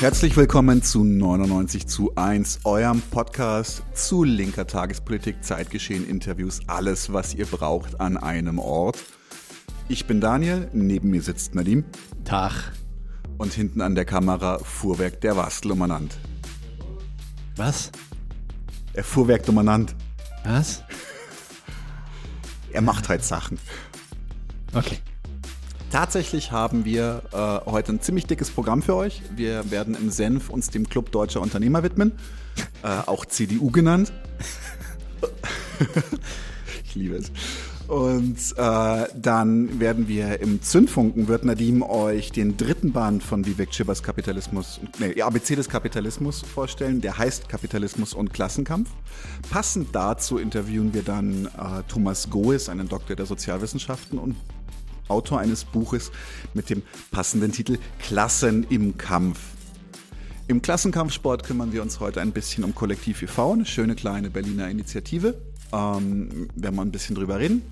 Herzlich willkommen zu 99 zu 1, eurem Podcast zu linker Tagespolitik, Zeitgeschehen, Interviews, alles, was ihr braucht an einem Ort. Ich bin Daniel, neben mir sitzt Nadim. Tag. Und hinten an der Kamera Fuhrwerk der Wastelumernant. Was? Er Fuhrwerk Dominant. Was? Er macht halt Sachen. Okay. Tatsächlich haben wir äh, heute ein ziemlich dickes Programm für euch. Wir werden im Senf uns dem Club Deutscher Unternehmer widmen, äh, auch CDU genannt. ich liebe es. Und äh, dann werden wir im Zündfunken, wird Nadim euch den dritten Band von Vivek Schibbers Kapitalismus, nee, ABC des Kapitalismus vorstellen. Der heißt Kapitalismus und Klassenkampf. Passend dazu interviewen wir dann äh, Thomas Goes, einen Doktor der Sozialwissenschaften und Autor eines Buches mit dem passenden Titel Klassen im Kampf. Im Klassenkampfsport kümmern wir uns heute ein bisschen um Kollektiv e.V., eine schöne kleine Berliner Initiative. Ähm, werden wir ein bisschen drüber reden.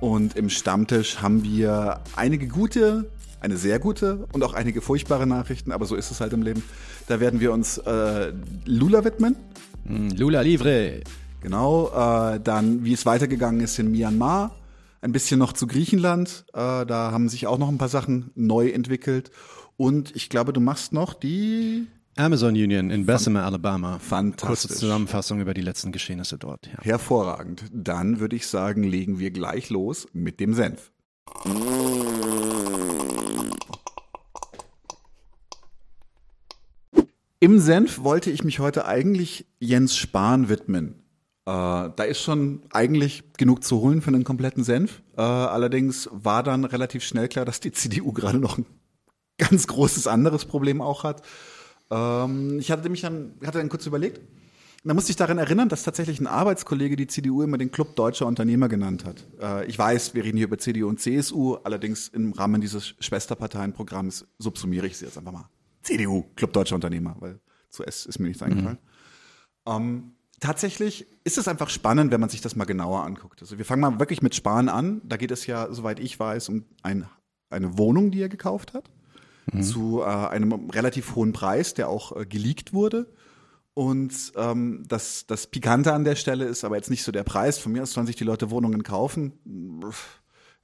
Und im Stammtisch haben wir einige gute, eine sehr gute und auch einige furchtbare Nachrichten, aber so ist es halt im Leben. Da werden wir uns äh, Lula widmen. Mm, Lula Livre. Genau, äh, dann wie es weitergegangen ist in Myanmar, ein bisschen noch zu Griechenland, äh, da haben sich auch noch ein paar Sachen neu entwickelt. Und ich glaube, du machst noch die Amazon Union in Bessemer, Alabama. Fantastisch. Kurze Zusammenfassung über die letzten Geschehnisse dort. Ja. Hervorragend. Dann würde ich sagen, legen wir gleich los mit dem Senf. Im Senf wollte ich mich heute eigentlich Jens Spahn widmen. Äh, da ist schon eigentlich genug zu holen für einen kompletten Senf. Äh, allerdings war dann relativ schnell klar, dass die CDU gerade noch ein ganz großes anderes Problem auch hat. Ähm, ich hatte mich dann, hatte dann kurz überlegt. Da musste ich daran erinnern, dass tatsächlich ein Arbeitskollege die CDU immer den Club Deutscher Unternehmer genannt hat. Äh, ich weiß, wir reden hier über CDU und CSU, allerdings im Rahmen dieses Schwesterparteienprogramms subsumiere ich sie jetzt einfach mal. CDU, Club Deutscher Unternehmer, weil zu S ist mir nichts eingefallen. Mhm. Ähm, tatsächlich ist es einfach spannend, wenn man sich das mal genauer anguckt. Also wir fangen mal wirklich mit Spahn an. Da geht es ja, soweit ich weiß, um ein, eine Wohnung, die er gekauft hat, mhm. zu äh, einem relativ hohen Preis, der auch äh, geleakt wurde. Und ähm, das, das Pikante an der Stelle ist aber jetzt nicht so der Preis. Von mir aus sollen sich die Leute Wohnungen kaufen.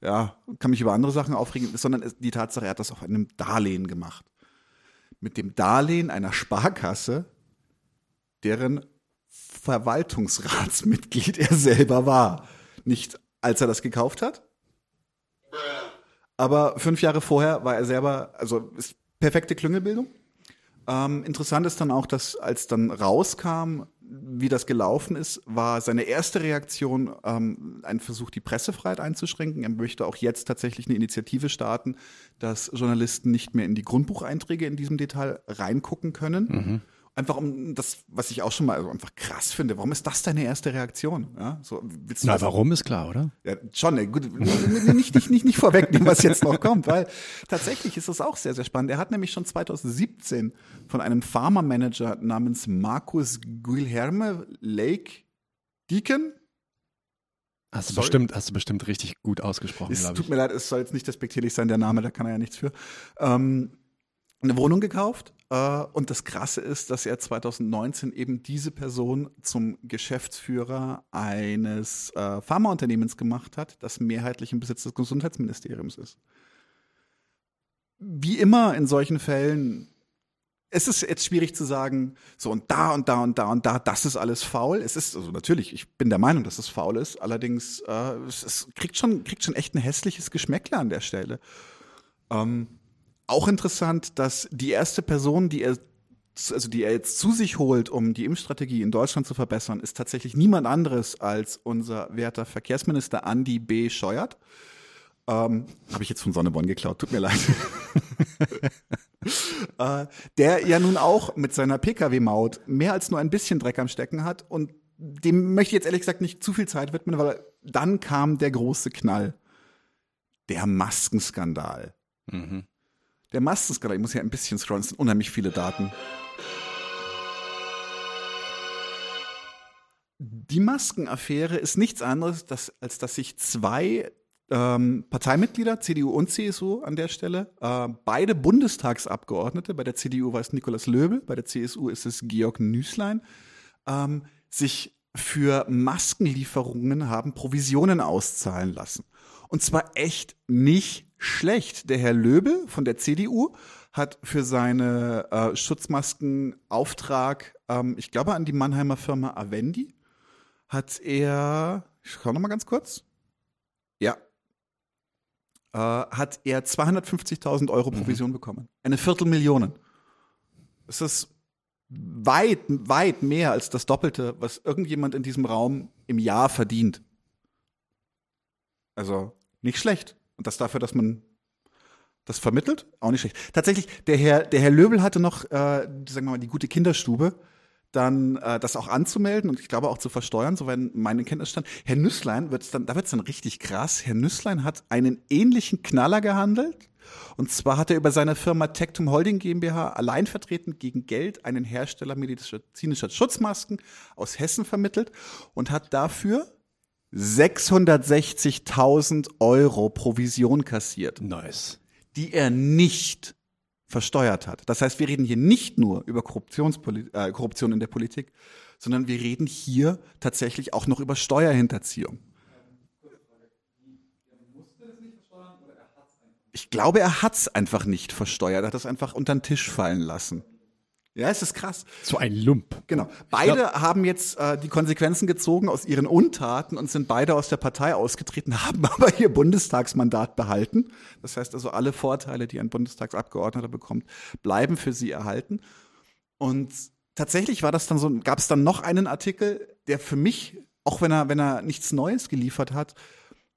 Ja, kann mich über andere Sachen aufregen, sondern die Tatsache, er hat das auf einem Darlehen gemacht. Mit dem Darlehen einer Sparkasse, deren Verwaltungsratsmitglied er selber war. Nicht als er das gekauft hat, aber fünf Jahre vorher war er selber, also ist perfekte Klüngelbildung. Ähm, interessant ist dann auch, dass als dann rauskam, wie das gelaufen ist, war seine erste Reaktion ähm, ein Versuch, die Pressefreiheit einzuschränken. Er möchte auch jetzt tatsächlich eine Initiative starten, dass Journalisten nicht mehr in die Grundbucheinträge in diesem Detail reingucken können. Mhm. Einfach um das, was ich auch schon mal also einfach krass finde. Warum ist das deine erste Reaktion? Ja, so, Na, also, warum ist klar, oder? Ja, schon. Ne, gut, nicht, nicht, nicht, nicht vorwegnehmen, was jetzt noch kommt, weil tatsächlich ist das auch sehr, sehr spannend. Er hat nämlich schon 2017 von einem Pharma-Manager namens Markus Guilherme Lake Deacon Hast du, bestimmt, hast du bestimmt richtig gut ausgesprochen, Es tut mir leid, es soll jetzt nicht despektierlich sein, der Name, da kann er ja nichts für. Ähm, eine Wohnung gekauft. Äh, und das Krasse ist, dass er 2019 eben diese Person zum Geschäftsführer eines äh, Pharmaunternehmens gemacht hat, das mehrheitlich im Besitz des Gesundheitsministeriums ist. Wie immer in solchen Fällen, es ist jetzt schwierig zu sagen, so und da und da und da und da, das ist alles faul. Es ist, also natürlich, ich bin der Meinung, dass es faul ist, allerdings, äh, es, es, kriegt, schon, kriegt schon echt ein hässliches Geschmäckle an der Stelle. Ähm, auch interessant, dass die erste Person, die er also die er jetzt zu sich holt, um die Impfstrategie in Deutschland zu verbessern, ist tatsächlich niemand anderes als unser werter Verkehrsminister Andy B. Scheuert. Ähm, Habe ich jetzt von Sonneborn geklaut, tut mir leid. äh, der ja nun auch mit seiner Pkw-Maut mehr als nur ein bisschen Dreck am Stecken hat und dem möchte ich jetzt ehrlich gesagt nicht zu viel Zeit widmen, weil dann kam der große Knall. Der Maskenskandal. Mhm. Der Maskenskandal, ich muss hier ein bisschen scrollen, es sind unheimlich viele Daten. Die Maskenaffäre ist nichts anderes, dass, als dass sich zwei ähm, Parteimitglieder, CDU und CSU an der Stelle, äh, beide Bundestagsabgeordnete, bei der CDU war es Nikolaus Löbel, bei der CSU ist es Georg Nüßlein, ähm, sich für Maskenlieferungen haben Provisionen auszahlen lassen. Und zwar echt nicht schlecht. Der Herr Löbel von der CDU hat für seine äh, Schutzmasken Auftrag, ähm, ich glaube an die Mannheimer Firma Avendi, hat er, ich schau noch mal ganz kurz, ja, äh, hat er 250.000 Euro Provision mhm. bekommen. Eine Viertelmillion. Das ist weit, weit mehr als das Doppelte, was irgendjemand in diesem Raum im Jahr verdient. Also nicht schlecht. Und das dafür, dass man das vermittelt, auch nicht schlecht. Tatsächlich, der Herr, der Herr Löbel hatte noch, äh, sagen wir mal, die gute Kinderstube, dann äh, das auch anzumelden und ich glaube auch zu versteuern, so wenn meine Kenntnisstand. Herr Nüsslein wird's dann, da wird's dann richtig krass. Herr Nüsslein hat einen ähnlichen Knaller gehandelt. Und zwar hat er über seine Firma Tectum Holding GmbH allein vertreten gegen Geld einen Hersteller medizinischer Schutzmasken aus Hessen vermittelt und hat dafür 660.000 Euro Provision kassiert. Nice die er nicht versteuert hat. Das heißt, wir reden hier nicht nur über äh, Korruption in der Politik, sondern wir reden hier tatsächlich auch noch über Steuerhinterziehung. Ich glaube, er hat es einfach nicht versteuert, er hat es einfach unter den Tisch fallen lassen. Ja, es ist krass. So ein Lump. Genau. Beide glaub, haben jetzt äh, die Konsequenzen gezogen aus ihren Untaten und sind beide aus der Partei ausgetreten, haben aber ihr Bundestagsmandat behalten. Das heißt also, alle Vorteile, die ein Bundestagsabgeordneter bekommt, bleiben für sie erhalten. Und tatsächlich war das dann so, gab es dann noch einen Artikel, der für mich, auch wenn er, wenn er nichts Neues geliefert hat,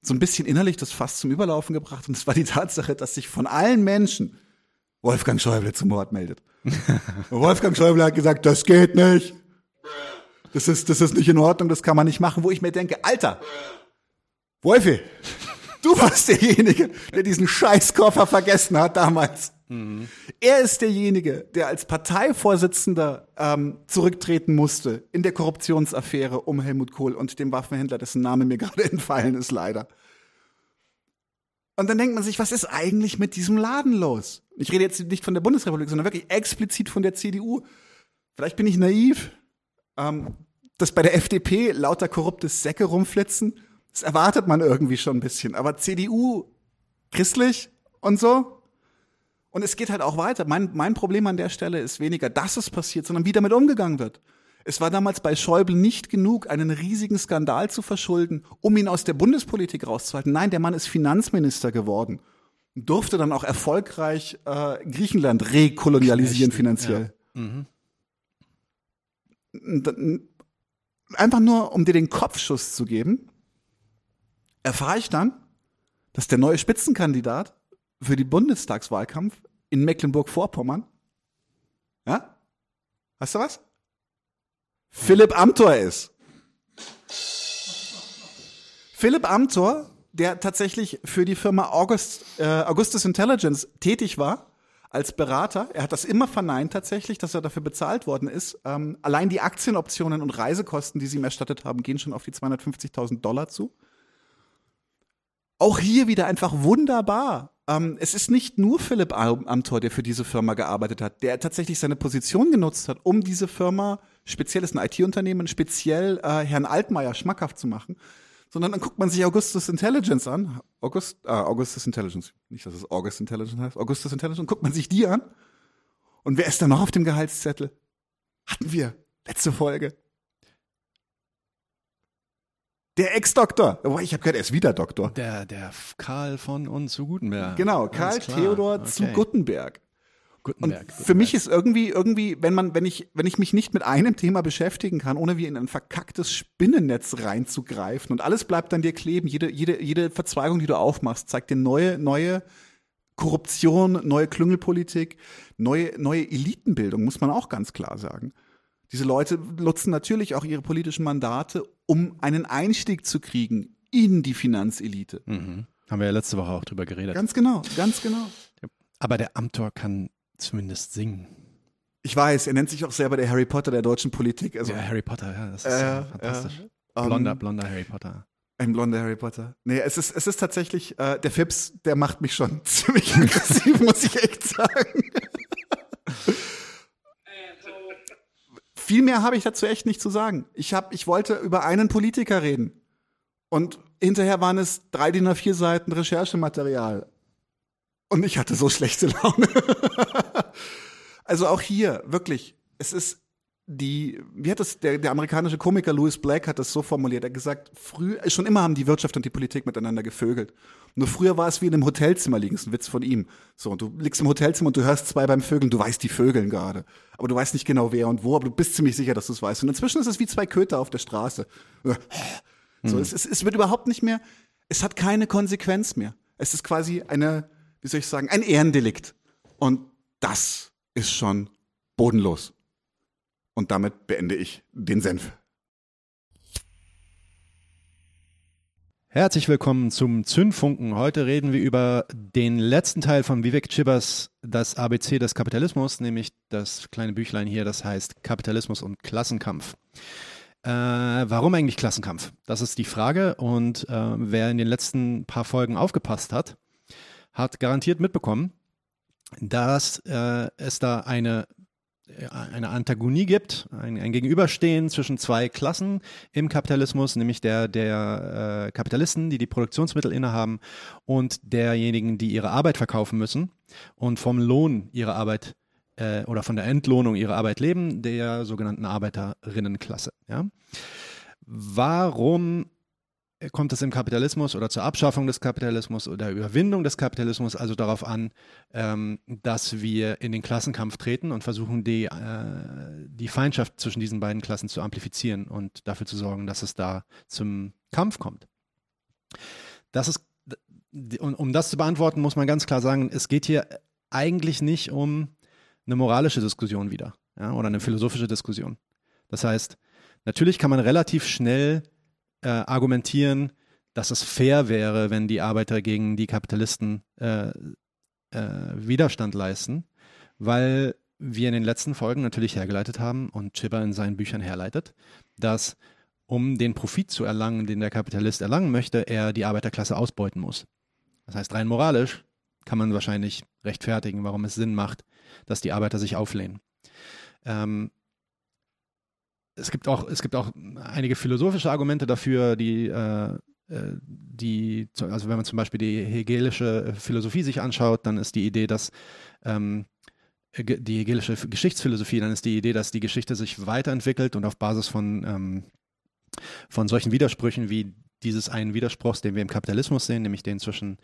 so ein bisschen innerlich das fast zum Überlaufen gebracht. Und es war die Tatsache, dass sich von allen Menschen Wolfgang Schäuble zum Wort meldet. Wolfgang Schäuble hat gesagt, das geht nicht. Das ist, das ist nicht in Ordnung, das kann man nicht machen. Wo ich mir denke, Alter, Wolfi, du warst derjenige, der diesen Scheißkoffer vergessen hat damals. Mhm. Er ist derjenige, der als Parteivorsitzender ähm, zurücktreten musste in der Korruptionsaffäre um Helmut Kohl und dem Waffenhändler, dessen Name mir gerade entfallen ist, leider. Und dann denkt man sich, was ist eigentlich mit diesem Laden los? Ich rede jetzt nicht von der Bundesrepublik, sondern wirklich explizit von der CDU. Vielleicht bin ich naiv, ähm, dass bei der FDP lauter korrupte Säcke rumflitzen. Das erwartet man irgendwie schon ein bisschen. Aber CDU, christlich und so. Und es geht halt auch weiter. Mein, mein Problem an der Stelle ist weniger, dass es passiert, sondern wie damit umgegangen wird. Es war damals bei Schäuble nicht genug, einen riesigen Skandal zu verschulden, um ihn aus der Bundespolitik rauszuhalten. Nein, der Mann ist Finanzminister geworden und durfte dann auch erfolgreich äh, Griechenland rekolonialisieren finanziell. Ja. Mhm. Einfach nur, um dir den Kopfschuss zu geben, erfahre ich dann, dass der neue Spitzenkandidat für die Bundestagswahlkampf in Mecklenburg-Vorpommern, ja, weißt du was? Philipp Amthor ist. Philipp Amthor, der tatsächlich für die Firma August, äh, Augustus Intelligence tätig war als Berater. Er hat das immer verneint tatsächlich, dass er dafür bezahlt worden ist. Ähm, allein die Aktienoptionen und Reisekosten, die sie ihm erstattet haben, gehen schon auf die 250.000 Dollar zu. Auch hier wieder einfach wunderbar. Ähm, es ist nicht nur Philipp Amthor, der für diese Firma gearbeitet hat, der tatsächlich seine Position genutzt hat, um diese Firma speziell ist ein IT-Unternehmen, speziell äh, Herrn Altmaier schmackhaft zu machen, sondern dann guckt man sich Augustus Intelligence an. August, äh, Augustus Intelligence, nicht, dass es August Intelligence heißt, Augustus Intelligence, guckt man sich die an. Und wer ist da noch auf dem Gehaltszettel? Hatten wir letzte Folge. Der Ex-Doktor. Ich habe gehört, er ist wieder Doktor. Der, der Karl von und zu Gutenberg. Genau, Karl Theodor okay. zu Gutenberg. Gutenberg. Und Gutenberg. für mich ist irgendwie, irgendwie, wenn man, wenn ich, wenn ich mich nicht mit einem Thema beschäftigen kann, ohne wie in ein verkacktes Spinnennetz reinzugreifen und alles bleibt an dir kleben, jede, jede, jede Verzweigung, die du aufmachst, zeigt dir neue, neue Korruption, neue Klüngelpolitik, neue, neue Elitenbildung, muss man auch ganz klar sagen. Diese Leute nutzen natürlich auch ihre politischen Mandate, um einen Einstieg zu kriegen in die Finanzelite. Mhm. Haben wir ja letzte Woche auch drüber geredet. Ganz genau, ganz genau. Aber der Amtor kann zumindest singen. Ich weiß, er nennt sich auch selber der Harry Potter der deutschen Politik. Also, ja, Harry Potter, ja, das ist äh, ja, fantastisch. Ja, blonder, um, blonder Harry Potter. Ein blonder Harry Potter. Nee, es ist, es ist tatsächlich, äh, der Fips, der macht mich schon ziemlich aggressiv, muss ich echt sagen. Viel mehr habe ich dazu echt nicht zu sagen. Ich, hab, ich wollte über einen Politiker reden. Und hinterher waren es drei DIN A4 Seiten Recherchematerial. Und ich hatte so schlechte Laune. also auch hier, wirklich, es ist die, wie hat das, der, der amerikanische Komiker Louis Black hat das so formuliert, er hat gesagt, früh, schon immer haben die Wirtschaft und die Politik miteinander gevögelt. Nur früher war es wie in einem Hotelzimmer liegen, ist ein Witz von ihm. So, und du liegst im Hotelzimmer und du hörst zwei beim Vögeln, du weißt, die Vögeln gerade. Aber du weißt nicht genau wer und wo, aber du bist ziemlich sicher, dass du es weißt. Und inzwischen ist es wie zwei Köter auf der Straße. So, mhm. es, es, es wird überhaupt nicht mehr, es hat keine Konsequenz mehr. Es ist quasi eine, wie soll ich sagen, ein Ehrendelikt. Und das ist schon bodenlos. Und damit beende ich den Senf. Herzlich willkommen zum Zündfunken. Heute reden wir über den letzten Teil von Vivek Chibas, das ABC des Kapitalismus, nämlich das kleine Büchlein hier, das heißt Kapitalismus und Klassenkampf. Äh, warum eigentlich Klassenkampf? Das ist die Frage. Und äh, wer in den letzten paar Folgen aufgepasst hat, hat garantiert mitbekommen, dass äh, es da eine eine Antagonie gibt, ein, ein, Gegenüberstehen zwischen zwei Klassen im Kapitalismus, nämlich der der äh, Kapitalisten, die die Produktionsmittel innehaben, und derjenigen, die ihre Arbeit verkaufen müssen und vom Lohn ihrer Arbeit äh, oder von der Entlohnung ihrer Arbeit leben, der sogenannten Arbeiterinnenklasse. Ja? Warum kommt es im Kapitalismus oder zur Abschaffung des Kapitalismus oder Überwindung des Kapitalismus also darauf an, ähm, dass wir in den Klassenkampf treten und versuchen, die, äh, die Feindschaft zwischen diesen beiden Klassen zu amplifizieren und dafür zu sorgen, dass es da zum Kampf kommt. Das ist, um, um das zu beantworten, muss man ganz klar sagen, es geht hier eigentlich nicht um eine moralische Diskussion wieder ja, oder eine philosophische Diskussion. Das heißt, natürlich kann man relativ schnell äh, argumentieren, dass es fair wäre, wenn die Arbeiter gegen die Kapitalisten äh, äh, Widerstand leisten, weil wir in den letzten Folgen natürlich hergeleitet haben und Chipper in seinen Büchern herleitet, dass um den Profit zu erlangen, den der Kapitalist erlangen möchte, er die Arbeiterklasse ausbeuten muss. Das heißt, rein moralisch kann man wahrscheinlich rechtfertigen, warum es Sinn macht, dass die Arbeiter sich auflehnen. Ähm, es gibt auch, es gibt auch einige philosophische Argumente dafür, die, äh, äh die, also wenn man zum Beispiel die hegelische Philosophie sich anschaut, dann ist die Idee, dass ähm, die hegelische Geschichtsphilosophie, dann ist die Idee, dass die Geschichte sich weiterentwickelt und auf Basis von, ähm, von solchen Widersprüchen wie dieses einen Widerspruchs, den wir im Kapitalismus sehen, nämlich den zwischen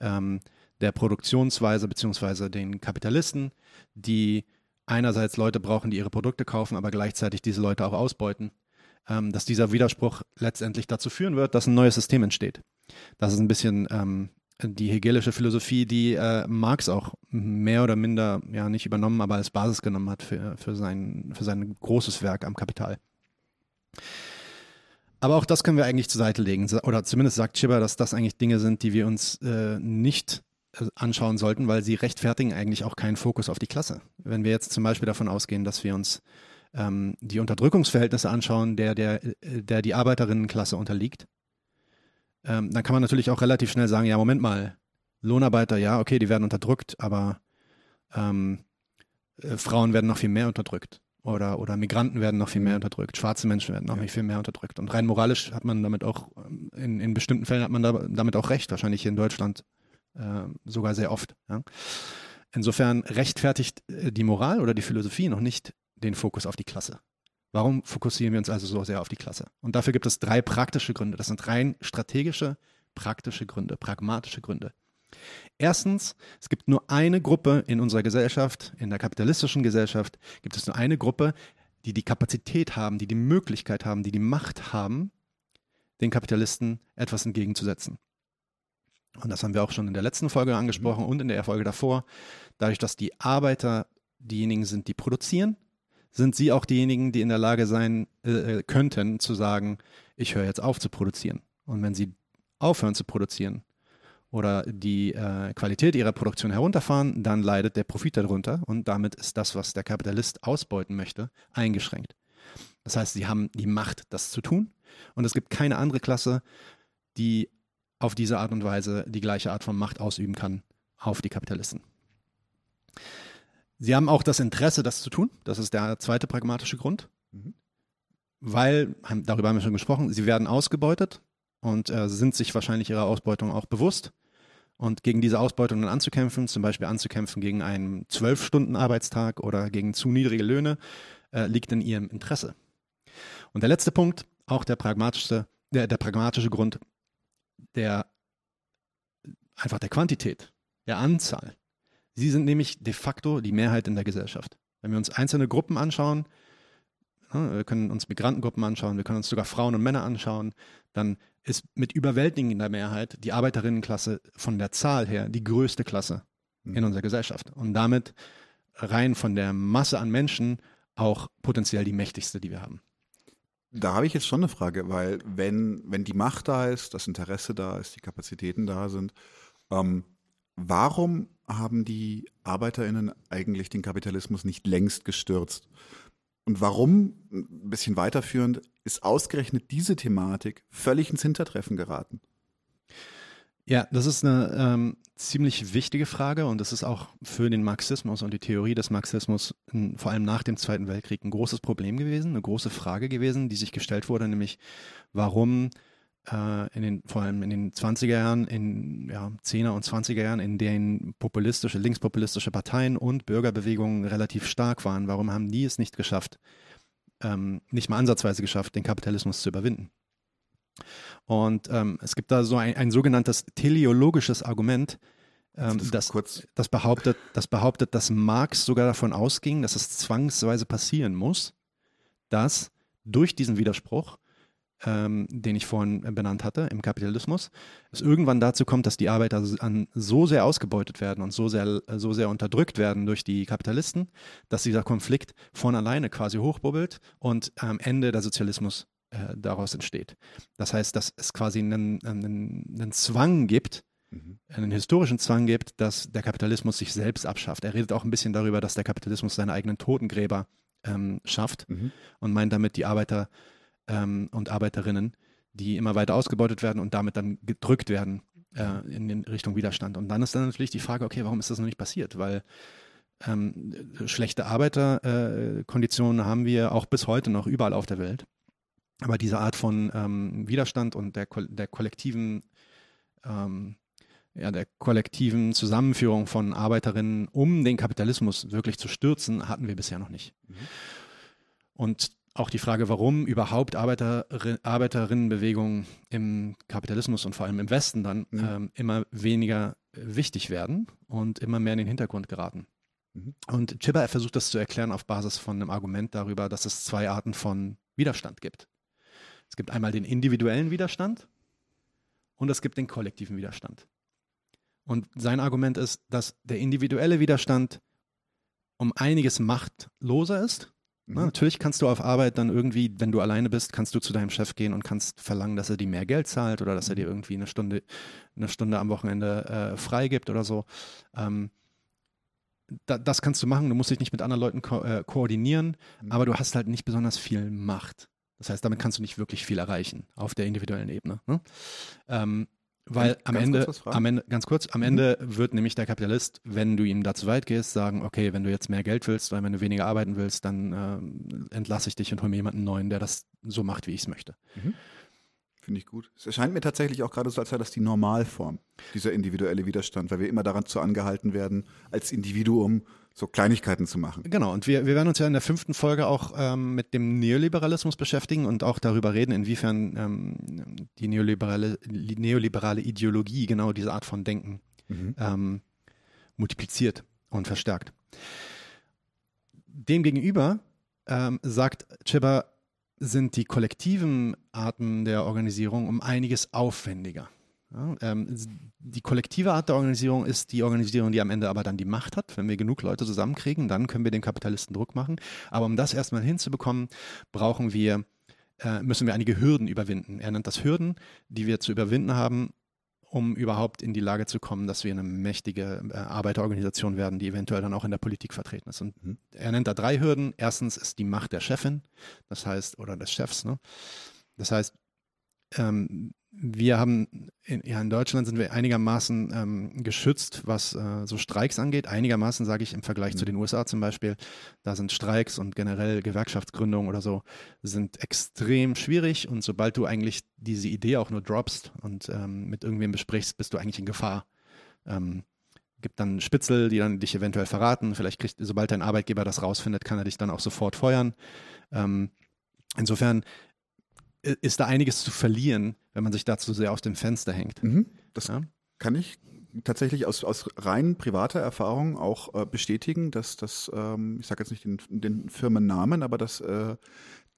ähm, der Produktionsweise beziehungsweise den Kapitalisten, die einerseits Leute brauchen, die ihre Produkte kaufen, aber gleichzeitig diese Leute auch ausbeuten, ähm, dass dieser Widerspruch letztendlich dazu führen wird, dass ein neues System entsteht. Das ist ein bisschen ähm, die hegelische Philosophie, die äh, Marx auch mehr oder minder, ja nicht übernommen, aber als Basis genommen hat für, für, sein, für sein großes Werk am Kapital. Aber auch das können wir eigentlich zur Seite legen. Oder zumindest sagt Chibber, dass das eigentlich Dinge sind, die wir uns äh, nicht anschauen sollten, weil sie rechtfertigen eigentlich auch keinen Fokus auf die Klasse. Wenn wir jetzt zum Beispiel davon ausgehen, dass wir uns ähm, die Unterdrückungsverhältnisse anschauen, der, der, äh, der die Arbeiterinnenklasse unterliegt, ähm, dann kann man natürlich auch relativ schnell sagen, ja, Moment mal, Lohnarbeiter, ja, okay, die werden unterdrückt, aber ähm, äh, Frauen werden noch viel mehr unterdrückt. Oder, oder Migranten werden noch viel mehr mhm. unterdrückt, schwarze Menschen werden noch ja. viel mehr unterdrückt. Und rein moralisch hat man damit auch, ähm, in, in bestimmten Fällen hat man da, damit auch recht, wahrscheinlich hier in Deutschland sogar sehr oft. Ja. Insofern rechtfertigt äh, die Moral oder die Philosophie noch nicht den Fokus auf die Klasse. Warum fokussieren wir uns also so sehr auf die Klasse? Und dafür gibt es drei praktische Gründe. Das sind rein strategische, praktische Gründe, pragmatische Gründe. Erstens, es gibt nur eine Gruppe in unserer Gesellschaft, in der kapitalistischen Gesellschaft, gibt es nur eine Gruppe, die die Kapazität haben, die die Möglichkeit haben, die die Macht haben, den Kapitalisten etwas entgegenzusetzen. Und das haben wir auch schon in der letzten Folge angesprochen mhm. und in der Folge davor. Dadurch, dass die Arbeiter diejenigen sind, die produzieren, sind sie auch diejenigen, die in der Lage sein äh, könnten, zu sagen, ich höre jetzt auf zu produzieren. Und wenn sie aufhören zu produzieren oder die äh, Qualität ihrer Produktion herunterfahren, dann leidet der Profit darunter und damit ist das, was der Kapitalist ausbeuten möchte, eingeschränkt. Das heißt, sie haben die Macht, das zu tun und es gibt keine andere Klasse, die auf diese Art und Weise die gleiche Art von Macht ausüben kann auf die Kapitalisten. Sie haben auch das Interesse, das zu tun. Das ist der zweite pragmatische Grund. Mhm. Weil, darüber haben wir schon gesprochen, sie werden ausgebeutet und äh, sind sich wahrscheinlich ihrer Ausbeutung auch bewusst. Und gegen diese Ausbeutung dann anzukämpfen, zum Beispiel anzukämpfen gegen einen Zwölf-Stunden-Arbeitstag oder gegen zu niedrige Löhne, äh, liegt in ihrem Interesse. Und der letzte Punkt, auch der pragmatischste, der, der pragmatische Grund, der einfach der Quantität, der Anzahl. Sie sind nämlich de facto die Mehrheit in der Gesellschaft. Wenn wir uns einzelne Gruppen anschauen, ne, wir können uns Migrantengruppen anschauen, wir können uns sogar Frauen und Männer anschauen, dann ist mit überwältigender Mehrheit die Arbeiterinnenklasse von der Zahl her die größte Klasse in mhm. unserer Gesellschaft und damit rein von der Masse an Menschen auch potenziell die mächtigste, die wir haben. Da habe ich jetzt schon eine Frage, weil wenn, wenn die Macht da ist, das Interesse da ist, die Kapazitäten da sind, ähm, warum haben die ArbeiterInnen eigentlich den Kapitalismus nicht längst gestürzt? Und warum, ein bisschen weiterführend, ist ausgerechnet diese Thematik völlig ins Hintertreffen geraten? Ja, das ist eine ähm, ziemlich wichtige Frage und das ist auch für den Marxismus und die Theorie des Marxismus in, vor allem nach dem Zweiten Weltkrieg ein großes Problem gewesen, eine große Frage gewesen, die sich gestellt wurde, nämlich warum äh, in den, vor allem in den 20er Jahren, in ja, 10er und 20er Jahren, in denen populistische, linkspopulistische Parteien und Bürgerbewegungen relativ stark waren, warum haben die es nicht geschafft, ähm, nicht mal ansatzweise geschafft, den Kapitalismus zu überwinden? Und ähm, es gibt da so ein, ein sogenanntes teleologisches Argument, ähm, das, das, das, behauptet, das behauptet, dass Marx sogar davon ausging, dass es zwangsweise passieren muss, dass durch diesen Widerspruch, ähm, den ich vorhin benannt hatte, im Kapitalismus, es irgendwann dazu kommt, dass die Arbeiter an, so sehr ausgebeutet werden und so sehr, so sehr unterdrückt werden durch die Kapitalisten, dass dieser Konflikt von alleine quasi hochbubbelt und am Ende der Sozialismus äh, daraus entsteht. Das heißt, dass es quasi einen, einen, einen Zwang gibt, mhm. einen historischen Zwang gibt, dass der Kapitalismus sich selbst abschafft. Er redet auch ein bisschen darüber, dass der Kapitalismus seine eigenen Totengräber ähm, schafft mhm. und meint damit die Arbeiter ähm, und Arbeiterinnen, die immer weiter ausgebeutet werden und damit dann gedrückt werden äh, in, Richtung Widerstand. Und dann ist dann natürlich die Frage, okay, warum ist das noch nicht passiert? Weil ähm, schlechte Arbeiterkonditionen äh, haben wir auch bis heute noch überall auf der Welt. Aber diese Art von ähm, Widerstand und der, der kollektiven ähm, ja, der kollektiven Zusammenführung von Arbeiterinnen, um den Kapitalismus wirklich zu stürzen, hatten wir bisher noch nicht. Mhm. Und auch die Frage, warum überhaupt Arbeiter, Arbeiterinnenbewegungen im Kapitalismus und vor allem im Westen dann mhm. ähm, immer weniger wichtig werden und immer mehr in den Hintergrund geraten. Mhm. Und Chibber versucht das zu erklären auf Basis von einem Argument darüber, dass es zwei Arten von Widerstand gibt. Es gibt einmal den individuellen Widerstand und es gibt den kollektiven Widerstand. Und sein Argument ist, dass der individuelle Widerstand um einiges machtloser ist. Mhm. Na, natürlich kannst du auf Arbeit dann irgendwie, wenn du alleine bist, kannst du zu deinem Chef gehen und kannst verlangen, dass er dir mehr Geld zahlt oder dass er dir mhm. irgendwie eine Stunde, eine Stunde am Wochenende äh, freigibt oder so. Ähm, da, das kannst du machen, du musst dich nicht mit anderen Leuten ko äh, koordinieren, mhm. aber du hast halt nicht besonders viel Macht. Das heißt, damit kannst du nicht wirklich viel erreichen auf der individuellen Ebene. Ne? Ähm, weil am Ende, am Ende, ganz kurz, am mhm. Ende wird nämlich der Kapitalist, wenn du ihm da zu weit gehst, sagen, okay, wenn du jetzt mehr Geld willst oder wenn du weniger arbeiten willst, dann äh, entlasse ich dich und hole mir jemanden neuen, der das so macht, wie ich es möchte. Mhm. Finde ich gut. Es erscheint mir tatsächlich auch gerade so, als sei das die Normalform, dieser individuelle Widerstand, weil wir immer daran zu angehalten werden, als Individuum so Kleinigkeiten zu machen. Genau, und wir, wir werden uns ja in der fünften Folge auch ähm, mit dem Neoliberalismus beschäftigen und auch darüber reden, inwiefern ähm, die neoliberale, neoliberale Ideologie genau diese Art von Denken mhm. ähm, multipliziert und verstärkt. Demgegenüber ähm, sagt Chibber, sind die kollektiven Arten der Organisierung um einiges aufwendiger. Ja, ähm, die kollektive Art der Organisierung ist die Organisierung, die am Ende aber dann die Macht hat. Wenn wir genug Leute zusammenkriegen, dann können wir den Kapitalisten Druck machen. Aber um das erstmal hinzubekommen, brauchen wir, äh, müssen wir einige Hürden überwinden. Er nennt das Hürden, die wir zu überwinden haben, um überhaupt in die Lage zu kommen, dass wir eine mächtige äh, Arbeiterorganisation werden, die eventuell dann auch in der Politik vertreten ist. Und mhm. er nennt da drei Hürden. Erstens ist die Macht der Chefin, das heißt, oder des Chefs. Ne? Das heißt, ähm, wir haben, in, ja, in Deutschland sind wir einigermaßen ähm, geschützt, was äh, so Streiks angeht. Einigermaßen sage ich im Vergleich mhm. zu den USA zum Beispiel. Da sind Streiks und generell Gewerkschaftsgründungen oder so sind extrem schwierig. Und sobald du eigentlich diese Idee auch nur droppst und ähm, mit irgendwem besprichst, bist du eigentlich in Gefahr. Ähm, gibt dann Spitzel, die dann dich eventuell verraten. Vielleicht kriegt, sobald dein Arbeitgeber das rausfindet, kann er dich dann auch sofort feuern. Ähm, insofern ist da einiges zu verlieren, wenn man sich dazu sehr aus dem Fenster hängt. Mhm, das ja? kann ich tatsächlich aus, aus rein privater Erfahrung auch äh, bestätigen, dass das, ähm, ich sage jetzt nicht den, den Firmennamen, aber dass äh,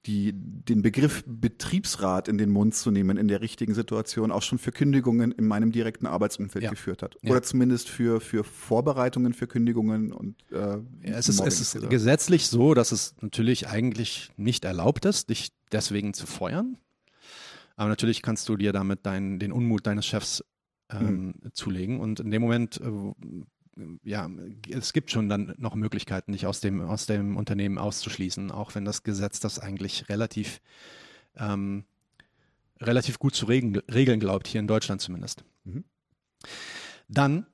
die, den Begriff Betriebsrat in den Mund zu nehmen in der richtigen Situation auch schon für Kündigungen in meinem direkten Arbeitsumfeld ja. geführt hat. Oder ja. zumindest für, für Vorbereitungen für Kündigungen und äh, ja, es ist, es ist gesetzlich so, dass es natürlich eigentlich nicht erlaubt ist, dich deswegen zu feuern. Aber natürlich kannst du dir damit dein, den Unmut deines Chefs ähm, mhm. zulegen. Und in dem Moment äh, ja, es gibt schon dann noch Möglichkeiten, dich aus dem, aus dem Unternehmen auszuschließen, auch wenn das Gesetz das eigentlich relativ, ähm, relativ gut zu regeln, regeln glaubt, hier in Deutschland zumindest. Mhm. Dann,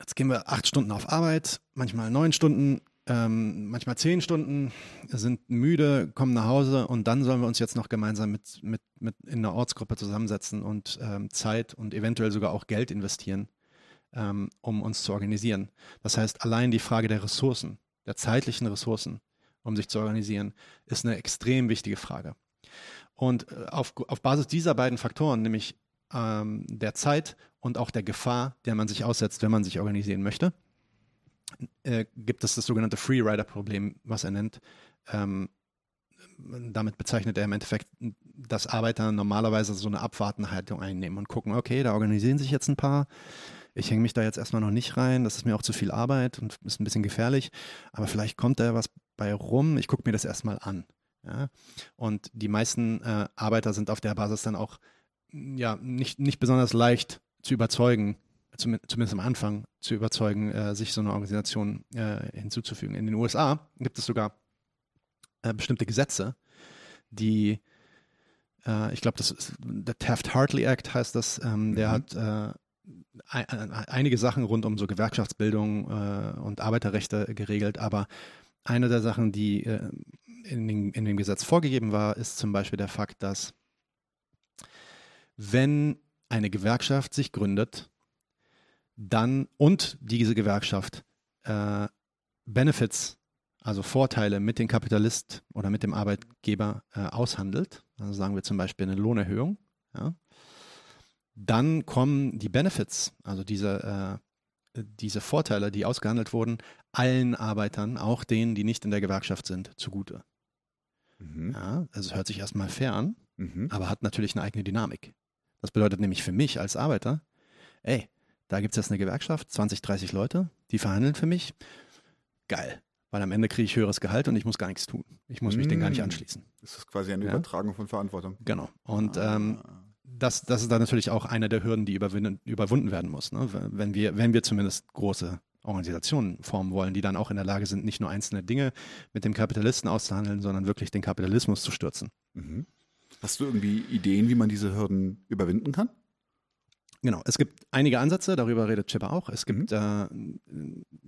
jetzt gehen wir acht Stunden auf Arbeit, manchmal neun Stunden, ähm, manchmal zehn Stunden, sind müde, kommen nach Hause und dann sollen wir uns jetzt noch gemeinsam mit, mit, mit in einer Ortsgruppe zusammensetzen und ähm, Zeit und eventuell sogar auch Geld investieren ähm, um uns zu organisieren. Das heißt, allein die Frage der Ressourcen, der zeitlichen Ressourcen, um sich zu organisieren, ist eine extrem wichtige Frage. Und äh, auf, auf Basis dieser beiden Faktoren, nämlich ähm, der Zeit und auch der Gefahr, der man sich aussetzt, wenn man sich organisieren möchte, äh, gibt es das sogenannte Freerider-Problem, was er nennt. Ähm, damit bezeichnet er im Endeffekt, dass Arbeiter normalerweise so eine Abwartenhaltung einnehmen und gucken, okay, da organisieren sich jetzt ein paar, ich hänge mich da jetzt erstmal noch nicht rein, das ist mir auch zu viel Arbeit und ist ein bisschen gefährlich, aber vielleicht kommt da was bei rum, ich gucke mir das erstmal an. Ja? Und die meisten äh, Arbeiter sind auf der Basis dann auch ja, nicht, nicht besonders leicht zu überzeugen, zumindest am Anfang zu überzeugen, äh, sich so eine Organisation äh, hinzuzufügen. In den USA gibt es sogar äh, bestimmte Gesetze, die äh, ich glaube, das ist der Taft-Hartley Act heißt das, ähm, der mhm. hat äh, einige Sachen rund um so Gewerkschaftsbildung äh, und Arbeiterrechte geregelt, aber eine der Sachen, die äh, in, den, in dem Gesetz vorgegeben war, ist zum Beispiel der Fakt, dass wenn eine Gewerkschaft sich gründet, dann und diese Gewerkschaft äh, Benefits, also Vorteile mit dem Kapitalist oder mit dem Arbeitgeber äh, aushandelt, also sagen wir zum Beispiel eine Lohnerhöhung, ja, dann kommen die Benefits, also diese, äh, diese Vorteile, die ausgehandelt wurden, allen Arbeitern, auch denen, die nicht in der Gewerkschaft sind, zugute. Mhm. Ja, also hört sich erstmal fair an, mhm. aber hat natürlich eine eigene Dynamik. Das bedeutet nämlich für mich als Arbeiter, ey, da gibt es jetzt eine Gewerkschaft, 20, 30 Leute, die verhandeln für mich. Geil, weil am Ende kriege ich höheres Gehalt und ich muss gar nichts tun. Ich muss mich mhm. denen gar nicht mm. anschließen. Das ist quasi eine ja? Übertragung von Verantwortung. Genau. Und ah. ähm, das, das ist dann natürlich auch eine der Hürden, die überwunden werden muss. Ne? Wenn, wir, wenn wir zumindest große Organisationen formen wollen, die dann auch in der Lage sind, nicht nur einzelne Dinge mit dem Kapitalisten auszuhandeln, sondern wirklich den Kapitalismus zu stürzen. Mhm. Hast du irgendwie Ideen, wie man diese Hürden überwinden kann? Genau, es gibt einige Ansätze, darüber redet Chipper auch. Es gibt, mhm.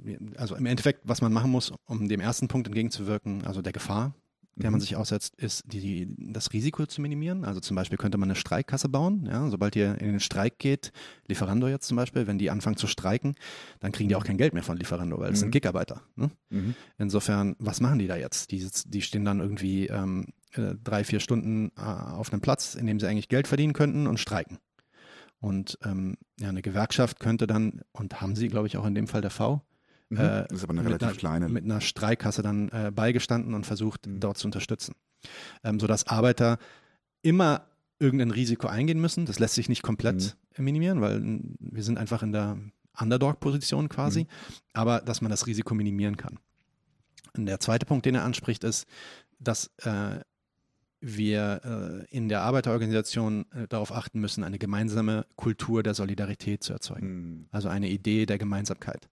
äh, also im Endeffekt, was man machen muss, um dem ersten Punkt entgegenzuwirken, also der Gefahr, der man mhm. sich aussetzt, ist die, das Risiko zu minimieren. Also zum Beispiel könnte man eine Streikkasse bauen. Ja? Sobald ihr in den Streik geht, Lieferando jetzt zum Beispiel, wenn die anfangen zu streiken, dann kriegen die auch kein Geld mehr von Lieferando, weil es mhm. sind Gigarbeiter. Ne? Mhm. Insofern, was machen die da jetzt? Die, die stehen dann irgendwie ähm, äh, drei, vier Stunden äh, auf einem Platz, in dem sie eigentlich Geld verdienen könnten und streiken. Und ähm, ja, eine Gewerkschaft könnte dann, und haben sie, glaube ich, auch in dem Fall der V, Mhm. Äh, das ist aber eine relativ einer, kleine. Mit einer Streikkasse dann äh, beigestanden und versucht, mhm. dort zu unterstützen. Ähm, sodass Arbeiter immer irgendein Risiko eingehen müssen. Das lässt sich nicht komplett mhm. minimieren, weil wir sind einfach in der Underdog-Position quasi, mhm. aber dass man das Risiko minimieren kann. Und der zweite Punkt, den er anspricht, ist, dass äh, wir äh, in der Arbeiterorganisation äh, darauf achten müssen, eine gemeinsame Kultur der Solidarität zu erzeugen. Mhm. Also eine Idee der Gemeinsamkeit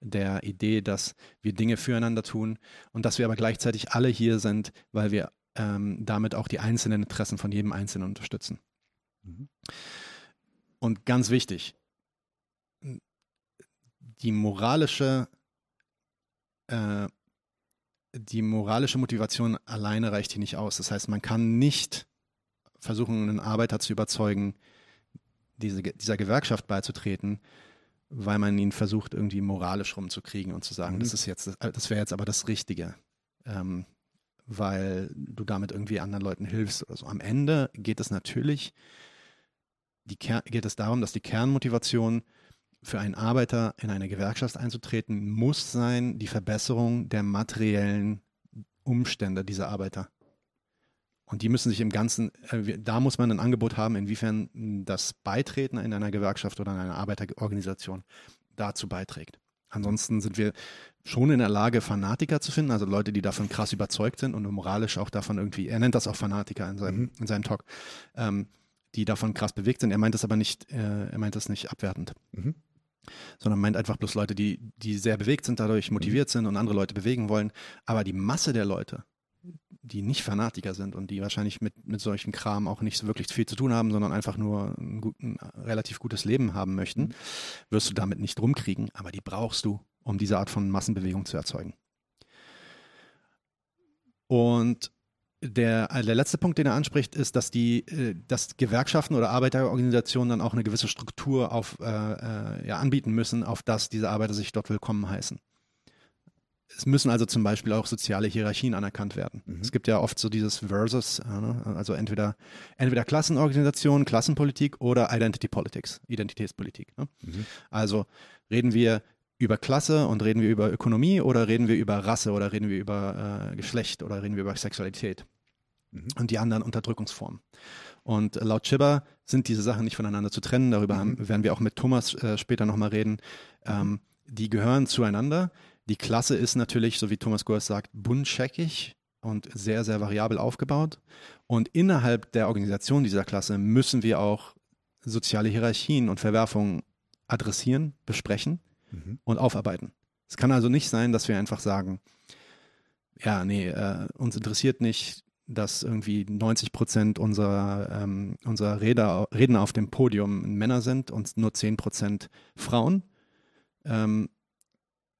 der Idee, dass wir Dinge füreinander tun und dass wir aber gleichzeitig alle hier sind, weil wir ähm, damit auch die einzelnen Interessen von jedem Einzelnen unterstützen. Mhm. Und ganz wichtig, die moralische, äh, die moralische Motivation alleine reicht hier nicht aus. Das heißt, man kann nicht versuchen, einen Arbeiter zu überzeugen, diese, dieser Gewerkschaft beizutreten, weil man ihn versucht, irgendwie moralisch rumzukriegen und zu sagen, mhm. das ist jetzt, das wäre jetzt aber das Richtige. Ähm, weil du damit irgendwie anderen Leuten hilfst oder so. Am Ende geht es natürlich, die geht es darum, dass die Kernmotivation für einen Arbeiter in eine Gewerkschaft einzutreten muss sein, die Verbesserung der materiellen Umstände dieser Arbeiter. Und die müssen sich im Ganzen, äh, da muss man ein Angebot haben, inwiefern das Beitreten in einer Gewerkschaft oder in einer Arbeiterorganisation dazu beiträgt. Ansonsten sind wir schon in der Lage, Fanatiker zu finden, also Leute, die davon krass überzeugt sind und moralisch auch davon irgendwie, er nennt das auch Fanatiker in seinem, mhm. in seinem Talk, ähm, die davon krass bewegt sind. Er meint das aber nicht, äh, er meint das nicht abwertend. Mhm. Sondern meint einfach bloß Leute, die, die sehr bewegt sind, dadurch motiviert mhm. sind und andere Leute bewegen wollen. Aber die Masse der Leute, die nicht Fanatiker sind und die wahrscheinlich mit, mit solchen Kram auch nicht so wirklich viel zu tun haben, sondern einfach nur ein, gut, ein relativ gutes Leben haben möchten, mhm. wirst du damit nicht rumkriegen, aber die brauchst du, um diese Art von Massenbewegung zu erzeugen. Und der, der letzte Punkt, den er anspricht, ist, dass die, äh, dass Gewerkschaften oder Arbeiterorganisationen dann auch eine gewisse Struktur auf, äh, äh, ja, anbieten müssen, auf das diese Arbeiter sich dort willkommen heißen es müssen also zum Beispiel auch soziale Hierarchien anerkannt werden. Mhm. Es gibt ja oft so dieses Versus, äh, also entweder, entweder Klassenorganisation, Klassenpolitik oder Identity Politics, Identitätspolitik. Ne? Mhm. Also reden wir über Klasse und reden wir über Ökonomie oder reden wir über Rasse oder reden wir über äh, Geschlecht oder reden wir über Sexualität mhm. und die anderen Unterdrückungsformen. Und laut Chibber sind diese Sachen nicht voneinander zu trennen. Darüber mhm. haben, werden wir auch mit Thomas äh, später nochmal reden. Ähm, die gehören zueinander. Die Klasse ist natürlich, so wie Thomas Gors sagt, buntscheckig und sehr, sehr variabel aufgebaut. Und innerhalb der Organisation dieser Klasse müssen wir auch soziale Hierarchien und Verwerfungen adressieren, besprechen mhm. und aufarbeiten. Es kann also nicht sein, dass wir einfach sagen, ja, nee, äh, uns interessiert nicht, dass irgendwie 90 Prozent unserer, ähm, unserer Reder, Redner auf dem Podium Männer sind und nur 10 Prozent Frauen. Ähm,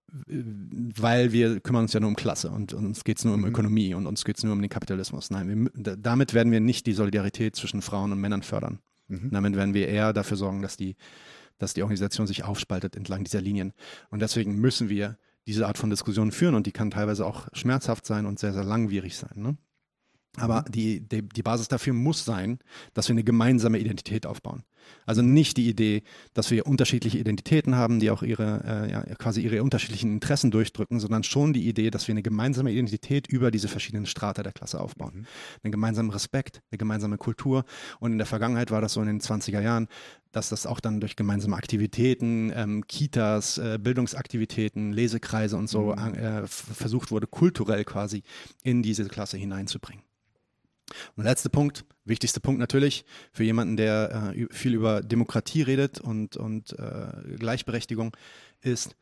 weil wir kümmern uns ja nur um Klasse und, und uns geht es nur um mhm. Ökonomie und uns geht es nur um den Kapitalismus. Nein, wir, damit werden wir nicht die Solidarität zwischen Frauen und Männern fördern. Mhm. Damit werden wir eher dafür sorgen, dass die, dass die Organisation sich aufspaltet entlang dieser Linien. Und deswegen müssen wir diese Art von Diskussion führen und die kann teilweise auch schmerzhaft sein und sehr, sehr langwierig sein. Ne? Aber mhm. die, die, die Basis dafür muss sein, dass wir eine gemeinsame Identität aufbauen. Also nicht die Idee, dass wir unterschiedliche Identitäten haben, die auch ihre, äh, ja, quasi ihre unterschiedlichen Interessen durchdrücken, sondern schon die Idee, dass wir eine gemeinsame Identität über diese verschiedenen Strata der Klasse aufbauen. Mhm. Einen gemeinsamen Respekt, eine gemeinsame Kultur. Und in der Vergangenheit war das so in den 20er Jahren, dass das auch dann durch gemeinsame Aktivitäten, ähm, Kitas, äh, Bildungsaktivitäten, Lesekreise und so mhm. äh, versucht wurde, kulturell quasi in diese Klasse hineinzubringen. Und der letzte Punkt, wichtigste Punkt natürlich, für jemanden, der äh, viel über Demokratie redet und, und äh, Gleichberechtigung, ist,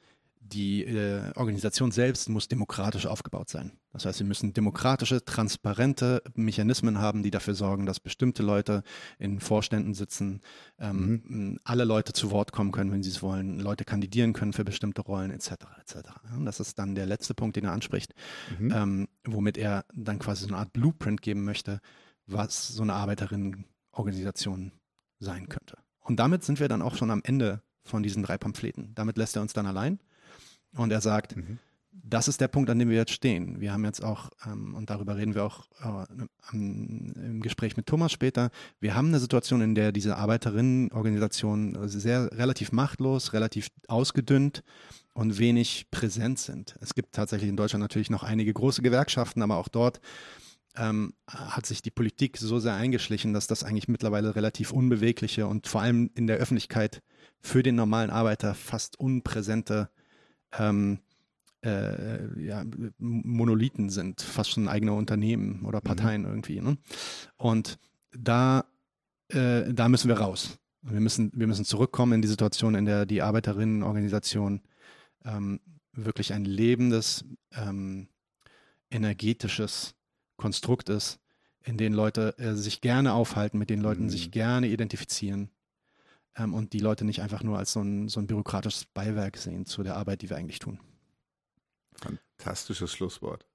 die äh, Organisation selbst muss demokratisch aufgebaut sein. Das heißt, wir müssen demokratische, transparente Mechanismen haben, die dafür sorgen, dass bestimmte Leute in Vorständen sitzen, ähm, mhm. alle Leute zu Wort kommen können, wenn sie es wollen, Leute kandidieren können für bestimmte Rollen, etc. etc. Und das ist dann der letzte Punkt, den er anspricht, mhm. ähm, womit er dann quasi so eine Art Blueprint geben möchte, was so eine Arbeiterinnenorganisation sein könnte. Und damit sind wir dann auch schon am Ende von diesen drei Pamphleten. Damit lässt er uns dann allein. Und er sagt, mhm. das ist der Punkt, an dem wir jetzt stehen. Wir haben jetzt auch, ähm, und darüber reden wir auch äh, im Gespräch mit Thomas später, wir haben eine Situation, in der diese Arbeiterinnenorganisationen sehr relativ machtlos, relativ ausgedünnt und wenig präsent sind. Es gibt tatsächlich in Deutschland natürlich noch einige große Gewerkschaften, aber auch dort ähm, hat sich die Politik so sehr eingeschlichen, dass das eigentlich mittlerweile relativ unbewegliche und vor allem in der Öffentlichkeit für den normalen Arbeiter fast unpräsente ähm, äh, ja, Monolithen sind, fast schon eigene Unternehmen oder mhm. Parteien mhm. irgendwie. Ne? Und da, äh, da müssen wir raus. Wir müssen, wir müssen zurückkommen in die Situation, in der die Arbeiterinnenorganisation ähm, wirklich ein lebendes, ähm, energetisches Konstrukt ist, in denen Leute äh, sich gerne aufhalten, mit denen Leuten mhm. sich gerne identifizieren ähm, und die Leute nicht einfach nur als so ein, so ein bürokratisches Beiwerk sehen zu der Arbeit, die wir eigentlich tun. Fantastisches Schlusswort.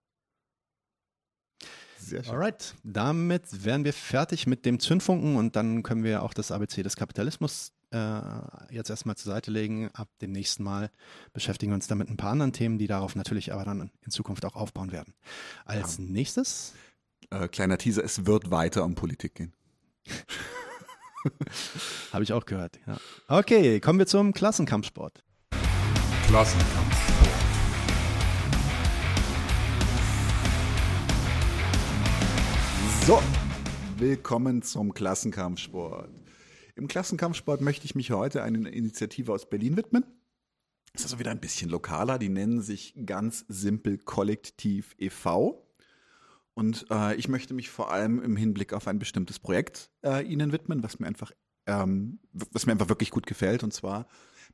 Sehr schön. Alright, damit wären wir fertig mit dem Zündfunken und dann können wir auch das ABC des Kapitalismus äh, jetzt erstmal zur Seite legen. Ab dem nächsten Mal beschäftigen wir uns dann mit ein paar anderen Themen, die darauf natürlich aber dann in Zukunft auch aufbauen werden. Als ja. nächstes. Äh, kleiner Teaser, es wird weiter um Politik gehen. Habe ich auch gehört, ja. Okay, kommen wir zum Klassenkampfsport. Klassenkampfsport. So, willkommen zum Klassenkampfsport. Im Klassenkampfsport möchte ich mich heute einer Initiative aus Berlin widmen. Das ist also wieder ein bisschen lokaler. Die nennen sich ganz simpel Kollektiv e.V. Und äh, ich möchte mich vor allem im Hinblick auf ein bestimmtes Projekt äh, Ihnen widmen, was mir einfach, ähm, was mir einfach wirklich gut gefällt. Und zwar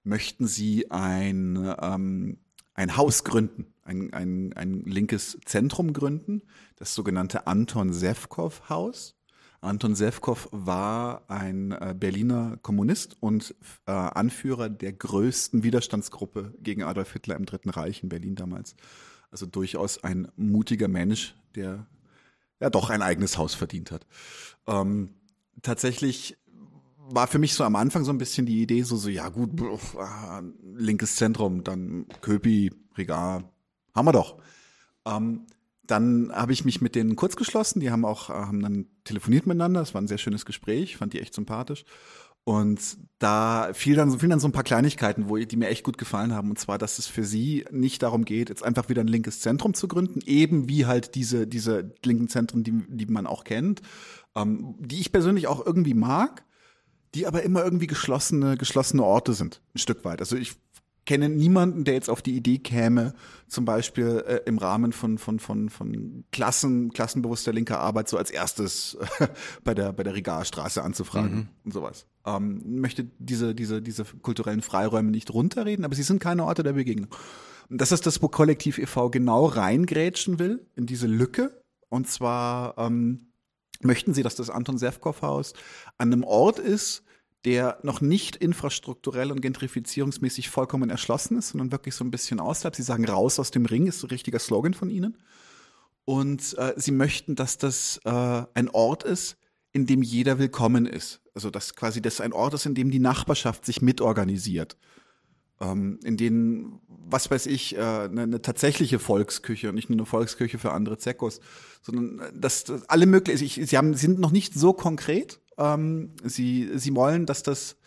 möchten Sie ein ähm, ein Haus gründen, ein, ein, ein linkes Zentrum gründen, das sogenannte Anton Sewkow Haus. Anton Sewkow war ein äh, Berliner Kommunist und äh, Anführer der größten Widerstandsgruppe gegen Adolf Hitler im Dritten Reich in Berlin damals. Also durchaus ein mutiger Mensch, der ja doch ein eigenes Haus verdient hat. Ähm, tatsächlich war für mich so am Anfang so ein bisschen die Idee, so, so ja gut, ah, linkes Zentrum, dann Köpi, Regal, haben wir doch. Ähm, dann habe ich mich mit denen kurz geschlossen, die haben auch, äh, haben dann telefoniert miteinander, es war ein sehr schönes Gespräch, fand die echt sympathisch. Und da fiel dann, fielen dann so ein paar Kleinigkeiten, wo, die mir echt gut gefallen haben. Und zwar, dass es für sie nicht darum geht, jetzt einfach wieder ein linkes Zentrum zu gründen, eben wie halt diese, diese linken Zentren, die, die man auch kennt, ähm, die ich persönlich auch irgendwie mag die aber immer irgendwie geschlossene, geschlossene Orte sind, ein Stück weit. Also ich kenne niemanden, der jetzt auf die Idee käme, zum Beispiel äh, im Rahmen von, von, von, von Klassen, klassenbewusster linker Arbeit so als erstes äh, bei der, bei der Regalstraße anzufragen mhm. und sowas. Ähm, möchte diese, diese, diese kulturellen Freiräume nicht runterreden, aber sie sind keine Orte der Begegnung. Und das ist das, wo Kollektiv e.V. genau reingrätschen will, in diese Lücke. Und zwar ähm, möchten sie, dass das Anton Sefkow Haus an einem Ort ist, der noch nicht infrastrukturell und gentrifizierungsmäßig vollkommen erschlossen ist, sondern wirklich so ein bisschen außerhalb. Sie sagen raus aus dem Ring, ist ein richtiger Slogan von ihnen. Und äh, sie möchten, dass das äh, ein Ort ist, in dem jeder willkommen ist. Also dass quasi das ein Ort ist, in dem die Nachbarschaft sich mitorganisiert. Ähm, in denen, was weiß ich, äh, eine, tatsächliche Volksküche und nicht nur eine Volksküche für andere Zekos, sondern äh, dass, dass alle möglichen, sie haben, sind noch nicht so konkret, ähm, sie, sie wollen, dass das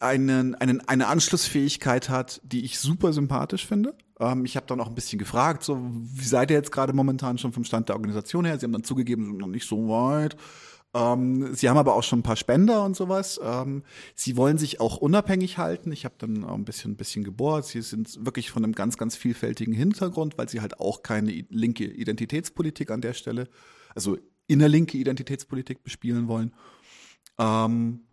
einen, einen, eine Anschlussfähigkeit hat, die ich super sympathisch finde. Ähm, ich habe dann auch ein bisschen gefragt, so wie seid ihr jetzt gerade momentan schon vom Stand der Organisation her? Sie haben dann zugegeben, noch nicht so weit. Ähm, sie haben aber auch schon ein paar Spender und sowas. Ähm, sie wollen sich auch unabhängig halten. Ich habe dann auch ein bisschen, ein bisschen gebohrt. Sie sind wirklich von einem ganz, ganz vielfältigen Hintergrund, weil sie halt auch keine linke Identitätspolitik an der Stelle, also innerlinke Identitätspolitik bespielen wollen. Ähm,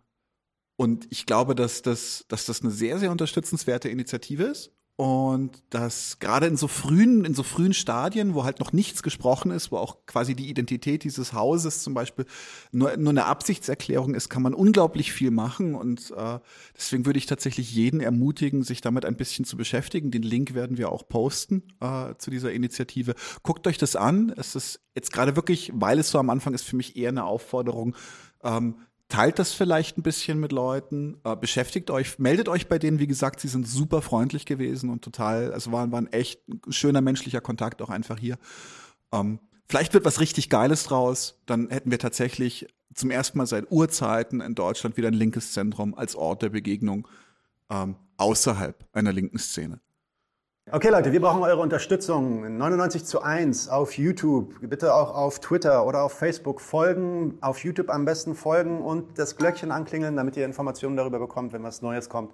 und ich glaube, dass das, dass das eine sehr, sehr unterstützenswerte Initiative ist. Und dass gerade in so frühen, in so frühen Stadien, wo halt noch nichts gesprochen ist, wo auch quasi die Identität dieses Hauses zum Beispiel nur, nur eine Absichtserklärung ist, kann man unglaublich viel machen. Und äh, deswegen würde ich tatsächlich jeden ermutigen, sich damit ein bisschen zu beschäftigen. Den Link werden wir auch posten äh, zu dieser Initiative. Guckt euch das an. Es ist jetzt gerade wirklich, weil es so am Anfang ist, für mich eher eine Aufforderung, ähm, teilt das vielleicht ein bisschen mit Leuten, äh, beschäftigt euch, meldet euch bei denen, wie gesagt, sie sind super freundlich gewesen und total, also waren, waren echt schöner menschlicher Kontakt auch einfach hier. Ähm, vielleicht wird was richtig Geiles draus, dann hätten wir tatsächlich zum ersten Mal seit Urzeiten in Deutschland wieder ein linkes Zentrum als Ort der Begegnung ähm, außerhalb einer linken Szene. Okay, Leute, wir brauchen eure Unterstützung. 99 zu 1 auf YouTube, bitte auch auf Twitter oder auf Facebook folgen. Auf YouTube am besten folgen und das Glöckchen anklingeln, damit ihr Informationen darüber bekommt, wenn was Neues kommt.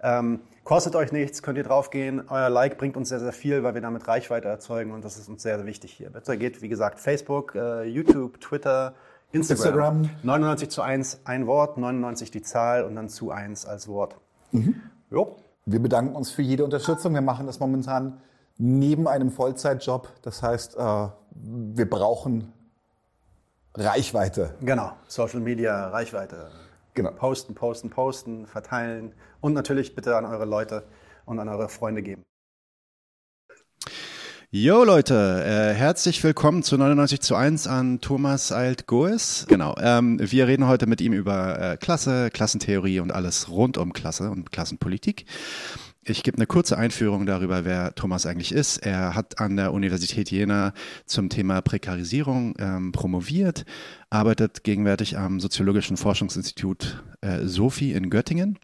Ähm, kostet euch nichts, könnt ihr draufgehen. Euer Like bringt uns sehr, sehr viel, weil wir damit Reichweite erzeugen und das ist uns sehr, sehr wichtig hier. Bitte geht, wie gesagt, Facebook, äh, YouTube, Twitter, Instagram. Instagram. 99 zu 1 ein Wort, 99 die Zahl und dann zu 1 als Wort. Mhm. Jo. Wir bedanken uns für jede Unterstützung. Wir machen das momentan neben einem Vollzeitjob. Das heißt, äh, wir brauchen Reichweite. Genau, Social Media, Reichweite. Genau. Posten, posten, posten, verteilen und natürlich bitte an eure Leute und an eure Freunde geben. Jo Leute, äh, herzlich willkommen zu 99 zu 1 an Thomas Alt-Goes. Genau, ähm, wir reden heute mit ihm über äh, Klasse, Klassentheorie und alles rund um Klasse und Klassenpolitik. Ich gebe eine kurze Einführung darüber, wer Thomas eigentlich ist. Er hat an der Universität Jena zum Thema Prekarisierung ähm, promoviert, arbeitet gegenwärtig am Soziologischen Forschungsinstitut äh, SOFI in Göttingen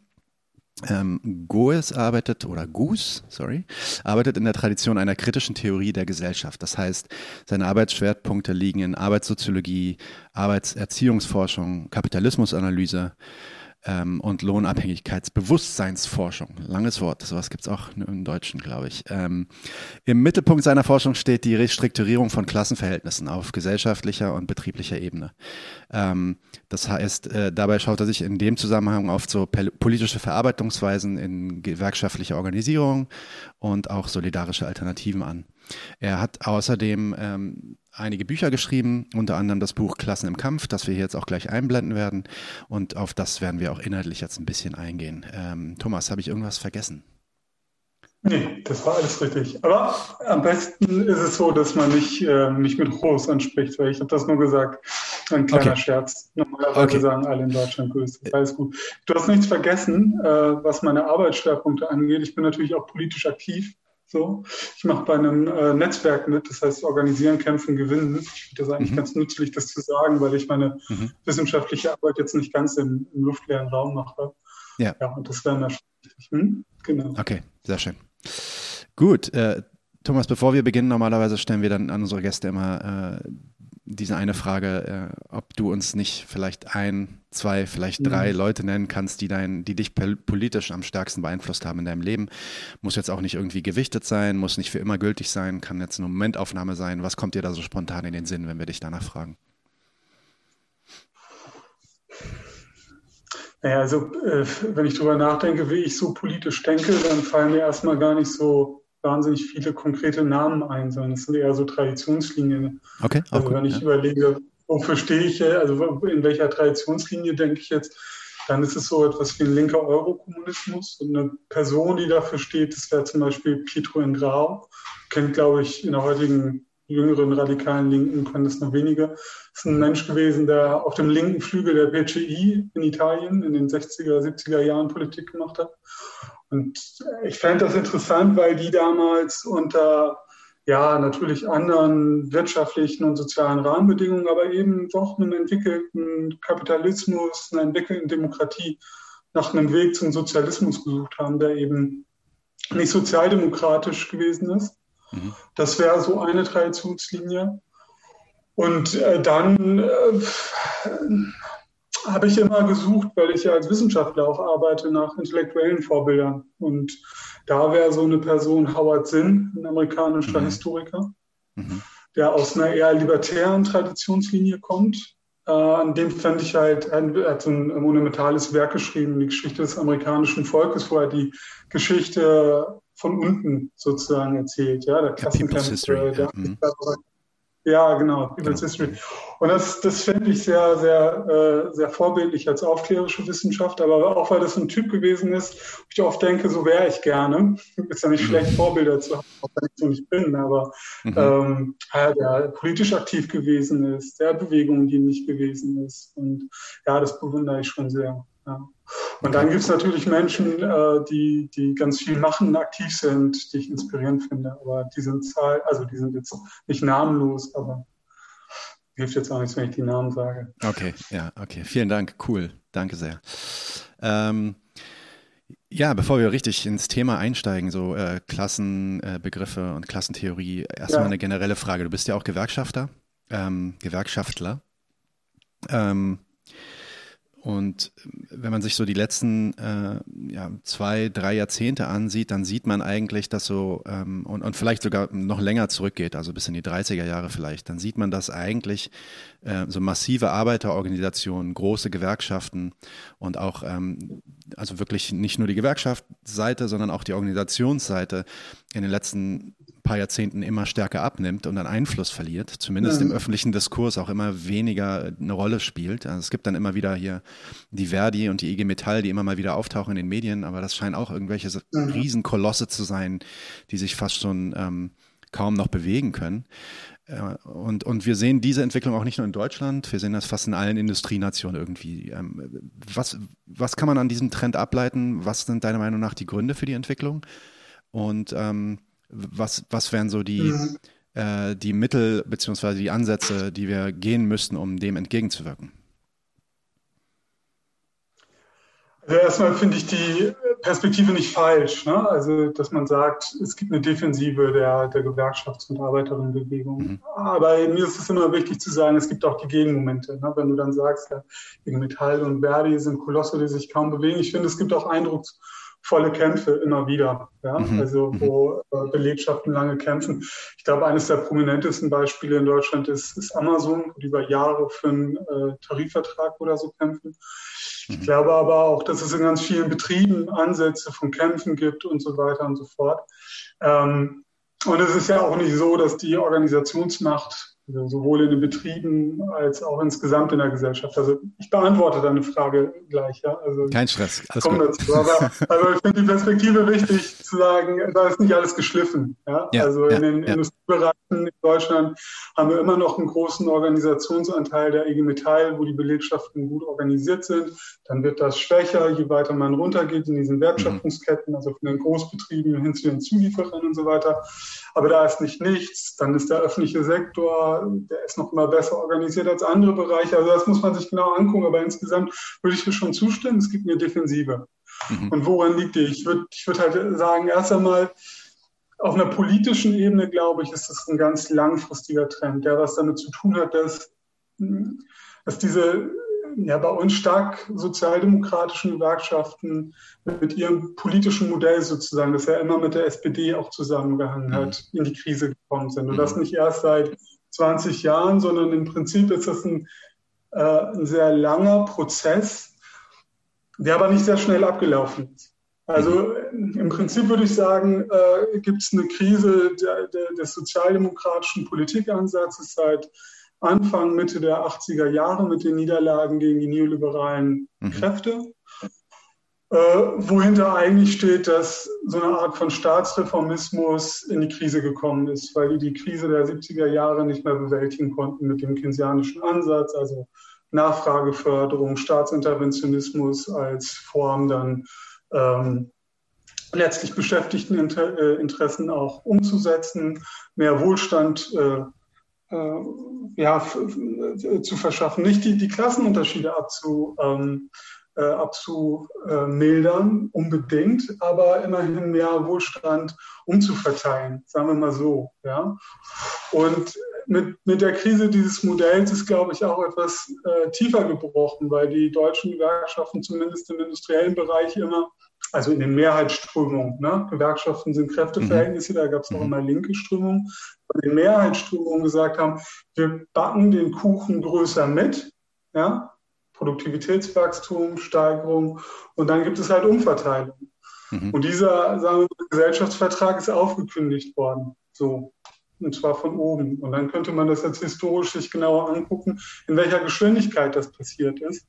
ähm, Goes arbeitet, oder Goose, sorry, arbeitet in der Tradition einer kritischen Theorie der Gesellschaft. Das heißt, seine Arbeitsschwerpunkte liegen in Arbeitssoziologie, Arbeitserziehungsforschung, Kapitalismusanalyse, ähm, und Lohnabhängigkeitsbewusstseinsforschung. Langes Wort, sowas gibt's auch im Deutschen, glaube ich. Ähm, Im Mittelpunkt seiner Forschung steht die Restrukturierung von Klassenverhältnissen auf gesellschaftlicher und betrieblicher Ebene. Ähm, das heißt, äh, dabei schaut er sich in dem Zusammenhang oft so politische Verarbeitungsweisen in gewerkschaftlicher Organisierung und auch solidarische Alternativen an. Er hat außerdem ähm, einige Bücher geschrieben, unter anderem das Buch Klassen im Kampf, das wir hier jetzt auch gleich einblenden werden. Und auf das werden wir auch inhaltlich jetzt ein bisschen eingehen. Ähm, Thomas, habe ich irgendwas vergessen? Nee, das war alles richtig. Aber am besten ist es so, dass man nicht, äh, nicht mit Groß anspricht, weil ich habe das nur gesagt. Ein kleiner okay. Scherz. Normalerweise okay. sagen alle in Deutschland grüß. Alles gut. Du hast nichts vergessen, äh, was meine Arbeitsschwerpunkte angeht. Ich bin natürlich auch politisch aktiv. So, ich mache bei einem äh, Netzwerk mit, das heißt organisieren, kämpfen, gewinnen. Ich finde das eigentlich mhm. ganz nützlich, das zu sagen, weil ich meine mhm. wissenschaftliche Arbeit jetzt nicht ganz im, im luftleeren Raum mache. Ja. Ja, und das wäre wichtig. Hm? Genau. Okay, sehr schön. Gut, äh, Thomas, bevor wir beginnen, normalerweise stellen wir dann an unsere Gäste immer äh, diese eine Frage, äh, ob du uns nicht vielleicht ein, zwei, vielleicht drei mhm. Leute nennen kannst, die dein, die dich politisch am stärksten beeinflusst haben in deinem Leben. Muss jetzt auch nicht irgendwie gewichtet sein, muss nicht für immer gültig sein, kann jetzt eine Momentaufnahme sein. Was kommt dir da so spontan in den Sinn, wenn wir dich danach fragen? Naja, also äh, wenn ich darüber nachdenke, wie ich so politisch denke, dann fallen mir erstmal gar nicht so wahnsinnig viele konkrete Namen ein, sondern es sind eher so Traditionslinien. Okay. Also wenn ich ja. überlege, wofür stehe ich, also in welcher Traditionslinie denke ich jetzt, dann ist es so etwas wie ein linker Eurokommunismus. Und eine Person, die dafür steht, das wäre zum Beispiel Pietro Ingrao. Kennt, glaube ich, in der heutigen jüngeren radikalen Linken können das noch weniger. Das ist ein Mensch gewesen, der auf dem linken Flügel der PCI in Italien in den 60er, 70er Jahren Politik gemacht hat und ich fände das interessant, weil die damals unter ja natürlich anderen wirtschaftlichen und sozialen Rahmenbedingungen, aber eben doch einem entwickelten Kapitalismus, einer entwickelten Demokratie nach einem Weg zum Sozialismus gesucht haben, der eben nicht sozialdemokratisch gewesen ist. Mhm. Das wäre so eine Traditionslinie. Und äh, dann äh, habe ich immer gesucht, weil ich ja als Wissenschaftler auch arbeite, nach intellektuellen Vorbildern. Und da wäre so eine Person Howard Zinn, ein amerikanischer mhm. Historiker, mhm. der aus einer eher libertären Traditionslinie kommt. Äh, an dem fände ich halt, er hat so ein monumentales Werk geschrieben, die Geschichte des amerikanischen Volkes, wo er die Geschichte von unten sozusagen erzählt, ja, der Klassenkampf, äh, der, mhm. Ja, genau, People's genau. History. Und das, das finde ich sehr, sehr, äh, sehr vorbildlich als aufklärische Wissenschaft, aber auch weil das ein Typ gewesen ist, wo ich oft denke, so wäre ich gerne. Ist ja nicht mhm. schlecht, Vorbilder zu haben, auch wenn ich so nicht bin, aber mhm. ähm, der politisch aktiv gewesen ist, der Bewegung, die nicht gewesen ist. Und ja, das bewundere ich schon sehr. Ja. Und dann gibt es natürlich Menschen, äh, die, die ganz viel machen, aktiv sind, die ich inspirierend finde. Aber die sind Zahl, also die sind jetzt nicht namenlos, aber hilft jetzt auch nichts, wenn ich die Namen sage. Okay, ja, okay. Vielen Dank. Cool. Danke sehr. Ähm, ja, bevor wir richtig ins Thema einsteigen, so äh, Klassenbegriffe äh, und Klassentheorie, erstmal ja. eine generelle Frage. Du bist ja auch Gewerkschafter, ähm, Gewerkschaftler. Ähm, und wenn man sich so die letzten äh, ja, zwei, drei Jahrzehnte ansieht, dann sieht man eigentlich, dass so, ähm, und, und vielleicht sogar noch länger zurückgeht, also bis in die 30er Jahre vielleicht, dann sieht man, dass eigentlich äh, so massive Arbeiterorganisationen, große Gewerkschaften und auch, ähm, also wirklich nicht nur die Gewerkschaftsseite, sondern auch die Organisationsseite in den letzten paar Jahrzehnten immer stärker abnimmt und an Einfluss verliert, zumindest mhm. im öffentlichen Diskurs auch immer weniger eine Rolle spielt. Also es gibt dann immer wieder hier die Verdi und die IG Metall, die immer mal wieder auftauchen in den Medien, aber das scheinen auch irgendwelche mhm. Riesenkolosse zu sein, die sich fast schon ähm, kaum noch bewegen können. Und, und wir sehen diese Entwicklung auch nicht nur in Deutschland, wir sehen das fast in allen Industrienationen irgendwie. Ähm, was, was kann man an diesem Trend ableiten? Was sind deiner Meinung nach die Gründe für die Entwicklung? Und ähm, was, was wären so die, mhm. äh, die Mittel bzw. die Ansätze, die wir gehen müssten, um dem entgegenzuwirken? Also erstmal finde ich die Perspektive nicht falsch. Ne? Also, dass man sagt, es gibt eine Defensive der, der Gewerkschafts- und Arbeiterinnenbewegung. Mhm. Aber mir ist es immer wichtig zu sagen, es gibt auch die Gegenmomente. Ne? Wenn du dann sagst, ja, Metall und Verdi sind Kolosse, die sich kaum bewegen. Ich finde, es gibt auch eindrucksvolle Kämpfe immer wieder. Ja? Mhm. Also, mhm. wo äh, Belegschaften lange kämpfen. Ich glaube, eines der prominentesten Beispiele in Deutschland ist, ist Amazon, die über Jahre für einen äh, Tarifvertrag oder so kämpfen. Ich glaube aber auch, dass es in ganz vielen Betrieben Ansätze von Kämpfen gibt und so weiter und so fort. Ähm, und es ist ja auch nicht so, dass die Organisationsmacht also sowohl in den Betrieben als auch insgesamt in der Gesellschaft. Also ich beantworte deine Frage gleich. Ja? Also Kein Stress. Alles gut. Dazu. Aber also ich finde die Perspektive wichtig zu sagen, da ist nicht alles geschliffen. Ja? ja also in den ja. Industriebereichen in Deutschland haben wir immer noch einen großen Organisationsanteil der IG Metall, wo die Belegschaften gut organisiert sind. Dann wird das schwächer, je weiter man runtergeht in diesen Wertschöpfungsketten, also von den Großbetrieben hin zu den Zulieferern und so weiter. Aber da ist nicht nichts. Dann ist der öffentliche Sektor der ist noch immer besser organisiert als andere Bereiche. Also das muss man sich genau angucken. Aber insgesamt würde ich mir schon zustimmen, es gibt eine Defensive. Mhm. Und woran liegt die? Ich würde ich würd halt sagen, erst einmal, auf einer politischen Ebene, glaube ich, ist das ein ganz langfristiger Trend, der was damit zu tun hat, dass, dass diese ja, bei uns stark sozialdemokratischen Gewerkschaften mit ihrem politischen Modell sozusagen, das ja immer mit der SPD auch zusammengehangen hat, mhm. in die Krise gekommen sind. Und das mhm. nicht erst seit 20 Jahren, sondern im Prinzip ist das ein, äh, ein sehr langer Prozess, der aber nicht sehr schnell abgelaufen ist. Also im Prinzip würde ich sagen, äh, gibt es eine Krise der, der, des sozialdemokratischen Politikansatzes seit Anfang, Mitte der 80er Jahre mit den Niederlagen gegen die neoliberalen mhm. Kräfte äh, wohinter eigentlich steht, dass so eine Art von Staatsreformismus in die Krise gekommen ist, weil die die Krise der 70er Jahre nicht mehr bewältigen konnten mit dem keynesianischen Ansatz, also Nachfrageförderung, Staatsinterventionismus als Form dann ähm, letztlich beschäftigten Inter äh, Interessen auch umzusetzen, mehr Wohlstand äh, äh, ja, zu verschaffen, nicht die, die Klassenunterschiede abzu, ähm, äh, abzumildern, unbedingt, aber immerhin mehr Wohlstand umzuverteilen, sagen wir mal so. Ja? Und mit, mit der Krise dieses Modells ist, glaube ich, auch etwas äh, tiefer gebrochen, weil die deutschen Gewerkschaften zumindest im industriellen Bereich immer, also in den Mehrheitsströmungen, ne? Gewerkschaften sind Kräfteverhältnisse, mhm. da gab es auch mhm. immer linke Strömungen, bei den Mehrheitsströmungen gesagt haben, wir backen den Kuchen größer mit, ja, Produktivitätswachstum, Steigerung und dann gibt es halt Umverteilung. Mhm. Und dieser sagen wir, Gesellschaftsvertrag ist aufgekündigt worden. So. Und zwar von oben. Und dann könnte man das jetzt historisch sich genauer angucken, in welcher Geschwindigkeit das passiert ist.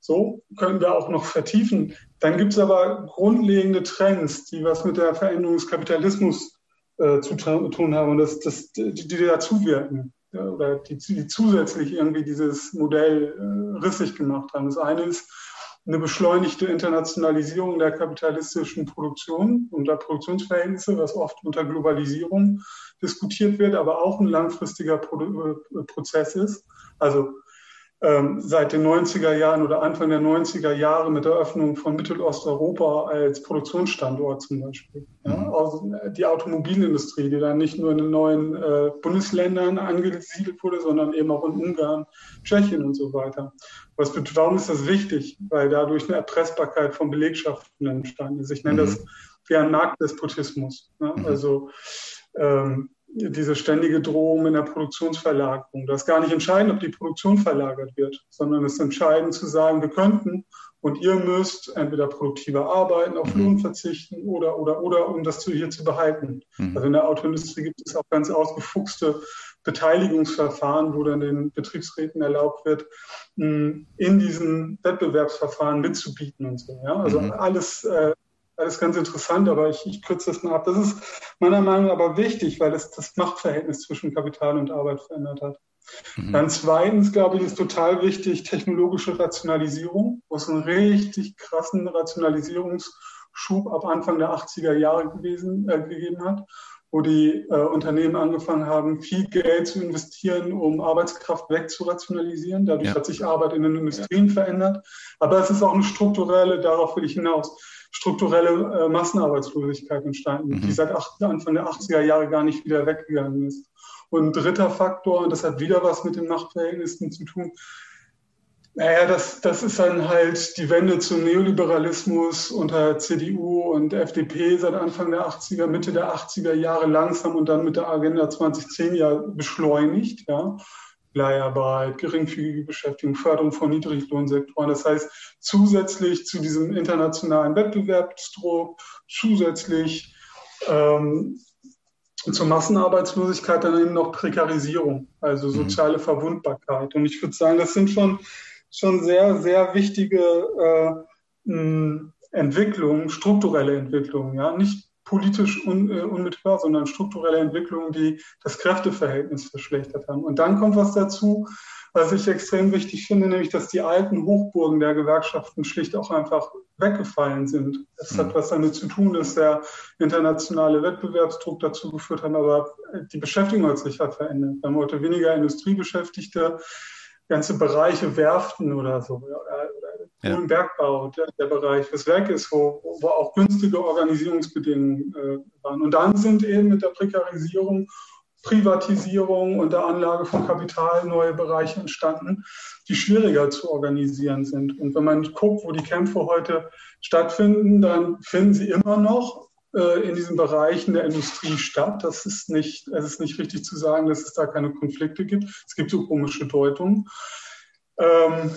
So können wir auch noch vertiefen. Dann gibt es aber grundlegende Trends, die was mit der Veränderung des Kapitalismus äh, zu tun haben und das, das, die, die dazu wirken oder die, die zusätzlich irgendwie dieses Modell äh, rissig gemacht haben. Das eine ist eine beschleunigte Internationalisierung der kapitalistischen Produktion und der Produktionsverhältnisse, was oft unter Globalisierung diskutiert wird, aber auch ein langfristiger Pro äh, Prozess ist. Also seit den 90er Jahren oder Anfang der 90er Jahre mit der Öffnung von Mittelosteuropa als Produktionsstandort zum Beispiel. Ja, mhm. also die Automobilindustrie, die dann nicht nur in den neuen äh, Bundesländern angesiedelt wurde, sondern eben auch in Ungarn, Tschechien und so weiter. Was, warum ist das wichtig? Weil dadurch eine Erpressbarkeit von Belegschaften entstanden ist. Ich nenne mhm. das wie ein Marktdespotismus. Ja, mhm. Also ähm, diese ständige Drohung in der Produktionsverlagerung. Das ist gar nicht entscheidend, ob die Produktion verlagert wird, sondern es ist entscheidend zu sagen, wir könnten und ihr müsst entweder produktiver arbeiten, auf mhm. Lohn verzichten oder, oder, oder, um das hier zu behalten. Mhm. Also in der Autoindustrie gibt es auch ganz ausgefuchste Beteiligungsverfahren, wo dann den Betriebsräten erlaubt wird, in diesen Wettbewerbsverfahren mitzubieten und so. Ja? Also mhm. alles, äh, alles ganz interessant, aber ich, ich kürze das mal ab. Das ist meiner Meinung nach aber wichtig, weil es das Machtverhältnis zwischen Kapital und Arbeit verändert hat. Mhm. Dann zweitens, glaube ich, ist total wichtig technologische Rationalisierung, wo es einen richtig krassen Rationalisierungsschub ab Anfang der 80er Jahre gewesen, äh, gegeben hat wo die äh, Unternehmen angefangen haben, viel Geld zu investieren, um Arbeitskraft wegzurationalisieren. Dadurch ja. hat sich Arbeit in den Industrien ja. verändert. Aber es ist auch eine strukturelle, darauf will ich hinaus, strukturelle äh, Massenarbeitslosigkeit entstanden, mhm. die seit acht, Anfang der 80er Jahre gar nicht wieder weggegangen ist. Und ein dritter Faktor, und das hat wieder was mit den Machtverhältnissen zu tun, naja, das, das ist dann halt die Wende zum Neoliberalismus unter CDU und FDP seit Anfang der 80er, Mitte der 80er Jahre langsam und dann mit der Agenda 2010 ja beschleunigt. Ja. Leiharbeit, geringfügige Beschäftigung, Förderung von Niedriglohnsektoren. Das heißt, zusätzlich zu diesem internationalen Wettbewerbsdruck, zusätzlich ähm, zur Massenarbeitslosigkeit dann eben noch Prekarisierung, also mhm. soziale Verwundbarkeit. Und ich würde sagen, das sind schon schon sehr, sehr wichtige äh, Entwicklungen, strukturelle Entwicklungen, ja, nicht politisch un, äh, unmittelbar, sondern strukturelle Entwicklungen, die das Kräfteverhältnis verschlechtert haben. Und dann kommt was dazu, was ich extrem wichtig finde, nämlich, dass die alten Hochburgen der Gewerkschaften schlicht auch einfach weggefallen sind. Es mhm. hat was damit zu tun, dass der internationale Wettbewerbsdruck dazu geführt hat, aber die Beschäftigung hat sich ja verändert. Wir haben heute weniger Industriebeschäftigte, ganze Bereiche Werften oder so, oder, ja. Bergbau, der, der, Bereich, das Werk ist, wo, wo auch günstige Organisierungsbedingungen äh, waren. Und dann sind eben mit der Prekarisierung, Privatisierung und der Anlage von Kapital neue Bereiche entstanden, die schwieriger zu organisieren sind. Und wenn man guckt, wo die Kämpfe heute stattfinden, dann finden sie immer noch äh, in diesen Bereichen der Industrie statt. Das ist nicht, es ist nicht richtig zu sagen, dass es da keine Konflikte gibt. Es gibt so komische Deutungen. Ähm,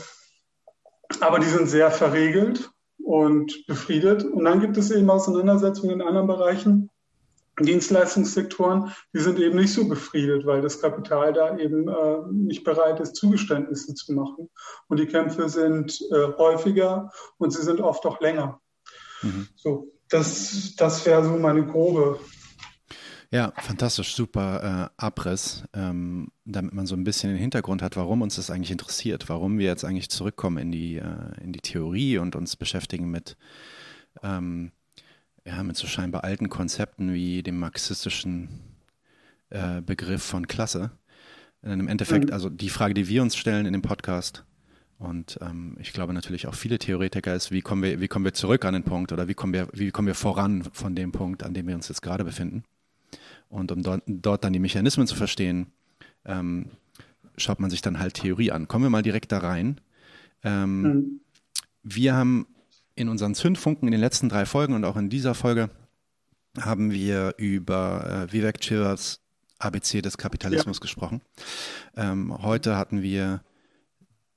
aber die sind sehr verregelt und befriedet. Und dann gibt es eben Auseinandersetzungen in anderen Bereichen, Dienstleistungssektoren, die sind eben nicht so befriedet, weil das Kapital da eben äh, nicht bereit ist, Zugeständnisse zu machen. Und die Kämpfe sind äh, häufiger und sie sind oft auch länger. Mhm. So, das, das wäre so meine grobe. Ja, fantastisch, super äh, Abriss, ähm, damit man so ein bisschen den Hintergrund hat, warum uns das eigentlich interessiert, warum wir jetzt eigentlich zurückkommen in die, äh, in die Theorie und uns beschäftigen mit, ähm, ja, mit so scheinbar alten Konzepten wie dem marxistischen äh, Begriff von Klasse. Im Endeffekt, mhm. also die Frage, die wir uns stellen in dem Podcast, und ähm, ich glaube natürlich auch viele Theoretiker ist, wie kommen wir, wie kommen wir zurück an den Punkt oder wie kommen wir, wie kommen wir voran von dem Punkt, an dem wir uns jetzt gerade befinden. Und um dort, dort dann die Mechanismen zu verstehen, ähm, schaut man sich dann halt Theorie an. Kommen wir mal direkt da rein. Ähm, mhm. Wir haben in unseren Zündfunken in den letzten drei Folgen und auch in dieser Folge haben wir über äh, Vivek Chivas ABC des Kapitalismus ja. gesprochen. Ähm, heute hatten wir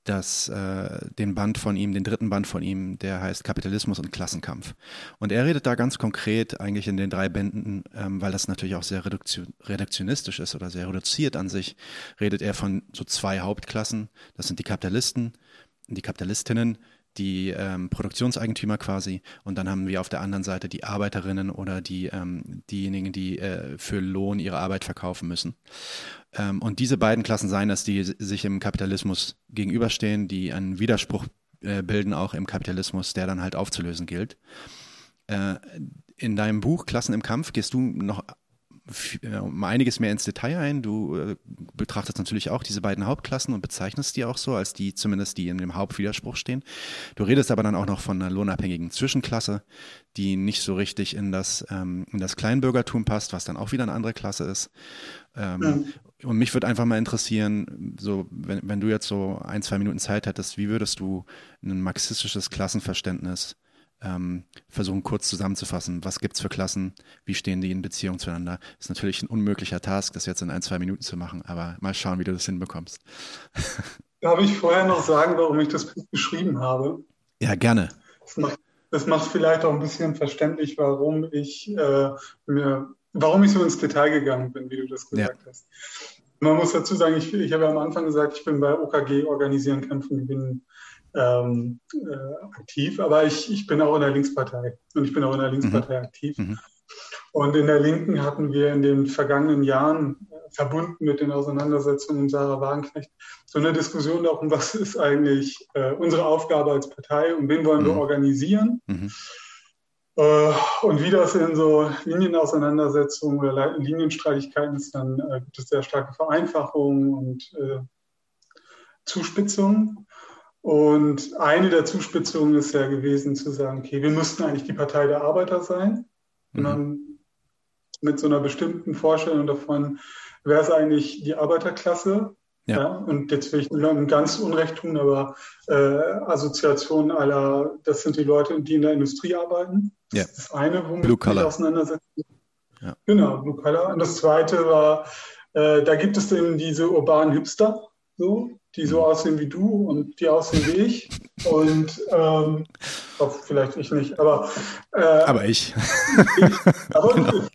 das, äh, den Band von ihm, den dritten Band von ihm, der heißt Kapitalismus und Klassenkampf. Und er redet da ganz konkret eigentlich in den drei Bänden, ähm, weil das natürlich auch sehr reduktionistisch ist oder sehr reduziert an sich, redet er von so zwei Hauptklassen. Das sind die Kapitalisten, die Kapitalistinnen, die ähm, Produktionseigentümer quasi und dann haben wir auf der anderen Seite die Arbeiterinnen oder die, ähm, diejenigen, die äh, für Lohn ihre Arbeit verkaufen müssen. Ähm, und diese beiden Klassen seien das, die sich im Kapitalismus gegenüberstehen, die einen Widerspruch äh, bilden auch im Kapitalismus, der dann halt aufzulösen gilt. Äh, in deinem Buch Klassen im Kampf gehst du noch um einiges mehr ins Detail ein. Du äh, betrachtest natürlich auch diese beiden Hauptklassen und bezeichnest die auch so, als die zumindest die in dem Hauptwiderspruch stehen. Du redest aber dann auch noch von einer lohnabhängigen Zwischenklasse, die nicht so richtig in das, ähm, in das Kleinbürgertum passt, was dann auch wieder eine andere Klasse ist. Ähm, ja. Und mich würde einfach mal interessieren, so, wenn, wenn du jetzt so ein, zwei Minuten Zeit hättest, wie würdest du ein marxistisches Klassenverständnis ähm, versuchen kurz zusammenzufassen, was gibt es für Klassen, wie stehen die in Beziehung zueinander. Ist natürlich ein unmöglicher Task, das jetzt in ein, zwei Minuten zu machen, aber mal schauen, wie du das hinbekommst. Darf ich vorher noch sagen, warum ich das Buch geschrieben habe? Ja, gerne. Das macht, das macht vielleicht auch ein bisschen verständlich, warum ich äh, mir, warum ich so ins Detail gegangen bin, wie du das gesagt ja. hast. Man muss dazu sagen, ich, ich habe ja am Anfang gesagt, ich bin bei OKG Organisieren, Kämpfen, Gewinnen ähm, äh, aktiv, aber ich, ich bin auch in der Linkspartei und ich bin auch in der Linkspartei mhm. aktiv. Mhm. Und in der Linken hatten wir in den vergangenen Jahren, äh, verbunden mit den Auseinandersetzungen mit Sarah Wagenknecht, so eine Diskussion darum, was ist eigentlich äh, unsere Aufgabe als Partei und wen wollen mhm. wir organisieren. Mhm. Äh, und wie das in so Linienauseinandersetzungen oder Linienstreitigkeiten ist, dann äh, gibt es sehr starke Vereinfachungen und äh, Zuspitzungen. Und eine der Zuspitzungen ist ja gewesen zu sagen, okay, wir müssten eigentlich die Partei der Arbeiter sein. Mhm. mit so einer bestimmten Vorstellung davon, wer ist eigentlich die Arbeiterklasse? Ja. ja. und jetzt will ich niemandem ganz Unrecht tun, aber äh, Assoziationen aller, das sind die Leute, die in der Industrie arbeiten. Ja. Das ist das eine, womit Blue Color. auseinandersetzen. Ja. Genau, Blue Color. Und das zweite war, äh, da gibt es eben diese urbanen Hipster, so, die so mhm. aussehen wie du und die aussehen wie ich. Und ähm, auch vielleicht ich nicht, aber äh, aber ich. ich aber, genau.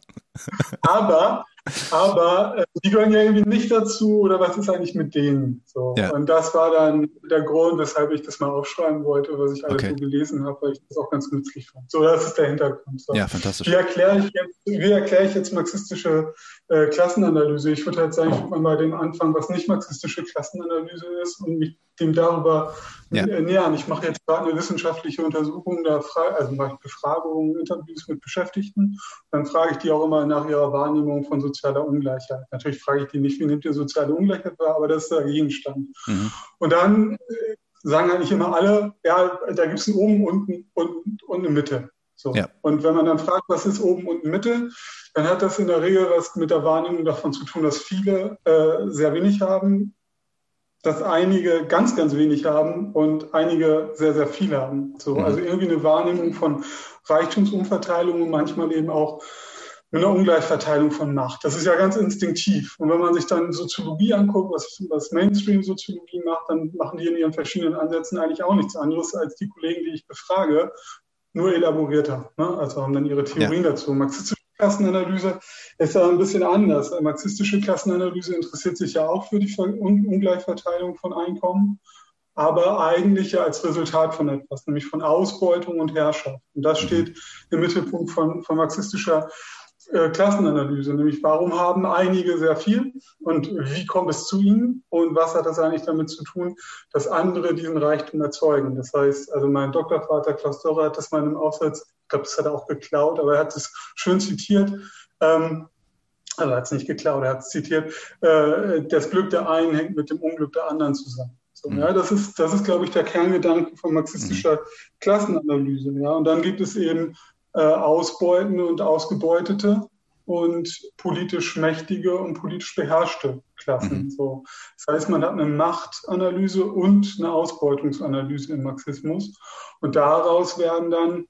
aber aber äh, die gehören ja irgendwie nicht dazu oder was ist eigentlich mit denen? So. Ja. Und das war dann der Grund, weshalb ich das mal aufschreiben wollte, was ich alles okay. so gelesen habe, weil ich das auch ganz nützlich fand. So, das ist der Hintergrund. So. Ja, fantastisch. Wie erkläre ich jetzt, wie erkläre ich jetzt marxistische äh, Klassenanalyse? Ich würde halt sagen, ich würde mal den Anfang, was nicht marxistische Klassenanalyse ist und mich dem darüber ja. nähern. Ich mache jetzt gerade eine wissenschaftliche Untersuchung, da frage, also mache ich Befragungen, Interviews mit Beschäftigten. Dann frage ich die auch immer nach ihrer Wahrnehmung von sozialer Ungleichheit. Natürlich frage ich die nicht, wie nimmt ihr soziale Ungleichheit wahr, aber das ist der Gegenstand. Mhm. Und dann äh, sagen eigentlich immer alle, ja, da gibt es ein oben, unten und, und eine Mitte. So. Ja. Und wenn man dann fragt, was ist oben und Mitte, dann hat das in der Regel was mit der Wahrnehmung davon zu tun, dass viele äh, sehr wenig haben dass einige ganz, ganz wenig haben und einige sehr, sehr viel haben. So, mhm. Also irgendwie eine Wahrnehmung von Reichtumsumverteilung und manchmal eben auch eine Ungleichverteilung von Macht. Das ist ja ganz instinktiv. Und wenn man sich dann Soziologie anguckt, was, was Mainstream-Soziologie macht, dann machen die in ihren verschiedenen Ansätzen eigentlich auch nichts anderes als die Kollegen, die ich befrage, nur elaborierter. Ne? Also haben dann ihre Theorien ja. dazu. Marxistische Klassenanalyse ist ja ein bisschen anders. Marxistische Klassenanalyse interessiert sich ja auch für die Ungleichverteilung von Einkommen, aber eigentlich ja als Resultat von etwas, nämlich von Ausbeutung und Herrschaft. Und das mhm. steht im Mittelpunkt von, von marxistischer äh, Klassenanalyse, nämlich warum haben einige sehr viel und wie kommt es zu ihnen und was hat das eigentlich damit zu tun, dass andere diesen Reichtum erzeugen. Das heißt, also mein Doktorvater Klaus Dorre hat das mal in einem Aufsatz, ich glaube, das hat er auch geklaut, aber er hat es schön zitiert. Ähm, also er hat es nicht geklaut, er hat es zitiert, äh, das Glück der einen hängt mit dem Unglück der anderen zusammen. So, mhm. ja, das ist, das ist, glaube ich, der Kerngedanke von marxistischer mhm. Klassenanalyse. Ja. Und dann gibt es eben äh, Ausbeutende und Ausgebeutete und politisch mächtige und politisch beherrschte Klassen. Mhm. So. Das heißt, man hat eine Machtanalyse und eine Ausbeutungsanalyse im Marxismus. Und daraus werden dann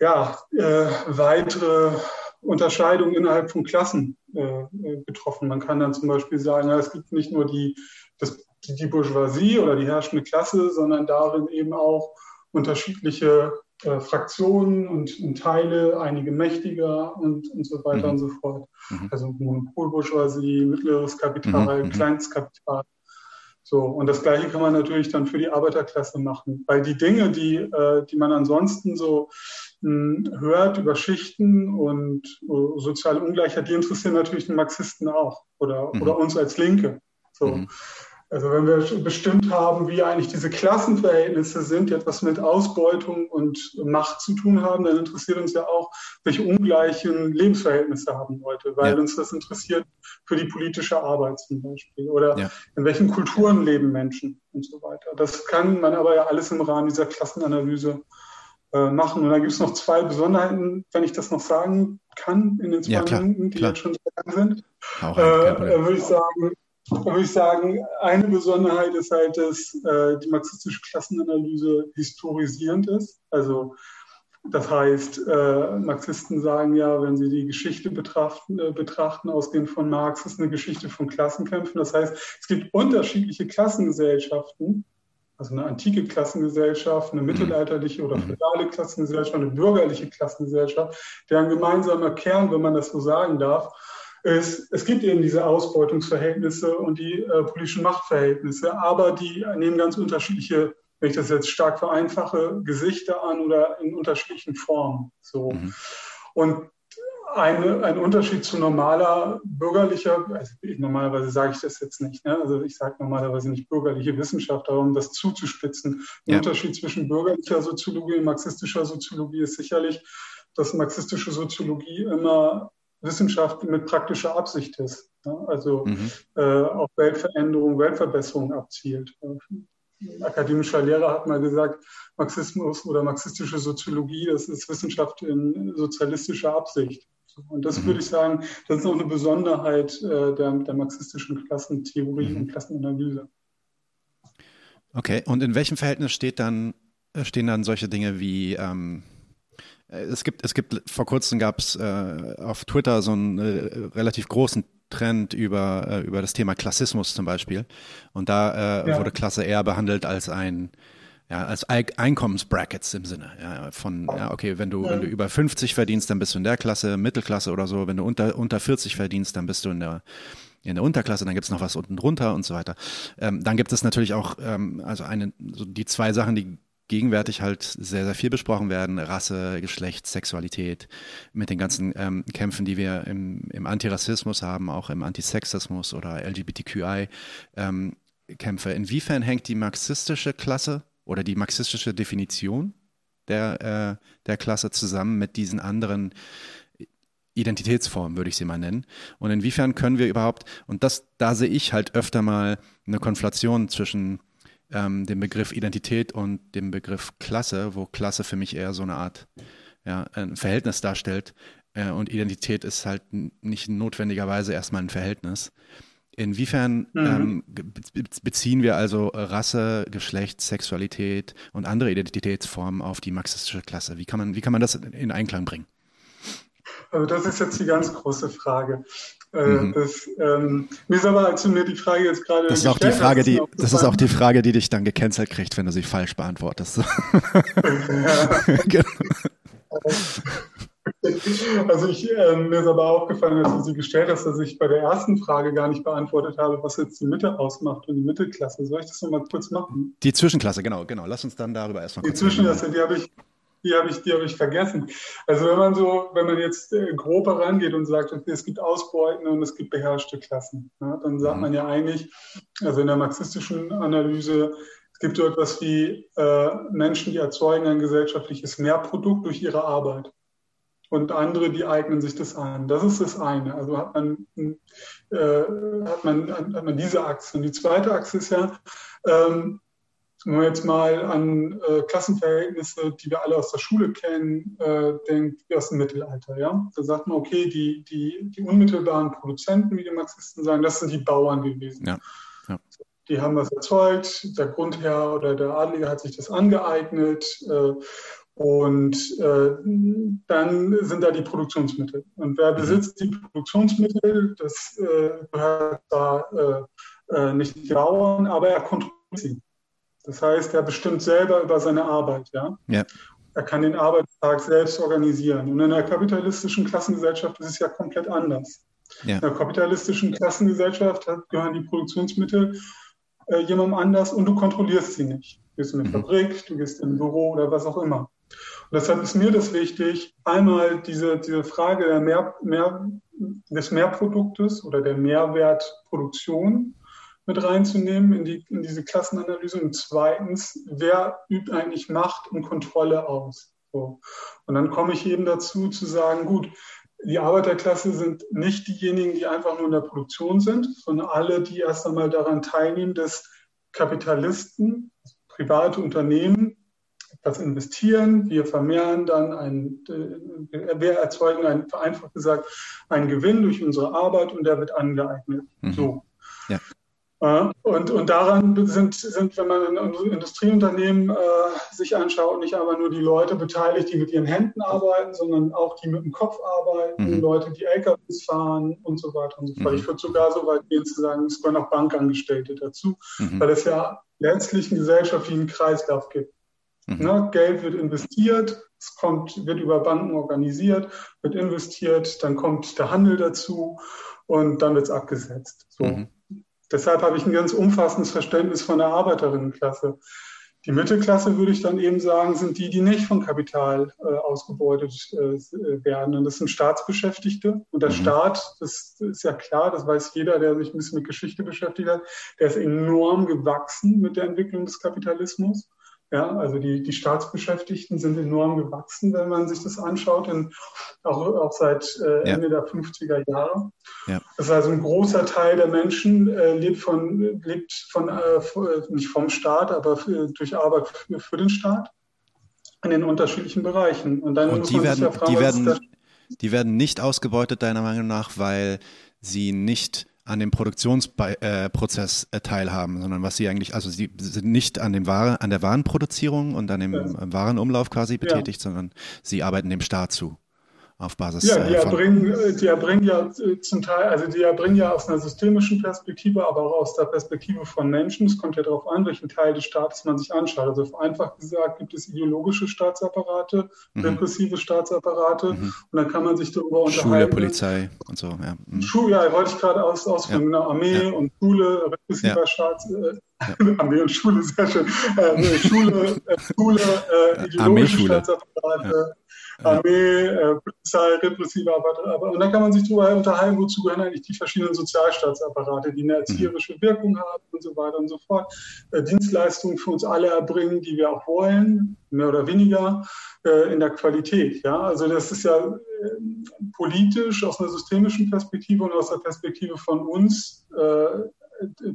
ja, äh, weitere Unterscheidungen innerhalb von Klassen äh, getroffen. Man kann dann zum Beispiel sagen, ja, es gibt nicht nur die, das, die Bourgeoisie oder die herrschende Klasse, sondern darin eben auch unterschiedliche äh, Fraktionen und, und, Teile, einige mächtiger und, und so weiter mhm. und so fort. Mhm. Also Monopolbourgeoisie, mittleres Kapital, mhm. Kleinstkapital. So, und das Gleiche kann man natürlich dann für die Arbeiterklasse machen, weil die Dinge, die, äh, die man ansonsten so mh, hm, hört über Schichten und uh, soziale Ungleichheit, die interessieren natürlich den Marxisten auch oder, mhm. oder uns als Linke. So. Also wenn wir bestimmt haben, wie eigentlich diese Klassenverhältnisse sind, die etwas mit Ausbeutung und Macht zu tun haben, dann interessiert uns ja auch, welche ungleichen Lebensverhältnisse haben Leute, weil ja. uns das interessiert für die politische Arbeit zum Beispiel oder ja. in welchen Kulturen leben Menschen und so weiter. Das kann man aber ja alles im Rahmen dieser Klassenanalyse äh, machen. Und da gibt es noch zwei Besonderheiten, wenn ich das noch sagen kann, in den zwei ja, Minuten, die klar. jetzt schon gegangen sind. Auch äh, würde ich sagen, würde ich sagen, eine Besonderheit ist halt, dass äh, die marxistische Klassenanalyse historisierend ist. Also das heißt, äh, Marxisten sagen ja, wenn sie die Geschichte betrachten, äh, betrachten, ausgehend von Marx, ist eine Geschichte von Klassenkämpfen. Das heißt, es gibt unterschiedliche Klassengesellschaften, Also eine antike Klassengesellschaft, eine mittelalterliche oder feudale Klassengesellschaft, eine bürgerliche Klassengesellschaft, deren gemeinsamer Kern, wenn man das so sagen darf, ist, es gibt eben diese Ausbeutungsverhältnisse und die äh, politischen Machtverhältnisse, aber die nehmen ganz unterschiedliche, wenn ich das jetzt stark vereinfache, Gesichter an oder in unterschiedlichen Formen. So. Mhm. Und eine, ein Unterschied zu normaler bürgerlicher, also normalerweise sage ich das jetzt nicht, ne? also ich sage normalerweise nicht bürgerliche Wissenschaft, aber um das zuzuspitzen. Der ja. Unterschied zwischen bürgerlicher Soziologie und marxistischer Soziologie ist sicherlich, dass marxistische Soziologie immer Wissenschaft mit praktischer Absicht ist, ne? also mhm. äh, auf Weltveränderung, Weltverbesserung abzielt. Ein akademischer Lehrer hat mal gesagt, Marxismus oder marxistische Soziologie, das ist Wissenschaft in sozialistischer Absicht. Und das mhm. würde ich sagen, das ist auch eine Besonderheit äh, der, der, marxistischen Klassentheorie mhm. und Klassenanalyse. Okay, und in welchem Verhältnis steht dann, äh, stehen dann solche Dinge wie ähm, äh, es gibt, es gibt, vor kurzem gab es äh, auf Twitter so einen äh, relativ großen Trend über, äh, über das Thema Klassismus zum Beispiel. Und da äh, ja. wurde Klasse eher behandelt als ein ja, als Einkommensbrackets im Sinne ja, von, ja, okay, wenn du, wenn du über 50 verdienst, dann bist du in der Klasse, Mittelklasse oder so. Wenn du unter, unter 40 verdienst, dann bist du in der, in der Unterklasse, dann gibt es noch was unten drunter und so weiter. Ähm, dann gibt es natürlich auch, ähm, also eine, so die zwei Sachen, die gegenwärtig halt sehr, sehr viel besprochen werden, Rasse, Geschlecht, Sexualität, mit den ganzen ähm, Kämpfen, die wir im, im Antirassismus haben, auch im Antisexismus oder LGBTQI. Ähm. Inwiefern hängt die marxistische Klasse oder die marxistische Definition der, äh, der Klasse zusammen mit diesen anderen Identitätsformen, würde ich sie mal nennen. Und inwiefern können wir überhaupt, und das, da sehe ich halt öfter mal eine Konflation zwischen ähm, dem Begriff Identität und dem Begriff Klasse, wo Klasse für mich eher so eine Art ja, ein Verhältnis darstellt. Äh, und Identität ist halt nicht notwendigerweise erstmal ein Verhältnis. Inwiefern mhm. ähm, beziehen wir also Rasse, Geschlecht, Sexualität und andere Identitätsformen auf die marxistische Klasse? Wie kann man, wie kann man das in Einklang bringen? Also das ist jetzt die ganz große Frage. Äh, mhm. Das, ähm, mir ist aber, als du mir die Frage jetzt gerade das ist auch die Frage, hast, die, das ist auch die Frage, die dich dann gecancelt kriegt, wenn du sie falsch beantwortest. genau. Also ich, äh, mir ist aber aufgefallen, als du sie gestellt hast, dass ich bei der ersten Frage gar nicht beantwortet habe, was jetzt die Mitte ausmacht und die Mittelklasse. Soll ich das nochmal kurz machen? Die Zwischenklasse, genau, genau. Lass uns dann darüber erstmal Die Zwischenklasse, die habe ich, die habe ich, die habe ich vergessen. Also wenn man so, wenn man jetzt äh, grob herangeht und sagt, es gibt Ausbeuten und es gibt beherrschte Klassen, ja, dann sagt mhm. man ja eigentlich, also in der marxistischen Analyse, es gibt so etwas wie äh, Menschen, die erzeugen ein gesellschaftliches Mehrprodukt durch ihre Arbeit und andere, die eignen sich das an. Das ist das eine. Also hat man, äh, hat man, hat man diese Achse. Und die zweite Achse ist ja, ähm, wenn man jetzt mal an äh, Klassenverhältnisse, die wir alle aus der Schule kennen, äh, denkt, wie aus dem Mittelalter. Ja? Da sagt man, okay, die, die, die unmittelbaren Produzenten, wie die Marxisten sagen, das sind die Bauern gewesen. Ja. Ja. Die haben was erzeugt, der Grundherr oder der Adlige hat sich das angeeignet. Äh, und äh, dann sind da die Produktionsmittel. Und wer mhm. besitzt die Produktionsmittel, das äh, gehört da äh, nicht die Bauern, aber er kontrolliert sie. Das heißt, er bestimmt selber über seine Arbeit. Ja? ja? Er kann den Arbeitstag selbst organisieren. Und in einer kapitalistischen Klassengesellschaft ist es ja komplett anders. Ja. In einer kapitalistischen Klassengesellschaft gehören die Produktionsmittel äh, jemandem anders und du kontrollierst sie nicht. Du gehst in eine mhm. Fabrik, du gehst in ein Büro oder was auch immer. Und deshalb ist mir das wichtig, einmal diese, diese Frage der Mehr, Mehr, des Mehrproduktes oder der Mehrwertproduktion mit reinzunehmen in, die, in diese Klassenanalyse. Und zweitens, wer übt eigentlich Macht und Kontrolle aus? So. Und dann komme ich eben dazu zu sagen, gut, die Arbeiterklasse sind nicht diejenigen, die einfach nur in der Produktion sind, sondern alle, die erst einmal daran teilnehmen, dass Kapitalisten, private Unternehmen das investieren, wir vermehren dann ein, äh, wir erzeugen ein, vereinfacht gesagt, einen Gewinn durch unsere Arbeit und der wird angeeignet. Mhm. So. Ja. Und, und daran sind, sind, wenn man in Industrieunternehmen äh, sich anschaut, nicht aber nur die Leute beteiligt, die mit ihren Händen arbeiten, sondern auch die mit dem Kopf arbeiten, mhm. Leute, die LKWs fahren und so weiter und so fort. Mhm. Ich würde sogar so weit gehen zu sagen, es gehören auch Bankangestellte dazu, mhm. weil es ja letztlich einen gesellschaftlichen Kreislauf gibt. Mhm. Ne? Geld wird investiert, es kommt, wird über Banken organisiert, wird investiert, dann kommt der Handel dazu und dann wird es abgesetzt. So. Deshalb habe ich ein ganz umfassendes Verständnis von der Arbeiterinnenklasse. Die Mittelklasse würde ich dann eben sagen, sind die, die nicht von Kapital äh, ausgebeutet äh, werden. Und das sind Staatsbeschäftigte. Und der mhm. Staat, das ist ja klar, das weiß jeder, der sich ein bisschen mit Geschichte beschäftigt hat, der ist enorm gewachsen mit der Entwicklung des Kapitalismus. Ja, also die, die Staatsbeschäftigten sind enorm gewachsen, wenn man sich das anschaut, in, auch, auch seit äh, Ende ja. der 50er Jahre. Ja. Das ist also ein großer Teil der Menschen äh, lebt von, lebt von äh, nicht vom Staat, aber für, durch Arbeit für, für, den Staat in den unterschiedlichen Bereichen. Und dann Und muss man werden, sich ja fragen, die werden, die werden nicht ausgebeutet, deiner Meinung nach, weil sie nicht an dem Produktionsprozess äh, teilhaben, sondern was sie eigentlich, also sie sind nicht an dem Ware, an der Warenproduzierung und an dem ja. Warenumlauf quasi betätigt, ja. sondern sie arbeiten dem Staat zu auf Basis Ja, die erbringen, äh, die erbringen ja äh, zum Teil, also die erbringen ja aus einer systemischen Perspektive, aber auch aus der Perspektive von Menschen. Es kommt ja darauf an, welchen Teil des Staates man sich anschaut. Also vereinfacht gesagt gibt es ideologische Staatsapparate, mhm. repressive Staatsapparate mhm. und dann kann man sich darüber unterhalten. Schule, Polizei und so, ja. Mhm. Schule, ja, wollte ich gerade aus, ausführen. Ja. Armee ja. und Schule, repressiver ja. Staats, äh, Armee und Schule, sehr schön. Äh, Schule, äh, Schule, äh, ideologische Staatsapparate. Armee, äh, Polizei, repressive Apparate. Und dann kann man sich darüber unterhalten, wozu gehören eigentlich die verschiedenen Sozialstaatsapparate, die eine erzieherische Wirkung haben und so weiter und so fort. Äh, Dienstleistungen für uns alle erbringen, die wir auch wollen, mehr oder weniger, äh, in der Qualität. Ja? Also das ist ja äh, politisch aus einer systemischen Perspektive und aus der Perspektive von uns äh,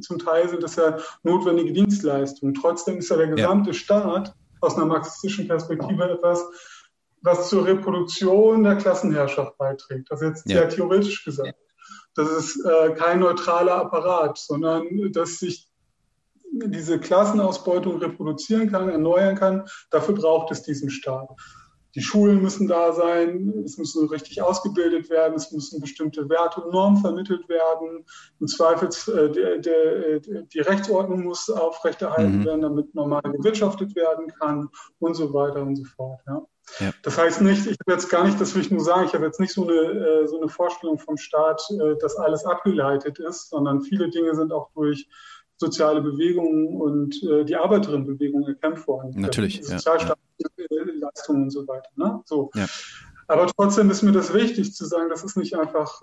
zum Teil sind das ja notwendige Dienstleistungen. Trotzdem ist ja der gesamte ja. Staat aus einer marxistischen Perspektive etwas, was zur Reproduktion der Klassenherrschaft beiträgt. Das ist jetzt ja. sehr theoretisch gesagt. Das ist äh, kein neutraler Apparat, sondern dass sich diese Klassenausbeutung reproduzieren kann, erneuern kann. Dafür braucht es diesen Staat. Die Schulen müssen da sein, es müssen richtig ausgebildet werden, es müssen bestimmte Werte und Normen vermittelt werden. Im Zweifel äh, der, der, die Rechtsordnung muss aufrechterhalten mhm. werden, damit normal gewirtschaftet werden kann und so weiter und so fort. Ja. Ja. Das heißt nicht, ich habe jetzt gar nicht, das will ich nur sagen, ich habe jetzt nicht so eine, äh, so eine Vorstellung vom Staat, äh, dass alles abgeleitet ist, sondern viele Dinge sind auch durch soziale Bewegungen und äh, die Arbeiterinnenbewegung erkämpft worden. Natürlich. Sozialstaatsleistungen ja. und so weiter. Ne? So. Ja. Aber trotzdem ist mir das wichtig zu sagen, das ist nicht einfach,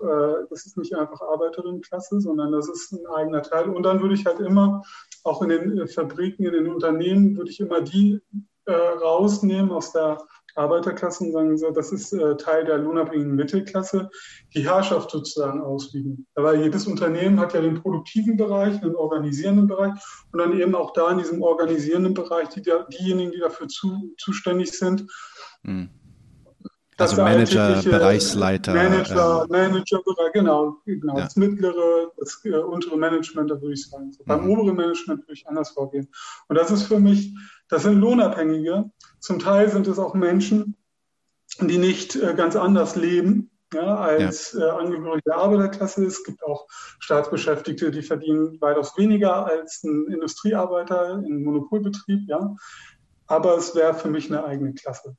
das ist nicht einfach Arbeiterinnenklasse, sondern das ist ein eigener Teil. Und dann würde ich halt immer, auch in den Fabriken, in den Unternehmen, würde ich immer die rausnehmen aus der Arbeiterklassen sagen so, das ist äh, Teil der lohnabhängigen Mittelklasse, die Herrschaft sozusagen ausüben. Weil jedes Unternehmen hat ja den produktiven Bereich, den organisierenden Bereich und dann eben auch da in diesem organisierenden Bereich die, diejenigen, die dafür zu, zuständig sind. Mhm. Also Manager, Bereichsleiter. Manager, ähm, Managerbereich, genau, genau. Ja. Das mittlere, das äh, untere Management, da würde ich sagen. So. Mhm. Beim oberen Management würde ich anders vorgehen. Und das ist für mich, das sind Lohnabhängige. Zum Teil sind es auch Menschen, die nicht äh, ganz anders leben ja, als ja. Äh, Angehörige der Arbeiterklasse. Es gibt auch Staatsbeschäftigte, die verdienen weitaus weniger als ein Industriearbeiter in einem Monopolbetrieb. Ja. Aber es wäre für mich eine eigene Klasse.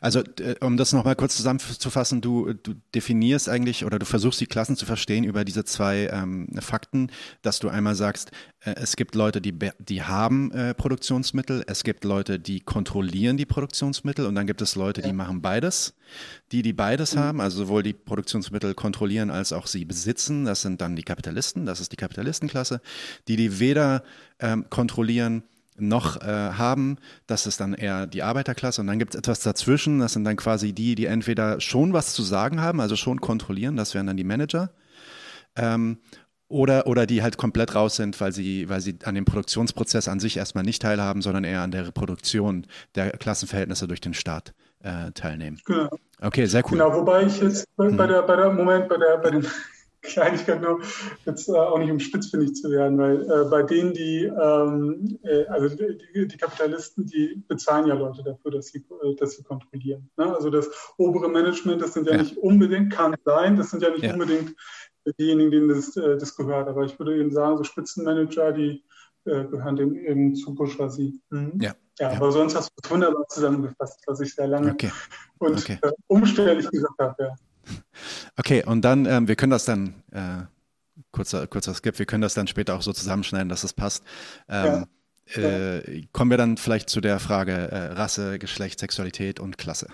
Also, äh, um das nochmal kurz zusammenzufassen, du, du definierst eigentlich oder du versuchst die Klassen zu verstehen über diese zwei ähm, Fakten, dass du einmal sagst, äh, es gibt Leute, die, die haben äh, Produktionsmittel, es gibt Leute, die kontrollieren die Produktionsmittel und dann gibt es Leute, die machen beides. Die, die beides mhm. haben, also sowohl die Produktionsmittel kontrollieren als auch sie besitzen, das sind dann die Kapitalisten, das ist die Kapitalistenklasse. Die, die weder ähm, kontrollieren, noch äh, haben, das ist dann eher die Arbeiterklasse und dann gibt es etwas dazwischen, das sind dann quasi die, die entweder schon was zu sagen haben, also schon kontrollieren, das wären dann die Manager, ähm, oder, oder die halt komplett raus sind, weil sie, weil sie an dem Produktionsprozess an sich erstmal nicht teilhaben, sondern eher an der Reproduktion der Klassenverhältnisse durch den Staat äh, teilnehmen. Genau. Okay, sehr cool. Genau, wobei ich jetzt bei, bei der, bei der Moment, bei der, bei den Kleinigkeit nur, jetzt äh, auch nicht um spitzfindig zu werden, weil äh, bei denen, die, ähm, äh, also die, die, Kapitalisten, die bezahlen ja Leute dafür, dass sie, äh, dass sie kontrollieren. Ne? Also das obere Management, das sind ja, ja, nicht unbedingt, kann sein, das sind ja nicht ja. unbedingt diejenigen, denen das, äh, das gehört. Aber ich würde eben sagen, so Spitzenmanager, die äh, gehören dem eben zu Bourgeoisie. Mhm. Ja. Ja, ja, aber sonst hast du es wunderbar zusammengefasst, was ich sehr lange okay. und okay. umständlich gesagt habe. Ja. Okay, und dann, ähm, wir können das dann, äh, kurzer, kurzer Skip, wir können das dann später auch so zusammenschneiden, dass es passt. Ähm, ja. Äh, kommen wir dann vielleicht zu der Frage äh, Rasse, Geschlecht, Sexualität und Klasse.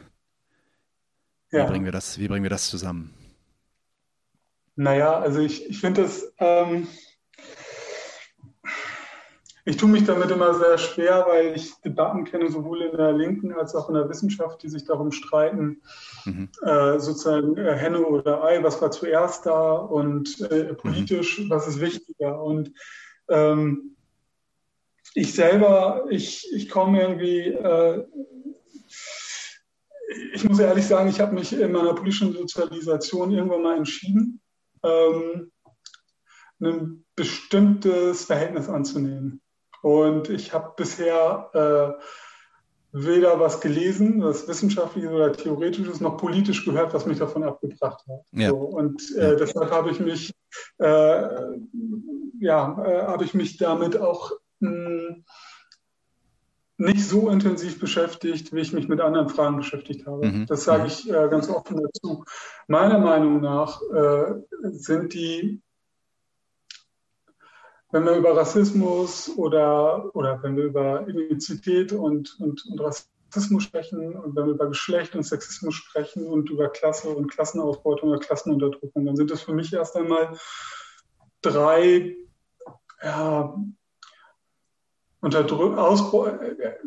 Ja. Wie, bringen wir das, wie bringen wir das zusammen? Naja, also ich, ich finde das, ähm, ich tue mich damit immer sehr schwer, weil ich Debatten kenne, sowohl in der Linken als auch in der Wissenschaft, die sich darum streiten, mhm. äh, sozusagen äh, Henne oder Ei, was war zuerst da und äh, politisch, mhm. was ist wichtiger. Und ähm, ich selber, ich, ich komme irgendwie, äh, ich muss ehrlich sagen, ich habe mich in meiner politischen Sozialisation irgendwann mal entschieden, ähm, ein bestimmtes Verhältnis anzunehmen. Und ich habe bisher äh, weder was gelesen, was wissenschaftliches oder theoretisches, noch politisch gehört, was mich davon abgebracht hat. Ja. So, und äh, deshalb habe ich mich, äh, ja, äh, habe ich mich damit auch mh, hm, nicht so intensiv beschäftigt, wie ich mich mit anderen Fragen beschäftigt habe. Mhm. Das sage mhm. ich äh, ganz offen dazu. Meiner Meinung nach äh, sind die wenn wir über Rassismus oder, oder wenn wir über Ethnizität und, und, und Rassismus sprechen und wenn wir über Geschlecht und Sexismus sprechen und über Klasse und Klassenausbeutung oder Klassenunterdrückung, dann sind das für mich erst einmal drei ja, Unterdrück Ausbeu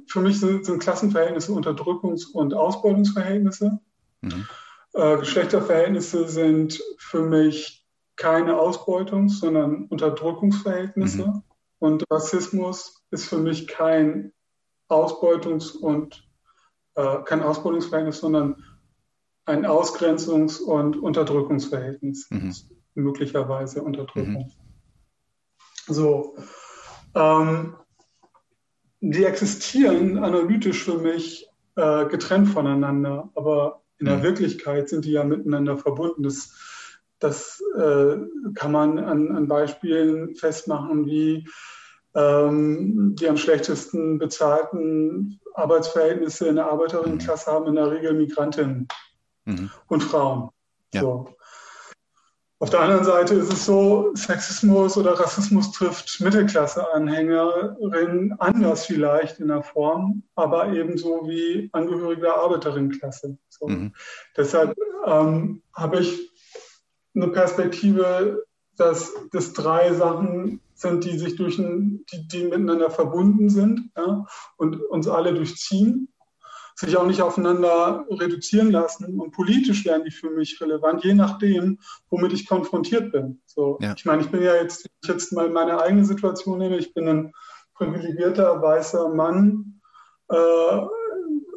für mich sind, sind Klassenverhältnisse Unterdrückungs- und Ausbeutungsverhältnisse. Mhm. Äh, Geschlechterverhältnisse sind für mich keine Ausbeutungs-, sondern Unterdrückungsverhältnisse. Mhm. Und Rassismus ist für mich kein Ausbeutungs- und äh, kein Ausbeutungsverhältnis, sondern ein Ausgrenzungs- und Unterdrückungsverhältnis. Mhm. Möglicherweise Unterdrückung. Mhm. So. Ähm, die existieren analytisch für mich äh, getrennt voneinander, aber in der mhm. Wirklichkeit sind die ja miteinander verbunden. Das das äh, kann man an, an, Beispielen festmachen, wie ähm, die am schlechtesten bezahlten Arbeitsverhältnisse in der Arbeiterinnenklasse haben in der Regel Migrantinnen mhm. und Frauen. Ja. So. Auf der anderen Seite ist es so, Sexismus oder Rassismus trifft Mittelklasse-Anhängerinnen anders vielleicht in der Form, aber ebenso wie Angehörige der Arbeiterinnenklasse. So. Mhm. Deshalb ähm, habe ich eine Perspektive, dass das drei Sachen sind, die sich durch ein, die, die miteinander verbunden sind ja, und uns alle durchziehen, sich auch nicht aufeinander reduzieren lassen. Und politisch werden die für mich relevant, je nachdem, womit ich konfrontiert bin. So, ja. Ich meine, ich bin ja jetzt, ich jetzt mal meine eigene Situation nehme, ich bin ein privilegierter weißer Mann äh,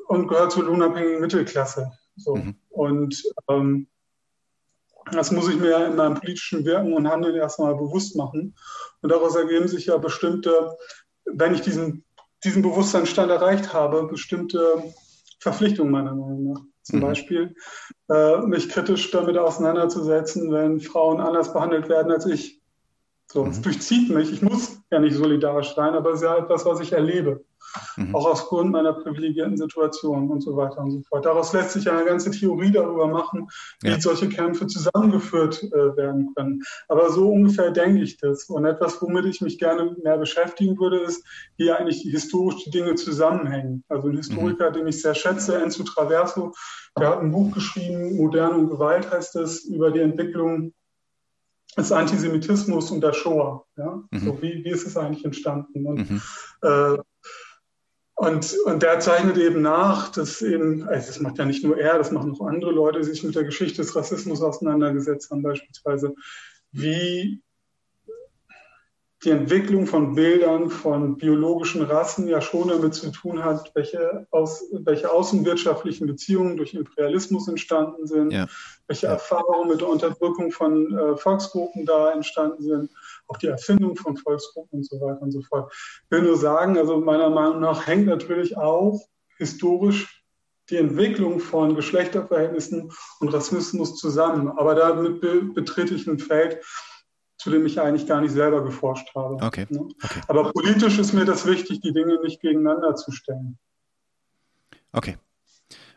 und gehöre zur lohnabhängigen Mittelklasse. So. Mhm. Und ähm, das muss ich mir in meinem politischen Wirken und Handeln erstmal bewusst machen. Und daraus ergeben sich ja bestimmte, wenn ich diesen, diesen Bewusstseinsstand erreicht habe, bestimmte Verpflichtungen meiner Meinung nach. Zum mhm. Beispiel äh, mich kritisch damit auseinanderzusetzen, wenn Frauen anders behandelt werden als ich. So, es mhm. durchzieht mich. Ich muss ja nicht solidarisch sein, aber es ist ja etwas, was ich erlebe mhm. auch aufgrund meiner privilegierten Situation und so weiter und so fort. Daraus lässt sich eine ganze Theorie darüber machen, wie ja. solche Kämpfe zusammengeführt äh, werden können. Aber so ungefähr denke ich das. Und etwas, womit ich mich gerne mehr beschäftigen würde, ist, wie eigentlich historisch die Dinge zusammenhängen. Also ein Historiker, mhm. den ich sehr schätze, Enzo Traverso, der hat ein Buch geschrieben, Moderne und Gewalt heißt es, über die Entwicklung des Antisemitismus und der Shoah. Ja? Mhm. So, wie, wie ist es eigentlich entstanden? Und mhm. äh, und, und der zeichnet eben nach, dass eben, also das macht ja nicht nur er, das machen auch andere Leute, die sich mit der Geschichte des Rassismus auseinandergesetzt haben, beispielsweise, wie die Entwicklung von Bildern von biologischen Rassen ja schon damit zu tun hat, welche, aus, welche außenwirtschaftlichen Beziehungen durch Imperialismus entstanden sind, ja. welche ja. Erfahrungen mit der Unterdrückung von äh, Volksgruppen da entstanden sind, auch die Erfindung von Volksgruppen und so weiter und so fort. Ich will nur sagen, also meiner Meinung nach hängt natürlich auch historisch die Entwicklung von Geschlechterverhältnissen und Rassismus zusammen. Aber damit be betrete ich ein Feld, zu dem ich eigentlich gar nicht selber geforscht habe. Okay. Ne? okay. Aber politisch ist mir das wichtig, die Dinge nicht gegeneinander zu stellen. Okay.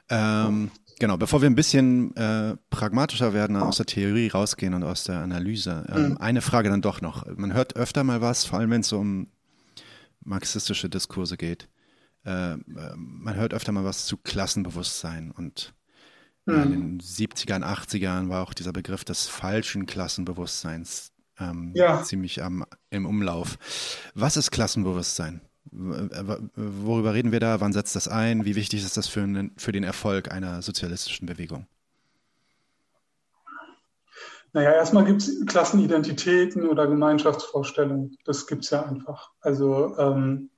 Ähm, genau, bevor wir ein bisschen äh, pragmatischer werden, aus der Theorie rausgehen und aus der Analyse, ähm, mhm. eine Frage dann doch noch. Man hört öfter mal was, vor allem wenn es um marxistische Diskurse geht. Äh, äh man hört öfter mal was zu Klassenbewusstsein und mhm. in den 70ern, 80ern war auch dieser Begriff des falschen Klassenbewusstseins ähm, ja. ziemlich am, im Umlauf. Was ist Klassenbewusstsein? Worüber reden wir da? Wann setzt das ein? Wie wichtig ist das für, für den Erfolg einer sozialistischen Bewegung? Naja, erstmal gibt es Klassenidentitäten oder Gemeinschaftsvorstellungen. Das gibt es ja einfach. Also ähm,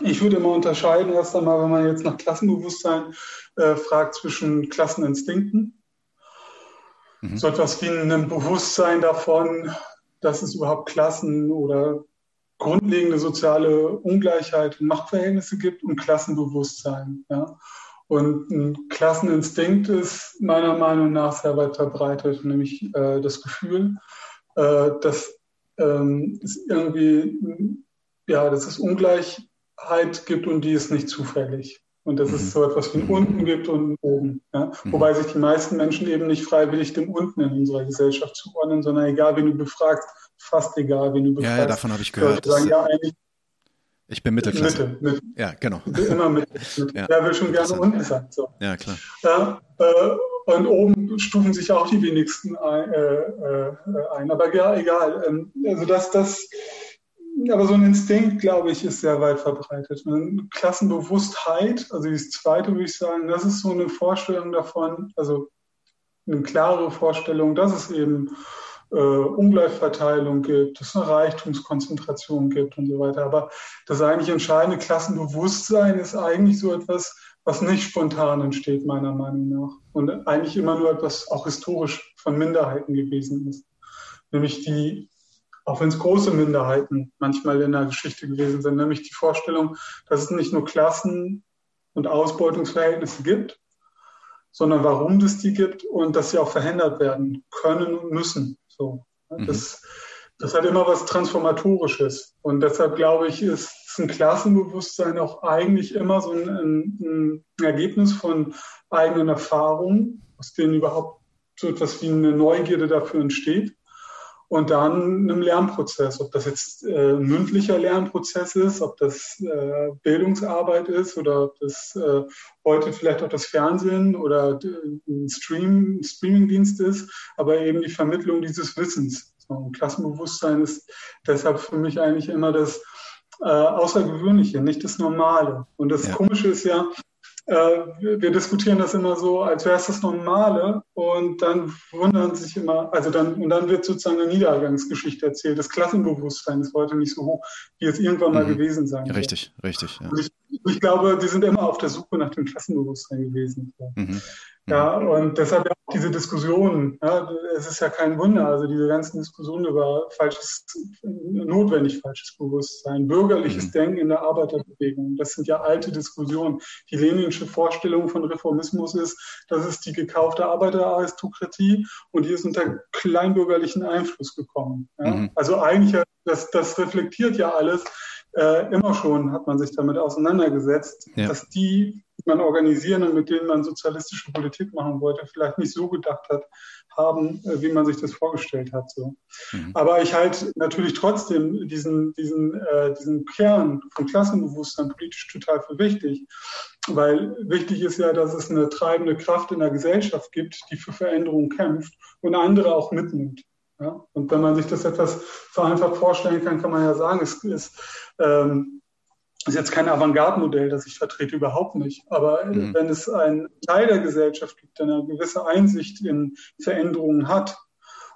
ich würde immer unterscheiden, erst einmal, wenn man jetzt nach Klassenbewusstsein äh, fragt, zwischen Klasseninstinkten. Mhm. So etwas wie ein Bewusstsein davon, dass es überhaupt Klassen oder grundlegende soziale Ungleichheit und Machtverhältnisse gibt und Klassenbewusstsein. Ja. Und ein Klasseninstinkt ist meiner Meinung nach sehr weit verbreitet, nämlich äh, das Gefühl, äh, dass ähm, es irgendwie, ja, dass es Ungleichheit gibt und die ist nicht zufällig. Und dass mhm. es so etwas wie ein Unten gibt und ein Oben. Ja? Mhm. Wobei sich die meisten Menschen eben nicht freiwillig dem Unten in unserer Gesellschaft zuordnen, sondern egal, wen du befragst, fast egal, wen du befragst. Ja, ja davon habe ich gehört. Sagen, ja, ich bin Mittelklasse. Mitte, Mitte. Ja, genau. Immer Mitte. Ja. Wer will schon gerne unten sein? So. Ja, klar. Ja, äh, und oben stufen sich auch die wenigsten ein. Äh, äh, ein. Aber ja, egal. Ähm, also das, das aber so ein Instinkt, glaube ich, ist sehr weit verbreitet. Eine Klassenbewusstheit, also die zweite würde ich sagen, das ist so eine Vorstellung davon, also eine klare Vorstellung, dass es eben äh, Ungleichverteilung gibt, dass es eine Reichtumskonzentration gibt und so weiter. Aber das eigentlich entscheidende Klassenbewusstsein ist eigentlich so etwas, was nicht spontan entsteht, meiner Meinung nach. Und eigentlich immer nur etwas auch historisch von Minderheiten gewesen ist. Nämlich die auch wenn es große Minderheiten manchmal in der Geschichte gewesen sind, nämlich die Vorstellung, dass es nicht nur Klassen- und Ausbeutungsverhältnisse gibt, sondern warum es die gibt und dass sie auch verhindert werden können und müssen. So, mhm. das, das hat immer was Transformatorisches. Und deshalb glaube ich, ist ein Klassenbewusstsein auch eigentlich immer so ein, ein, ein Ergebnis von eigenen Erfahrungen, aus denen überhaupt so etwas wie eine Neugierde dafür entsteht und dann einem Lernprozess, ob das jetzt äh, mündlicher Lernprozess ist, ob das äh, Bildungsarbeit ist oder ob das äh, heute vielleicht auch das Fernsehen oder ein Stream, Streamingdienst ist, aber eben die Vermittlung dieses Wissens. So, ein Klassenbewusstsein ist deshalb für mich eigentlich immer das äh, Außergewöhnliche, nicht das Normale. Und das ja. Komische ist ja, äh, wir, diskutieren das immer so, als wäre es das Normale und dann wundern sich immer, also dann, und dann wird sozusagen eine Niedergangsgeschichte erzählt. Das Klassenbewusstsein ist heute nicht so hoch, wie es irgendwann mal mhm. gewesen sein wird. Richtig, richtig. Ja. Ich, ich, glaube, die sind immer auf der Suche nach dem Klassenbewusstsein gewesen. Mhm. Ja, und deshalb auch diese Diskussionen. Ja, es ist ja kein Wunder, also diese ganzen Diskussionen über falsches, notwendig falsches Bewusstsein, bürgerliches mhm. Denken in der Arbeiterbewegung. Das sind ja alte Diskussionen. Die leninische Vorstellung von Reformismus ist, das ist die gekaufte Arbeiteraristokratie und die ist unter kleinbürgerlichen Einfluss gekommen. Ja? Mhm. Also eigentlich, das, das reflektiert ja alles. Äh, immer schon hat man sich damit auseinandergesetzt, ja. dass die man organisieren und mit denen man sozialistische Politik machen wollte, vielleicht nicht so gedacht hat, haben, äh, wie man sich das vorgestellt hat. So. Mhm. Aber ich halte natürlich trotzdem diesen, diesen, äh, diesen Kern von Klassenbewusstsein politisch total für wichtig, weil wichtig ist ja, dass es eine treibende Kraft in der Gesellschaft gibt, die für Veränderungen kämpft und andere auch mitnimmt. Ja? Und wenn man sich das etwas vereinfacht vorstellen kann, kann man ja sagen, es ist ähm, ist jetzt kein Avantgarde-Modell, das ich vertrete, überhaupt nicht. Aber mhm. wenn es einen Teil der Gesellschaft gibt, der eine gewisse Einsicht in Veränderungen hat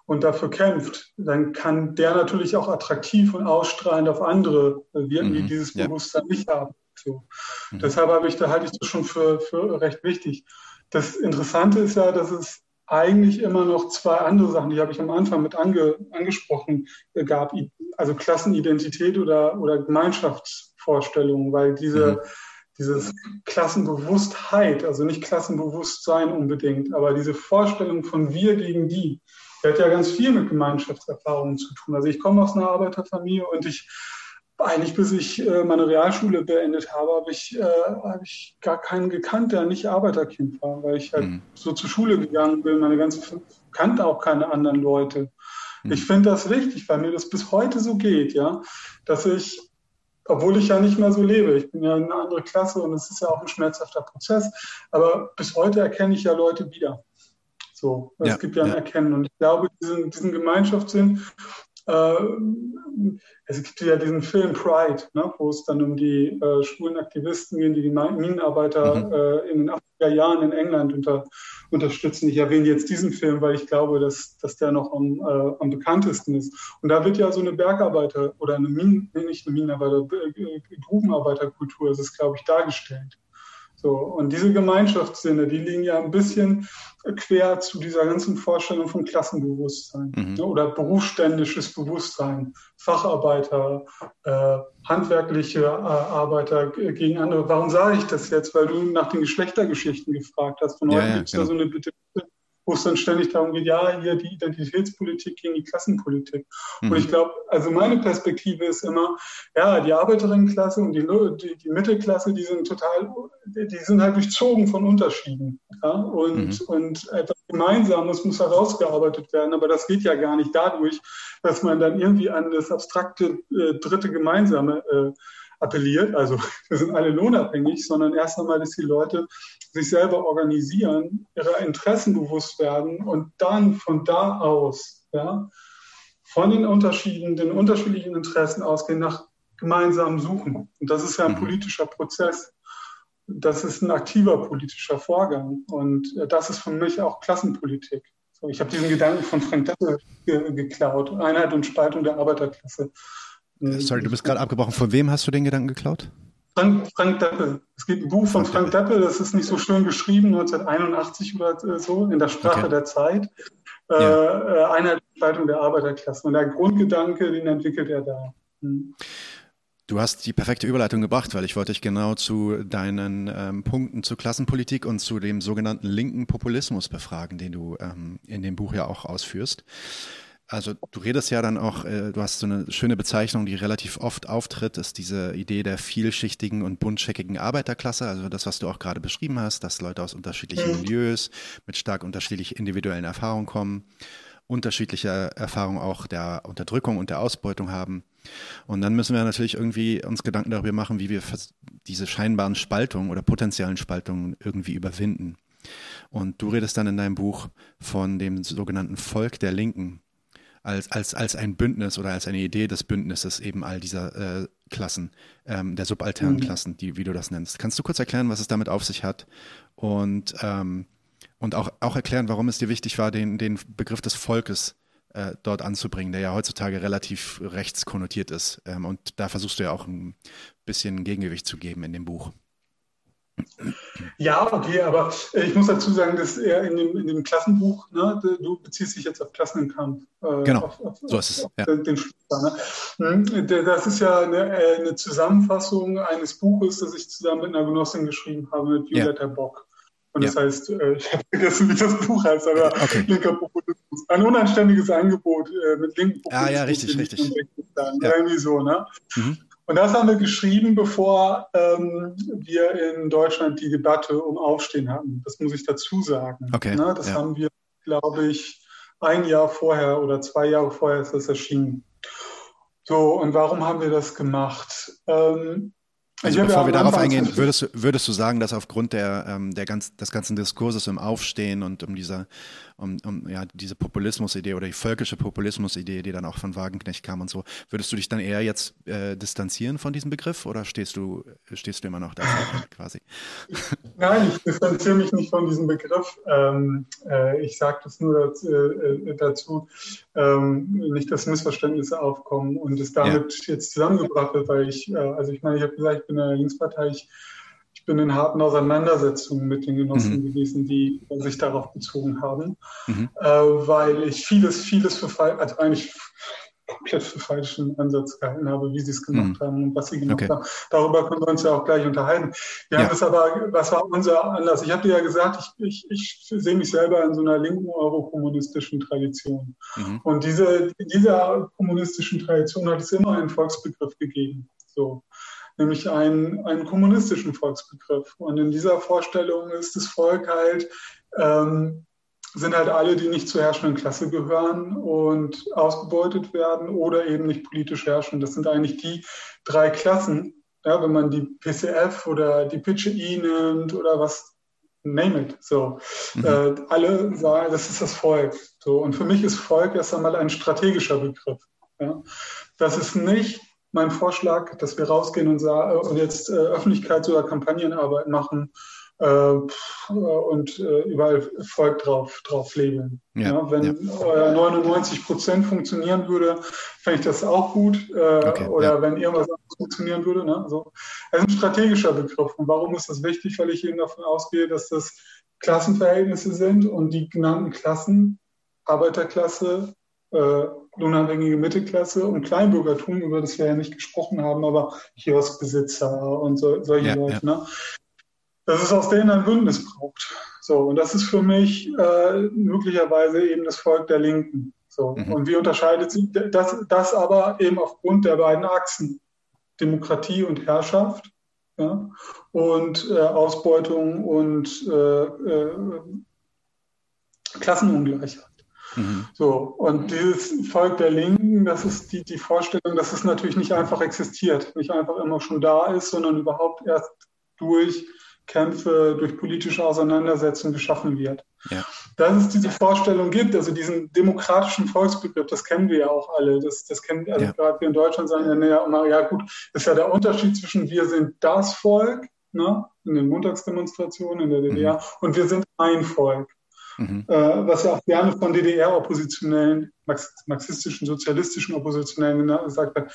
und dafür kämpft, dann kann der natürlich auch attraktiv und ausstrahlend auf andere wirken, die mhm, dieses ja. Bewusstsein nicht haben. So. Mhm. Deshalb habe ich, da halte ich das schon für, für recht wichtig. Das Interessante ist ja, dass es eigentlich immer noch zwei andere Sachen, die habe ich am Anfang mit ange, angesprochen, äh, gab, also Klassenidentität oder, oder Gemeinschaftsvorstellungen, weil diese, mhm. dieses Klassenbewusstheit, also nicht Klassenbewusstsein unbedingt, aber diese Vorstellung von wir gegen die, die hat ja ganz viel mit Gemeinschaftserfahrungen zu tun. Also ich komme aus einer Arbeiterfamilie und ich eigentlich bis ich äh, meine Realschule beendet habe, habe ich, äh, hab ich gar keinen gekannt, der nicht Arbeiterkind war, weil ich halt mhm. so zur Schule gegangen bin. Meine ganze kannte auch keine anderen Leute. Mhm. Ich finde das wichtig, weil mir das bis heute so geht, ja, dass ich, obwohl ich ja nicht mehr so lebe, ich bin ja in einer anderen Klasse und es ist ja auch ein schmerzhafter Prozess, aber bis heute erkenne ich ja Leute wieder. So, es ja, gibt ja ein ja. Erkennen. Und ich glaube, diesen, diesen Gemeinschaftssinn äh, es gibt ja diesen Film Pride, ne, wo es dann um die äh, schwulen Aktivisten geht, die die Minenarbeiter mhm. äh, in den 80er Jahren in England unter, unterstützen. Ich erwähne jetzt diesen Film, weil ich glaube, dass, dass der noch am, äh, am bekanntesten ist. Und da wird ja so eine Bergarbeiter oder eine Minen, nicht eine Minenarbeiter, äh, Grubenarbeiterkultur, das ist, glaube ich, dargestellt. So, und diese Gemeinschaftssinne, die liegen ja ein bisschen quer zu dieser ganzen Vorstellung von Klassenbewusstsein mhm. ne, oder berufsständisches Bewusstsein, Facharbeiter, äh, handwerkliche äh, Arbeiter gegen andere. Warum sage ich das jetzt? Weil du nach den Geschlechtergeschichten gefragt hast. Von heute ja, gibt es genau. da so eine Bitte wo es dann ständig darum geht, ja, hier die Identitätspolitik gegen die Klassenpolitik. Mhm. Und ich glaube, also meine Perspektive ist immer, ja, die Arbeiterinnenklasse und die, die, die, Mittelklasse, die sind total, die sind halt durchzogen von Unterschieden. Ja? Und, mhm. und etwas Gemeinsames muss herausgearbeitet werden, aber das geht ja gar nicht dadurch, dass man dann irgendwie an das abstrakte äh, dritte Gemeinsame äh, appelliert, also wir sind alle lohnabhängig, sondern erst einmal, dass die Leute sich selber organisieren, ihre Interessen bewusst werden und dann von da aus, ja, von den Unterschieden, den unterschiedlichen Interessen ausgehen, nach gemeinsamen Suchen. Und das ist ja ein mhm. politischer Prozess. Das ist ein aktiver politischer Vorgang. Und äh, das ist für mich auch Klassenpolitik. So, ich habe diesen Gedanken von Frank Deppe ge geklaut. Einheit und Spaltung der Arbeiterklasse. Sorry, du bist gerade abgebrochen. Von wem hast du den Gedanken geklaut? Frank, Frank Deppel. Es gibt ein Buch von Frank, Deppel, das ist nicht so schön geschrieben, 1981 oder so, in der Sprache okay. der Zeit. Äh, ja. Äh, Einheitsgestaltung der Arbeiterklasse. Und der Grundgedanke, den entwickelt er da. Hm. Du hast die perfekte Überleitung gebracht, weil ich wollte dich genau zu deinen ähm, Punkten zur Klassenpolitik und zu dem sogenannten linken Populismus befragen, den du ähm, in dem Buch ja auch ausführst. Also du redest ja dann auch, äh, du hast so eine schöne Bezeichnung, die relativ oft auftritt, ist diese Idee der vielschichtigen und buntscheckigen Arbeiterklasse, also das, was du auch gerade beschrieben hast, dass Leute aus unterschiedlichen mhm. Milieus mit stark unterschiedlich individuellen Erfahrungen kommen, unterschiedliche Erfahrungen auch der Unterdrückung und der Ausbeutung haben. Und dann müssen wir natürlich irgendwie uns Gedanken darüber machen, wie wir diese scheinbaren Spaltungen oder potenziellen Spaltungen irgendwie überwinden. Und du redest dann in deinem Buch von dem sogenannten Volk der Linken als, als, als ein Bündnis oder als eine Idee des Bündnisses eben all dieser äh, Klassen, ähm, der subalternen mhm. Klassen, die, wie du das nennst. Kannst du kurz erklären, was es damit auf sich hat und, ähm, und auch, auch erklären, warum es dir wichtig war, den, den Begriff des Volkes äh, dort anzubringen, der ja heutzutage relativ rechts konnotiert ist. Ähm, und da versuchst du ja auch ein bisschen Gegengewicht zu geben in dem Buch. Ja, okay, aber ich muss dazu sagen, dass er in dem, in dem Klassenbuch, ne, du beziehst dich jetzt auf Klassen im Kampf. Äh, genau, auf, auf, so ist es. Ja. Den Schluss, ne? Hm, das ist ja eine, äh, eine, Zusammenfassung eines Buches, das ich zusammen mit einer Genossin geschrieben habe, mit Violetta ja. Bock. Und ja. das heißt, äh, ich habe vergessen, wie das Buch heißt, aber okay. linker Populismus. Ein unanständiges Angebot äh, mit linken Populismus. Ah ja, richtig, richtig. Ja. Irgendwie so, ne? Mhm. Und das haben wir geschrieben, bevor ähm, wir in Deutschland die Debatte um Aufstehen hatten. Das muss ich dazu sagen. Okay. Ne? Das ja. haben wir, glaube ich, ein Jahr vorher oder zwei Jahre vorher ist das erschienen. So, und warum haben wir das gemacht? Ähm, also bevor wir darauf eingehen, würdest du, würdest du sagen, dass aufgrund der, ähm, der ganz, des ganzen Diskurses im Aufstehen und um diese, um, um ja, diese Populismusidee oder die völkische Populismusidee, die dann auch von Wagenknecht kam und so, würdest du dich dann eher jetzt äh, distanzieren von diesem Begriff oder stehst du, stehst du immer noch davor quasi? Nein, ich distanziere mich nicht von diesem Begriff. Ähm, äh, äh, ich sage das nur dazu, äh, dazu ähm, nicht, dass Missverständnisse aufkommen und es damit ja. jetzt zusammengebracht wird, weil ich, äh, also ich meine, ich habe gesagt, ich bin in der Linkspartei, ich, ich bin in harten Auseinandersetzungen mit den Genossen mhm. gewesen, die sich darauf bezogen haben, mhm. äh, weil ich vieles, vieles für, also eigentlich komplett für falschen Ansatz gehalten habe, wie sie es gemacht mhm. haben und was sie gemacht okay. haben. Darüber können wir uns ja auch gleich unterhalten. Wir ja. haben das aber, was war unser Anlass? Ich habe dir ja gesagt, ich, ich, ich sehe mich selber in so einer linken eurokommunistischen Tradition. Mhm. Und diese, dieser kommunistischen Tradition hat es immer einen Volksbegriff gegeben. So nämlich einen, einen kommunistischen Volksbegriff. Und in dieser Vorstellung ist das Volk halt ähm, sind halt alle, die nicht zur herrschenden Klasse gehören und ausgebeutet werden oder eben nicht politisch herrschen. Das sind eigentlich die drei Klassen, ja, wenn man die PCF oder die PCI nimmt oder was, name it. So, mhm. äh, alle sagen, das ist das Volk. So, und für mich ist Volk erst einmal ein strategischer Begriff. Ja. Das ist nicht mein Vorschlag, dass wir rausgehen und, und jetzt äh, Öffentlichkeits- oder Kampagnenarbeit machen äh, und äh, überall Volk drauf, drauf labeln. Ja, ja, wenn ja. 99 Prozent funktionieren würde, fände ich das auch gut. Äh, okay, oder wenn irgendwas funktionieren würde. Ne? Also, das ist ein strategischer Begriff. Und warum ist das wichtig? Weil ich eben davon ausgehe, dass das Klassenverhältnisse sind und die genannten Klassen, Arbeiterklasse, äh, lohnabhängige Mittelklasse und Kleinbürgertum, über das wir ja nicht gesprochen haben, aber Kioskbesitzer und so, solche Leute. Ne? dass es aus denen ein Bündnis braucht. So, und das ist für mich äh, möglicherweise eben das Volk der Linken. So, mhm. und wie unterscheidet sich das, das aber eben aufgrund der beiden Achsen, Demokratie und Herrschaft ja, und äh, Ausbeutung und äh, äh, Klassenungleichheit. Mhm. So, und dieses Volk der Linken, das ist die, die Vorstellung, dass es natürlich nicht einfach existiert, nicht einfach immer schon da ist, sondern überhaupt erst durch Kämpfe, durch politische Auseinandersetzungen geschaffen wird. Ja. Dass es diese Vorstellung gibt, also diesen demokratischen Volksbegriff, das kennen wir ja auch alle. Das, das kennen also ja. gerade wir in Deutschland sagen ja immer, ja gut, ist ja der Unterschied zwischen wir sind das Volk, ne, in den Montagsdemonstrationen in der DDR, mhm. und wir sind ein Volk. Mhm. Äh, was ja auch gerne von DDR-Oppositionellen, marxistischen, sozialistischen Oppositionellen gesagt wird,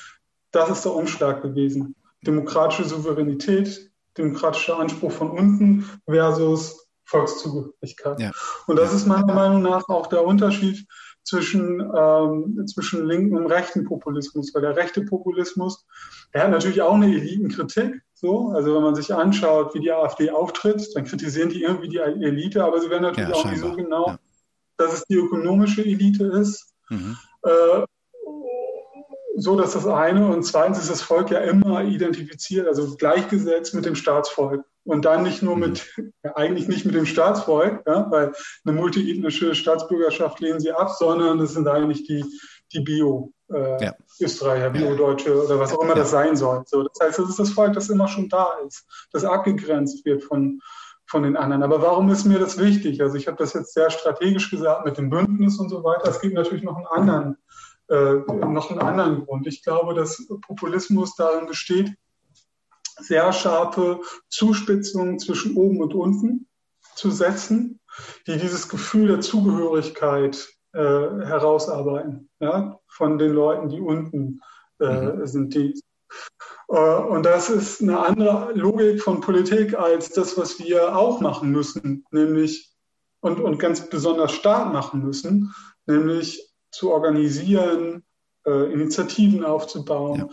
das ist der Umschlag gewesen. Demokratische Souveränität, demokratischer Anspruch von unten versus Volkszugehörigkeit. Ja. Und das ist meiner Meinung nach auch der Unterschied zwischen, ähm, zwischen linken und rechten Populismus. Weil der rechte Populismus, der hat natürlich auch eine Elitenkritik. So. Also wenn man sich anschaut, wie die AfD auftritt, dann kritisieren die irgendwie die Elite, aber sie werden natürlich ja, auch nicht so genau, ja. dass es die ökonomische Elite ist. Mhm. Äh, so, dass das eine und zweitens ist das Volk ja immer identifiziert, also gleichgesetzt mit dem Staatsvolk. Und dann nicht nur mit, ja, eigentlich nicht mit dem Staatsvolk, ja, weil eine multiethnische Staatsbürgerschaft lehnen sie ab, sondern das sind eigentlich die, die Bio, äh, ja. Bio-Deutsche oder was auch immer das sein soll. So, das heißt, das ist das Volk, das immer schon da ist, das abgegrenzt wird von, von den anderen. Aber warum ist mir das wichtig? Also ich habe das jetzt sehr strategisch gesagt mit dem Bündnis und so weiter. Es gibt natürlich noch einen anderen äh, noch einen anderen Grund. Ich glaube, dass Populismus darin besteht, sehr scharfe Zuspitzungen zwischen oben und unten zu setzen, die dieses Gefühl der Zugehörigkeit äh, herausarbeiten, ja, von den Leuten, die unten äh, mhm. sind. Die, äh, und das ist eine andere Logik von Politik als das, was wir auch machen müssen, nämlich und, und ganz besonders stark machen müssen, nämlich zu organisieren, äh, Initiativen aufzubauen, ja.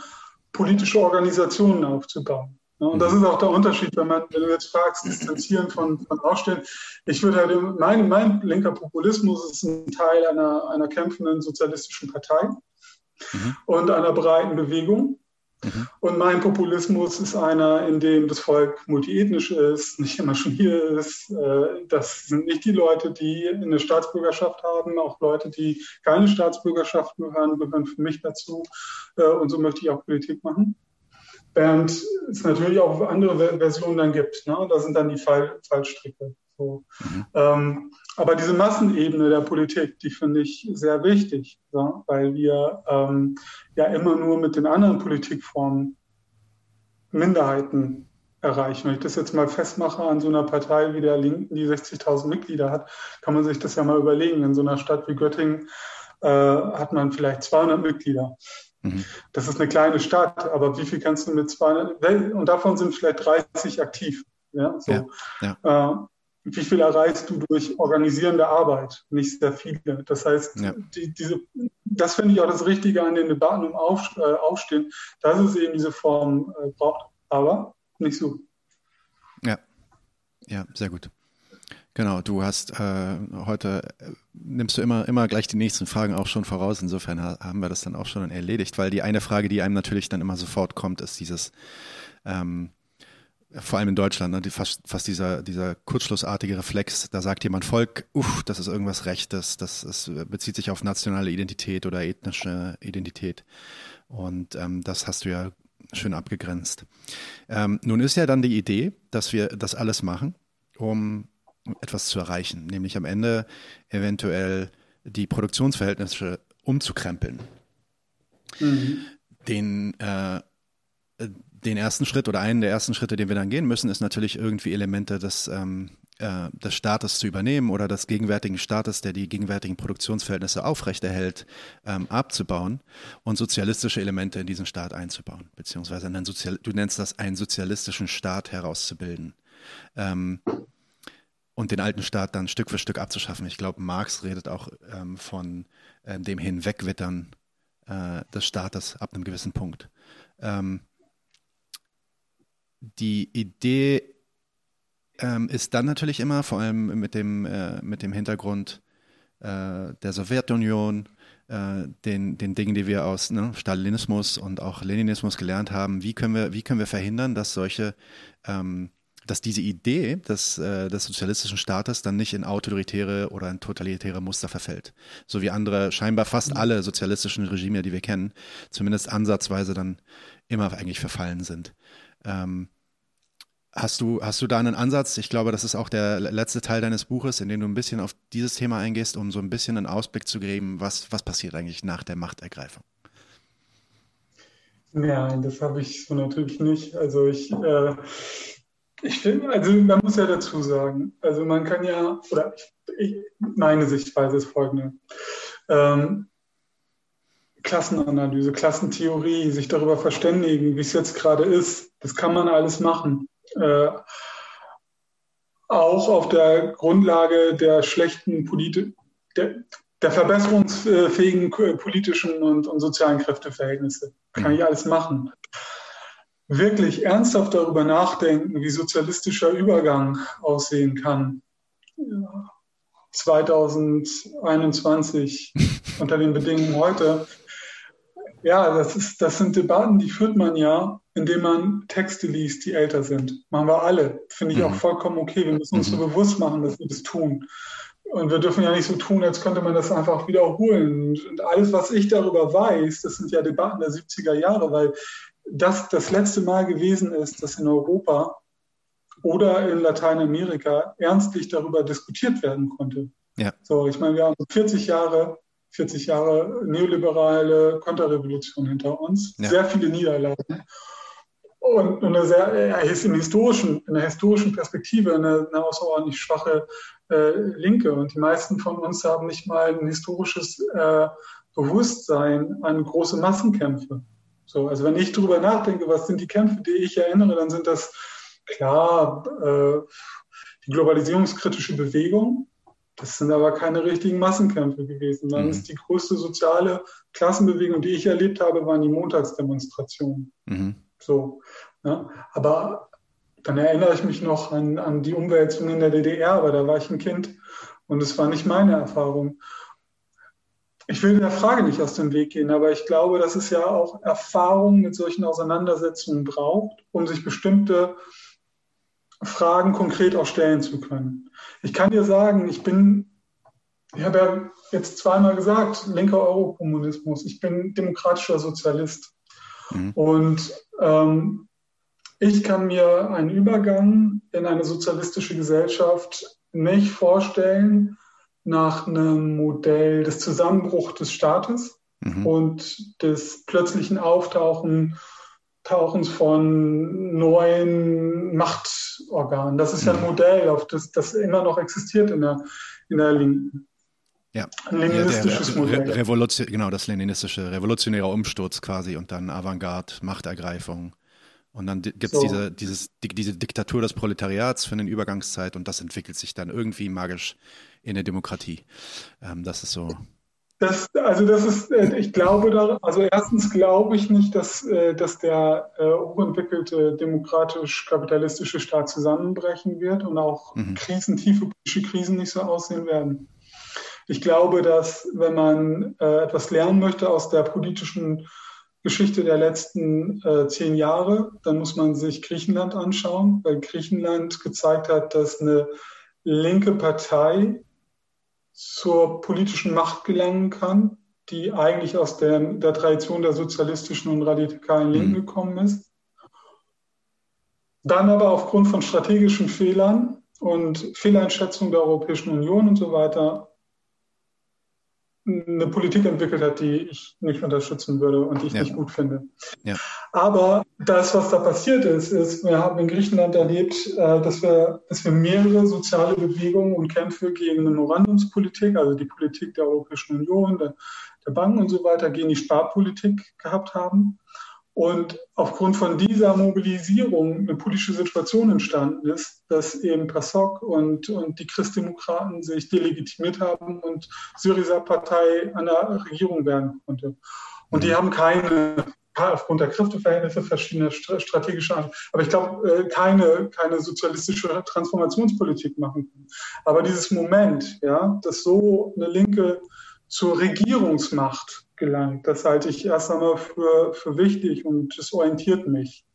politische Organisationen aufzubauen. Ja, und das mhm. ist auch der Unterschied, wenn man, wenn du jetzt fragst, distanzieren von, von Aufstellen. Ich würde halt, mein, mein linker Populismus ist ein Teil einer, einer kämpfenden sozialistischen Partei mhm. und einer breiten Bewegung. Mhm. Und mein Populismus ist einer, in dem das Volk multiethnisch ist, nicht immer schon hier ist. Äh, das sind nicht die Leute, die eine Staatsbürgerschaft haben, auch Leute, die keine Staatsbürgerschaft gehören, gehören für mich dazu. Äh, und so möchte ich auch Politik machen. Während es natürlich auch andere Versionen dann gibt. Ne? Da sind dann die Fall, Fallstricke. So. Mhm. Ähm, aber diese Massenebene der Politik, die finde ich sehr wichtig, ja, weil wir ähm, ja immer nur mit den anderen Politikformen Minderheiten erreichen. Wenn ich das jetzt mal festmache an so einer Partei wie der Linken, die 60.000 Mitglieder hat, kann man sich das ja mal überlegen. In so einer Stadt wie Göttingen äh, hat man vielleicht 200 Mitglieder. Mhm. Das ist eine kleine Stadt, aber wie viel kannst du mit 200, und davon sind vielleicht 30 aktiv. Ja, so. Ja, ja. Äh, wie viel erreichst du durch organisierende Arbeit? Nicht sehr viele. Das heißt, ja. die, diese, das finde ich auch das Richtige an den Debatten um Auf, äh, Aufstehen, dass es eben diese Form äh, braucht. Aber nicht so. Ja, ja, sehr gut. Genau, du hast äh, heute, äh, nimmst du immer, immer gleich die nächsten Fragen auch schon voraus. Insofern haben wir das dann auch schon erledigt, weil die eine Frage, die einem natürlich dann immer sofort kommt, ist dieses, ähm, vor allem in Deutschland, ne, die, fast, fast dieser, dieser kurzschlussartige Reflex, da sagt jemand Volk, uff, das ist irgendwas Rechtes, das ist, bezieht sich auf nationale Identität oder ethnische Identität. Und ähm, das hast du ja schön abgegrenzt. Ähm, nun ist ja dann die Idee, dass wir das alles machen, um etwas zu erreichen, nämlich am Ende eventuell die Produktionsverhältnisse umzukrempeln. Mhm. Den, äh, den ersten Schritt oder einen der ersten Schritte, den wir dann gehen müssen, ist natürlich irgendwie Elemente des, ähm, äh, des Staates zu übernehmen oder des gegenwärtigen Staates, der die gegenwärtigen Produktionsverhältnisse aufrechterhält, ähm, abzubauen und sozialistische Elemente in diesen Staat einzubauen, beziehungsweise einen Sozial du nennst das einen sozialistischen Staat herauszubilden. Ähm, und den alten Staat dann Stück für Stück abzuschaffen. Ich glaube, Marx redet auch ähm, von äh, dem Hinwegwittern äh, des Staates ab einem gewissen Punkt. Ähm, die Idee ähm, ist dann natürlich immer, vor allem mit dem, äh, mit dem Hintergrund äh, der Sowjetunion, äh, den, den Dingen, die wir aus ne, Stalinismus und auch Leninismus gelernt haben, wie können wir, wie können wir verhindern, dass solche ähm, dass diese Idee des, äh, des sozialistischen Staates dann nicht in autoritäre oder in totalitäre Muster verfällt. So wie andere, scheinbar fast alle sozialistischen Regime, die wir kennen, zumindest ansatzweise dann immer eigentlich verfallen sind. Ähm, hast, du, hast du da einen Ansatz? Ich glaube, das ist auch der letzte Teil deines Buches, in dem du ein bisschen auf dieses Thema eingehst, um so ein bisschen einen Ausblick zu geben, was, was passiert eigentlich nach der Machtergreifung? Nein, das habe ich so natürlich nicht. Also ich äh, ich finde, also man muss ja dazu sagen, also man kann ja, oder ich, ich, meine Sichtweise ist folgende. Ähm, Klassenanalyse, Klassentheorie, sich darüber verständigen, wie es jetzt gerade ist, das kann man alles machen. Äh, auch auf der Grundlage der schlechten Polit der, der verbesserungsfähigen politischen und, und sozialen Kräfteverhältnisse. Kann ich alles machen wirklich ernsthaft darüber nachdenken, wie sozialistischer Übergang aussehen kann. 2021 unter den Bedingungen heute. Ja, das, ist, das sind Debatten, die führt man ja, indem man Texte liest, die älter sind. Machen wir alle. Finde ich mhm. auch vollkommen okay. Wir müssen uns mhm. so bewusst machen, dass wir das tun. Und wir dürfen ja nicht so tun, als könnte man das einfach wiederholen. Und alles, was ich darüber weiß, das sind ja Debatten der 70er Jahre, weil das das letzte Mal gewesen ist, dass in Europa oder in Lateinamerika ernstlich darüber diskutiert werden konnte. Ja. So, ich meine, wir haben 40 Jahre, 40 Jahre neoliberale Konterrevolution hinter uns, ja. sehr viele Niederlagen und eine sehr, ist im historischen, in der historischen Perspektive eine, eine außerordentlich schwache äh, Linke. Und die meisten von uns haben nicht mal ein historisches äh, Bewusstsein an große Massenkämpfe. So, also wenn ich darüber nachdenke, was sind die Kämpfe, die ich erinnere, dann sind das klar äh, die globalisierungskritische Bewegung. Das sind aber keine richtigen Massenkämpfe gewesen. Dann mhm. ist die größte soziale Klassenbewegung, die ich erlebt habe, waren die Montagsdemonstrationen. Mhm. So, ja. Aber dann erinnere ich mich noch an, an die Umwälzung in der DDR, aber da war ich ein Kind und es war nicht meine Erfahrung ich will der Frage nicht aus dem Weg gehen, aber ich glaube, dass es ja auch Erfahrung mit solchen Auseinandersetzungen braucht, um sich bestimmte Fragen konkret auch stellen zu können. Ich kann dir sagen, ich bin, ich habe ja jetzt zweimal gesagt, linker Eurokommunismus, ich bin demokratischer Sozialist. Mhm. Und ähm, ich kann mir einen Übergang in eine sozialistische Gesellschaft nicht vorstellen, nach einem Modell des Zusammenbruchs des Staates mhm. und des plötzlichen Auftauchen Auftauchens von neuen Machtorganen. Das ist ja ein mhm. Modell, auf das, das immer noch existiert in der, in der Linken. Ja, ein leninistisches ja, der, der Revolution, genau, das leninistische, revolutionäre Umsturz quasi und dann Avantgarde, Machtergreifung. Und dann gibt es so. diese, dieses, diese Diktatur des Proletariats für eine Übergangszeit und das entwickelt sich dann irgendwie magisch in der Demokratie. Ähm, das ist so. Das, also das ist, äh, ich glaube da, also erstens glaube ich nicht, dass, äh, dass der äh, hochentwickelte demokratisch-kapitalistische Staat zusammenbrechen wird und auch mhm. Krisen, tiefe politische Krisen nicht so aussehen werden. Ich glaube, dass wenn man äh, etwas lernen möchte aus der politischen Geschichte der letzten äh, zehn Jahre, dann muss man sich Griechenland anschauen, weil Griechenland gezeigt hat, dass eine linke Partei zur politischen Macht gelangen kann, die eigentlich aus der, der Tradition der sozialistischen und radikalen Linken mhm. gekommen ist. Dann aber aufgrund von strategischen Fehlern und Fehleinschätzung der Europäischen Union und so weiter eine Politik entwickelt hat, die ich nicht unterstützen würde und die ich ja. nicht gut finde. Ja. Aber das, was da passiert ist, ist, wir haben in Griechenland erlebt, äh, dass wir, dass wir mehrere soziale Bewegungen und Kämpfe gegen eine Memorandumspolitik, also die Politik der Europäischen Union, der, der Banken und so weiter, gegen die Sparpolitik gehabt haben und aufgrund von dieser Mobilisierung eine politische Situation entstanden ist, dass eben PASOK und, und die Christdemokraten sich delegitimiert haben und Syriza-Partei an der Regierung werden konnte. Und die mhm. haben keine, aufgrund der Kräfteverhältnisse verschiedene strategische, aber ich glaube, äh, keine, keine sozialistische Transformationspolitik machen können. Aber dieses Moment, ja, dass so eine Linke zur Regierungsmacht gelangt. Das halte ich erst einmal für, für wichtig und es orientiert mich.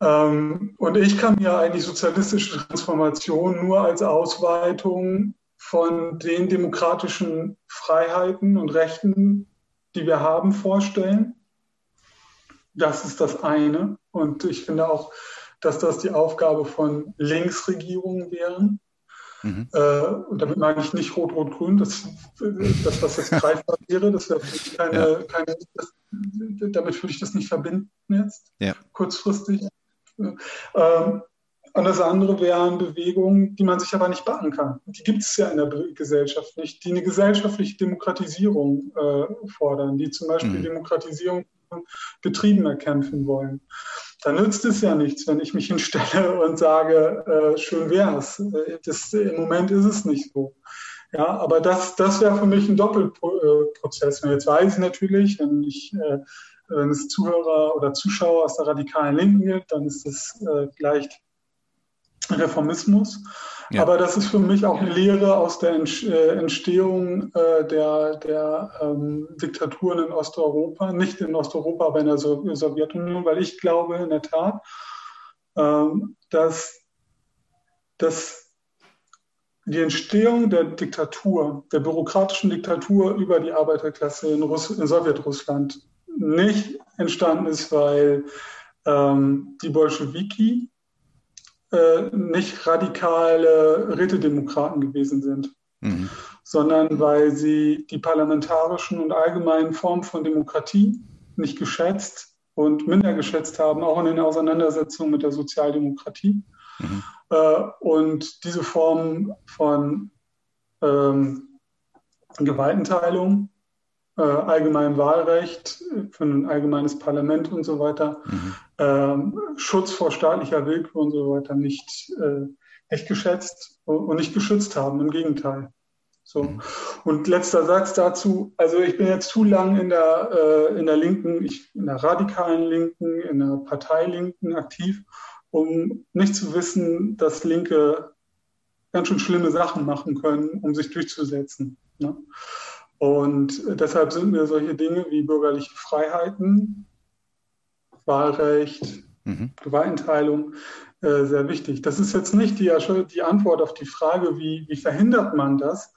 Ähm, und ich kann mir eigentlich sozialistische Transformation nur als Ausweitung von den demokratischen Freiheiten und Rechten, die wir haben, vorstellen. Das ist das eine. Und ich finde auch, dass das die Aufgabe von Linksregierungen wären. Mhm. Äh, und damit meine ich nicht Rot-Rot-Grün, das, das, was jetzt greifbar wäre, das wäre keine, ja. keine das, damit würde ich das nicht verbinden jetzt, ja. kurzfristig. Ähm, und das andere wären Bewegungen, die man sich aber nicht backen kann. Die gibt es ja in der Gesellschaft nicht, die eine gesellschaftliche Demokratisierung äh, fordern, die zum Beispiel mhm. Demokratisierung von Betrieben erkämpfen wollen da nützt es ja nichts, wenn ich mich hinstelle und sage, äh, schön wär's. Das, Im Moment ist es nicht so. Ja, aber das, das wäre für mich ein Doppelprozess. Und jetzt weiß ich natürlich, wenn ich äh, wenn es Zuhörer oder Zuschauer aus der radikalen Linken gibt, dann ist das äh, vielleicht Reformismus. Ja. Aber das ist für mich auch eine Lehre aus der äh, Entstehung äh, der, der ähm, Diktaturen in Osteuropa, nicht in Osteuropa, aber in der Sowjetunion, weil ich glaube in der Tat, ähm, dass, dass die Entstehung der Diktatur, der bürokratischen Diktatur über die Arbeiterklasse in, Russ in Sowjetrussland nicht entstanden ist, weil ähm, die Bolschewiki äh, nicht radikale Rätedemokraten gewesen sind, mhm. sondern weil sie die parlamentarischen und allgemeinen Formen von Demokratie nicht geschätzt und minder geschätzt haben, auch in den Auseinandersetzungen mit der Sozialdemokratie. Mhm. Äh, und diese Form von ähm, Gewaltenteilung äh, allgemeinem Wahlrecht, für ein allgemeines Parlament und so weiter, mhm. ähm, Schutz vor staatlicher Willkür und so weiter nicht, äh, nicht geschätzt und nicht geschützt haben, im Gegenteil. So. Mhm. Und letzter Satz dazu, also ich bin jetzt zu lang in der, äh, in der Linken, ich, in der radikalen Linken, in der Parteilinken aktiv, um nicht zu wissen, dass Linke ganz schön schlimme Sachen machen können, um sich durchzusetzen. Ne? Und deshalb sind mir solche Dinge wie bürgerliche Freiheiten, Wahlrecht, mhm. Gewaltenteilung äh, sehr wichtig. Das ist jetzt nicht die, die Antwort auf die Frage, wie, wie verhindert man das,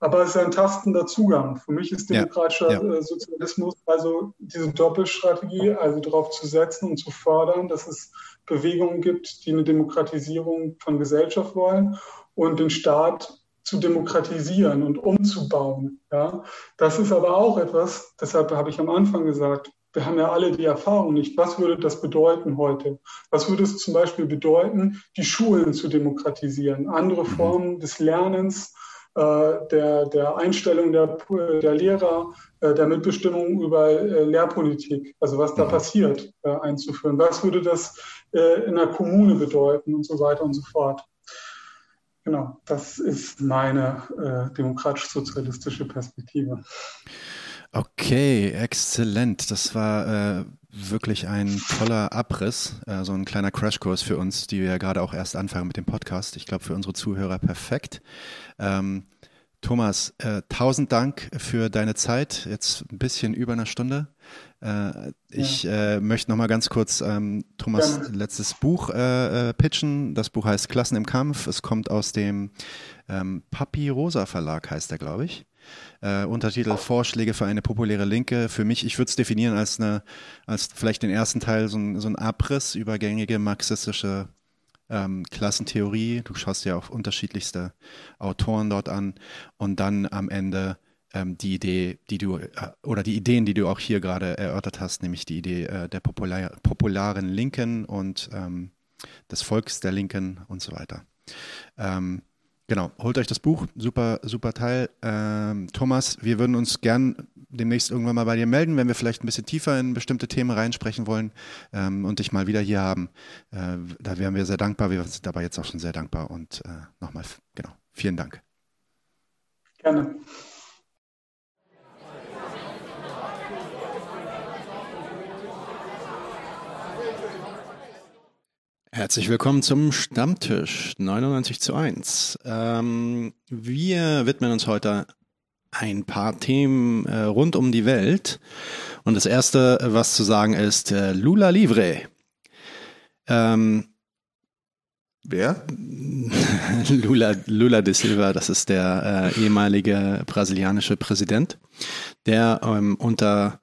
aber es ist ein tastender Zugang. Für mich ist demokratischer ja, ja. Äh, Sozialismus also diese Doppelstrategie, also darauf zu setzen und zu fördern, dass es Bewegungen gibt, die eine Demokratisierung von Gesellschaft wollen und den Staat zu demokratisieren und umzubauen. Ja? Das ist aber auch etwas, deshalb habe ich am Anfang gesagt, wir haben ja alle die Erfahrung nicht. Was würde das bedeuten heute? Was würde es zum Beispiel bedeuten, die Schulen zu demokratisieren, andere mhm. Formen des Lernens, äh, der, der Einstellung der, der Lehrer, äh, der Mitbestimmung über äh, Lehrpolitik, also was da mhm. passiert, äh, einzuführen? Was würde das äh, in der Kommune bedeuten und so weiter und so fort? Genau, das ist meine äh, demokratisch-sozialistische Perspektive. Okay, exzellent. Das war äh, wirklich ein toller Abriss, äh, so ein kleiner Crashkurs für uns, die wir ja gerade auch erst anfangen mit dem Podcast. Ich glaube, für unsere Zuhörer perfekt. Ähm, Thomas, äh, tausend Dank für deine Zeit. Jetzt ein bisschen über eine Stunde. Äh, ich ja. äh, möchte noch mal ganz kurz ähm, Thomas ja. letztes Buch äh, äh, pitchen. Das Buch heißt Klassen im Kampf. Es kommt aus dem ähm, Papi Rosa Verlag, heißt er, glaube ich. Äh, Untertitel Vorschläge für eine populäre Linke. Für mich, ich würde es definieren als eine, als vielleicht den ersten Teil so ein, so ein Abriss über gängige marxistische ähm, Klassentheorie. Du schaust ja auch unterschiedlichste Autoren dort an und dann am Ende ähm, die Idee, die du äh, oder die Ideen, die du auch hier gerade erörtert hast, nämlich die Idee äh, der populär, popularen Linken und ähm, des Volks der Linken und so weiter. Ähm, Genau, holt euch das Buch, super, super Teil. Ähm, Thomas, wir würden uns gern demnächst irgendwann mal bei dir melden, wenn wir vielleicht ein bisschen tiefer in bestimmte Themen reinsprechen wollen ähm, und dich mal wieder hier haben. Äh, da wären wir sehr dankbar. Wir sind dabei jetzt auch schon sehr dankbar und äh, nochmal, genau, vielen Dank. Gerne. Herzlich willkommen zum Stammtisch 99 zu 1. Ähm, wir widmen uns heute ein paar Themen äh, rund um die Welt. Und das erste, was zu sagen ist, äh, Lula Livre. Ähm, Wer? Lula, Lula de Silva, das ist der äh, ehemalige brasilianische Präsident, der ähm, unter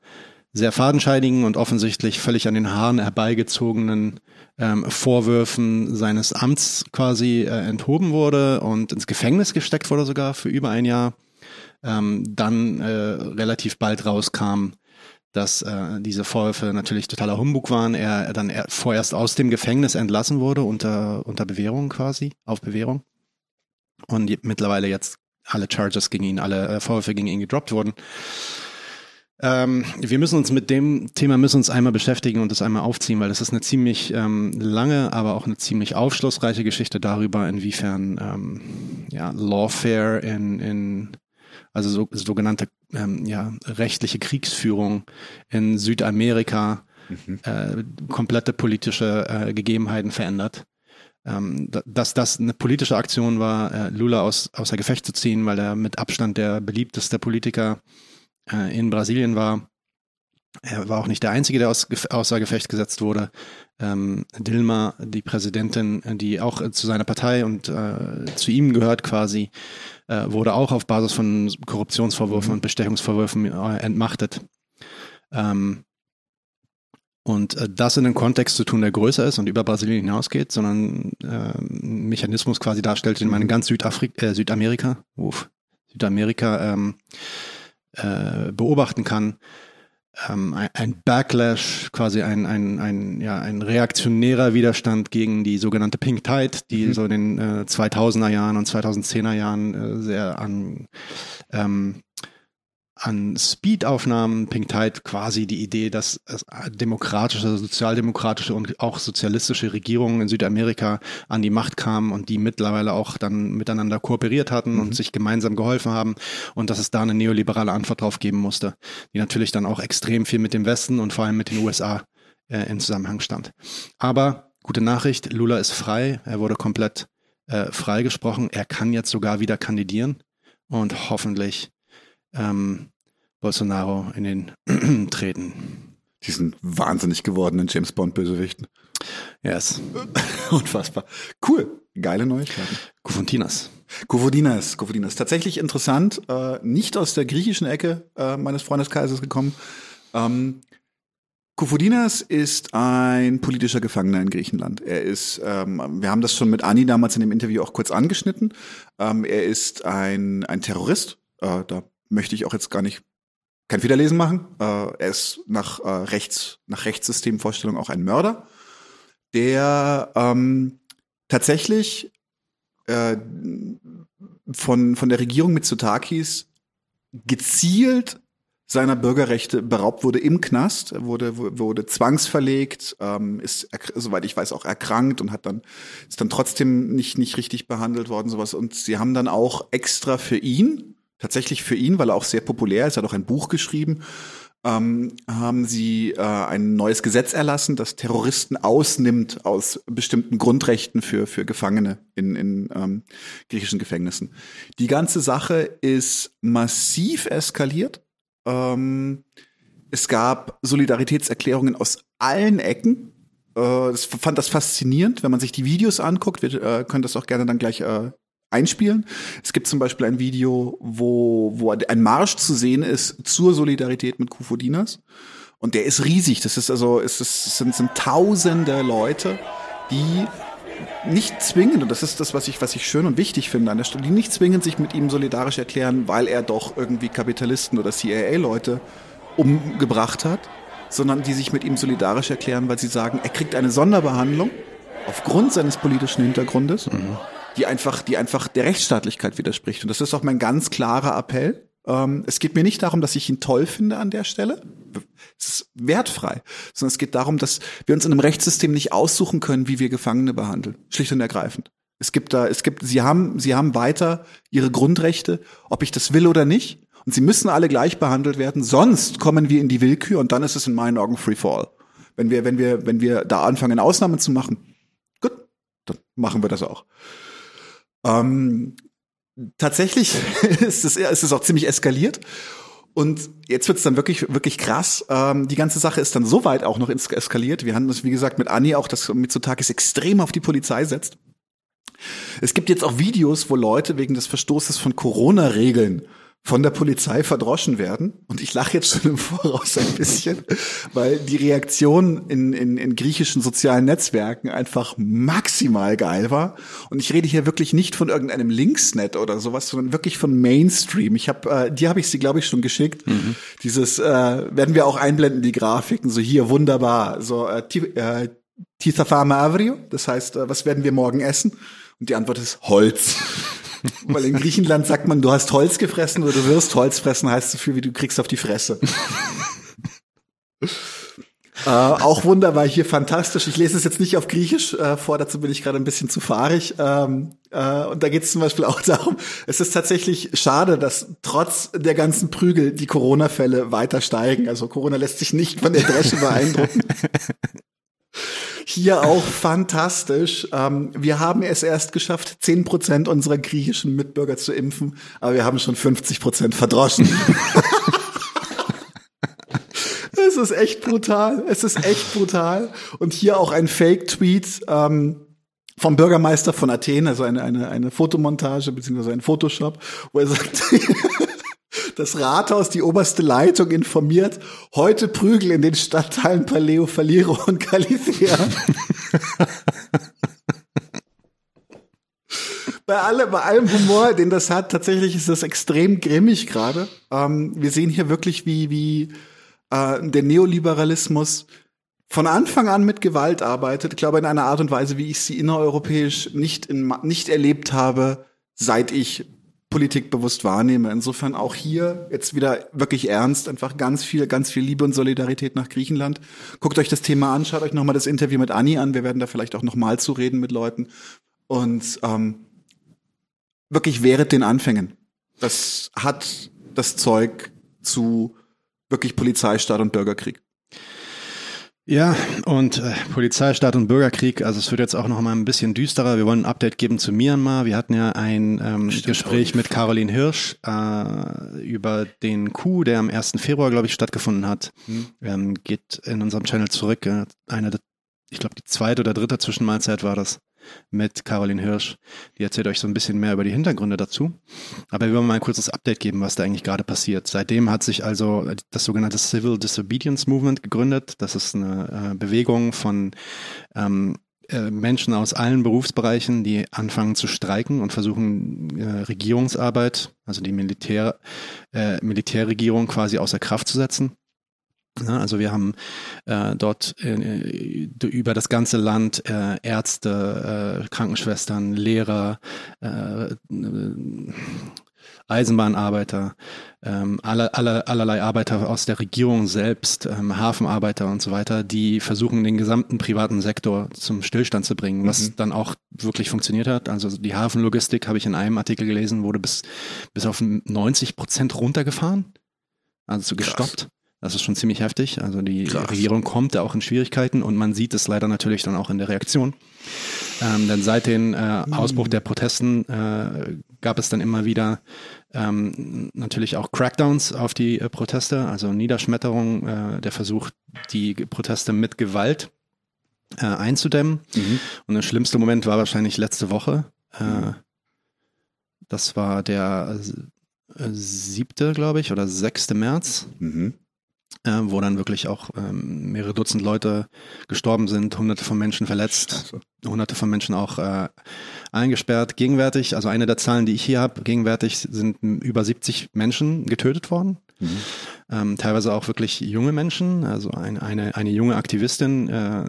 sehr fadenscheidigen und offensichtlich völlig an den Haaren herbeigezogenen ähm, Vorwürfen seines Amts quasi äh, enthoben wurde und ins Gefängnis gesteckt wurde sogar für über ein Jahr. Ähm, dann äh, relativ bald rauskam, dass äh, diese Vorwürfe natürlich totaler Humbug waren. Er dann er vorerst aus dem Gefängnis entlassen wurde unter, unter Bewährung quasi, auf Bewährung. Und mittlerweile jetzt alle Charges gegen ihn, alle äh, Vorwürfe gegen ihn gedroppt wurden. Ähm, wir müssen uns mit dem Thema müssen uns einmal beschäftigen und das einmal aufziehen, weil das ist eine ziemlich ähm, lange, aber auch eine ziemlich aufschlussreiche Geschichte darüber, inwiefern ähm, ja, Lawfare in, in also so, sogenannte ähm, ja, rechtliche Kriegsführung in Südamerika mhm. äh, komplette politische äh, Gegebenheiten verändert. Ähm, dass das eine politische Aktion war, äh, Lula aus, außer Gefecht zu ziehen, weil er mit Abstand der beliebteste Politiker äh, in Brasilien war. Er war auch nicht der Einzige, der aus, außer Gefecht gesetzt wurde. Ähm, Dilma, die Präsidentin, die auch äh, zu seiner Partei und äh, zu ihm gehört quasi, äh, wurde auch auf Basis von Korruptionsvorwürfen mhm. und Bestechungsvorwürfen äh, entmachtet. Ähm, und äh, das in einem Kontext zu tun, der größer ist und über Brasilien hinausgeht, sondern äh, einen Mechanismus quasi darstellt, den man in ganz Südafrika, äh, Südamerika, uff, Südamerika ähm, äh, beobachten kann. Ähm, ein Backlash, quasi ein, ein, ein, ja, ein reaktionärer Widerstand gegen die sogenannte Pink Tide, die mhm. so in den äh, 2000er Jahren und 2010er Jahren äh, sehr an ähm, an Speed-Aufnahmen Pink Tide quasi die Idee, dass demokratische, sozialdemokratische und auch sozialistische Regierungen in Südamerika an die Macht kamen und die mittlerweile auch dann miteinander kooperiert hatten mhm. und sich gemeinsam geholfen haben und dass es da eine neoliberale Antwort drauf geben musste, die natürlich dann auch extrem viel mit dem Westen und vor allem mit den USA äh, in Zusammenhang stand. Aber gute Nachricht, Lula ist frei, er wurde komplett äh, freigesprochen, er kann jetzt sogar wieder kandidieren und hoffentlich ähm, Bolsonaro in den treten. Die sind wahnsinnig gewordenen James Bond-Bösewichten. Yes. Unfassbar. Cool. Geile Neuigkeiten. Kufontinas. Kufodinas, Kufodinas. Tatsächlich interessant, äh, nicht aus der griechischen Ecke äh, meines Freundeskreises gekommen. Ähm, Kufodinas ist ein politischer Gefangener in Griechenland. Er ist, ähm, wir haben das schon mit Anni damals in dem Interview auch kurz angeschnitten. Ähm, er ist ein, ein Terrorist. Äh, da möchte ich auch jetzt gar nicht kein Federlesen machen. Äh, er ist nach äh, Rechts, nach Rechtssystemvorstellung auch ein Mörder, der ähm, tatsächlich äh, von, von der Regierung Mitsotakis gezielt seiner Bürgerrechte beraubt wurde im Knast, wurde, wurde zwangsverlegt, ähm, ist, soweit ich weiß, auch erkrankt und hat dann, ist dann trotzdem nicht, nicht richtig behandelt worden, sowas. Und sie haben dann auch extra für ihn, tatsächlich für ihn, weil er auch sehr populär ist, er hat auch ein Buch geschrieben, ähm, haben sie äh, ein neues Gesetz erlassen, das Terroristen ausnimmt aus bestimmten Grundrechten für, für Gefangene in, in ähm, griechischen Gefängnissen. Die ganze Sache ist massiv eskaliert. Ähm, es gab Solidaritätserklärungen aus allen Ecken. Äh, ich fand das faszinierend, wenn man sich die Videos anguckt. Wir äh, können das auch gerne dann gleich äh, einspielen. Es gibt zum Beispiel ein Video, wo, wo ein Marsch zu sehen ist zur Solidarität mit Kufodinas. Und der ist riesig. Das ist also, es, ist, es sind, sind tausende Leute, die nicht zwingend, und das ist das, was ich, was ich schön und wichtig finde an der Stelle, die nicht zwingend sich mit ihm solidarisch erklären, weil er doch irgendwie Kapitalisten oder CIA-Leute umgebracht hat, sondern die sich mit ihm solidarisch erklären, weil sie sagen, er kriegt eine Sonderbehandlung aufgrund seines politischen Hintergrundes. Mhm die einfach, die einfach der Rechtsstaatlichkeit widerspricht. Und das ist auch mein ganz klarer Appell. Ähm, es geht mir nicht darum, dass ich ihn toll finde an der Stelle. Es ist wertfrei, sondern es geht darum, dass wir uns in einem Rechtssystem nicht aussuchen können, wie wir Gefangene behandeln. Schlicht und ergreifend. Es gibt da, es gibt, sie haben, sie haben weiter ihre Grundrechte, ob ich das will oder nicht. Und sie müssen alle gleich behandelt werden, sonst kommen wir in die Willkür und dann ist es in meinen Augen free fall. Wenn wir, wenn wir, wenn wir da anfangen, Ausnahmen zu machen, gut, dann machen wir das auch. Ähm, tatsächlich ist es, ist es auch ziemlich eskaliert. Und jetzt wird es dann wirklich, wirklich krass. Ähm, die ganze Sache ist dann so weit auch noch eskaliert. Wir haben das, wie gesagt, mit Anni auch, dass Mitsotakis extrem auf die Polizei setzt. Es gibt jetzt auch Videos, wo Leute wegen des Verstoßes von Corona-Regeln von der Polizei verdroschen werden. Und ich lache jetzt schon im Voraus ein bisschen, weil die Reaktion in, in, in griechischen sozialen Netzwerken einfach maximal geil war. Und ich rede hier wirklich nicht von irgendeinem Linksnet oder sowas, sondern wirklich von Mainstream. Ich habe, äh, die habe ich sie, glaube ich, schon geschickt. Mhm. Dieses äh, werden wir auch einblenden, die Grafiken. So hier wunderbar. So äh, äh, Tita Fame Avrio, das heißt, äh, was werden wir morgen essen? Und die Antwort ist Holz. Weil in Griechenland sagt man, du hast Holz gefressen oder du wirst Holz fressen, heißt so viel wie du kriegst auf die Fresse. äh, auch wunderbar hier fantastisch. Ich lese es jetzt nicht auf Griechisch äh, vor, dazu bin ich gerade ein bisschen zu fahrig. Ähm, äh, und da geht es zum Beispiel auch darum, es ist tatsächlich schade, dass trotz der ganzen Prügel die Corona-Fälle weiter steigen. Also Corona lässt sich nicht von der Dresche beeindrucken. Hier auch fantastisch. Ähm, wir haben es erst geschafft, zehn Prozent unserer griechischen Mitbürger zu impfen, aber wir haben schon 50 Prozent verdroschen. Es ist echt brutal. Es ist echt brutal. Und hier auch ein Fake-Tweet ähm, vom Bürgermeister von Athen, also eine, eine, eine Fotomontage beziehungsweise ein Photoshop, wo er sagt, das Rathaus, die oberste Leitung informiert, heute Prügel in den Stadtteilen Paleo, Faliro und Califia. bei, alle, bei allem Humor, den das hat, tatsächlich ist das extrem grimmig gerade. Ähm, wir sehen hier wirklich, wie, wie äh, der Neoliberalismus von Anfang an mit Gewalt arbeitet. Ich glaube, in einer Art und Weise, wie ich sie innereuropäisch nicht, in, nicht erlebt habe, seit ich Politik bewusst wahrnehme. Insofern auch hier jetzt wieder wirklich ernst, einfach ganz viel, ganz viel Liebe und Solidarität nach Griechenland. Guckt euch das Thema an, schaut euch nochmal das Interview mit Anni an. Wir werden da vielleicht auch nochmal zu reden mit Leuten. Und ähm, wirklich wehret den Anfängen. Das hat das Zeug zu wirklich Polizeistaat und Bürgerkrieg. Ja, und äh, Polizeistaat und Bürgerkrieg, also es wird jetzt auch noch mal ein bisschen düsterer. Wir wollen ein Update geben zu Myanmar. Wir hatten ja ein ähm, Gespräch mit Caroline Hirsch äh, über den Coup, der am 1. Februar, glaube ich, stattgefunden hat. Mhm. Ähm, geht in unserem Channel zurück. Äh, eine, ich glaube, die zweite oder dritte Zwischenmahlzeit war das mit Caroline Hirsch. Die erzählt euch so ein bisschen mehr über die Hintergründe dazu. Aber wir wollen mal ein kurzes Update geben, was da eigentlich gerade passiert. Seitdem hat sich also das sogenannte Civil Disobedience Movement gegründet. Das ist eine äh, Bewegung von ähm, äh, Menschen aus allen Berufsbereichen, die anfangen zu streiken und versuchen äh, Regierungsarbeit, also die Militär, äh, Militärregierung quasi außer Kraft zu setzen. Ja, also wir haben äh, dort äh, über das ganze Land äh, Ärzte, äh, Krankenschwestern, Lehrer, äh, Eisenbahnarbeiter, ähm, aller, aller, allerlei Arbeiter aus der Regierung selbst, ähm, Hafenarbeiter und so weiter, die versuchen, den gesamten privaten Sektor zum Stillstand zu bringen, was mhm. dann auch wirklich funktioniert hat. Also die Hafenlogistik, habe ich in einem Artikel gelesen, wurde bis, bis auf 90 Prozent runtergefahren, also gestoppt. Krass. Das ist schon ziemlich heftig. Also die Krass. Regierung kommt da auch in Schwierigkeiten und man sieht es leider natürlich dann auch in der Reaktion. Ähm, denn seit dem äh, Ausbruch der Protesten äh, gab es dann immer wieder ähm, natürlich auch Crackdowns auf die äh, Proteste, also Niederschmetterung, äh, der Versuch, die Proteste mit Gewalt äh, einzudämmen. Mhm. Und der schlimmste Moment war wahrscheinlich letzte Woche. Äh, mhm. Das war der siebte, glaube ich, oder sechste März. Mhm äh, wo dann wirklich auch ähm, mehrere Dutzend Leute gestorben sind, hunderte von Menschen verletzt, Scheiße. hunderte von Menschen auch äh, eingesperrt. Gegenwärtig, also eine der Zahlen, die ich hier habe, gegenwärtig sind über 70 Menschen getötet worden. Mhm. Ähm, teilweise auch wirklich junge Menschen, also eine, eine, eine junge Aktivistin, äh,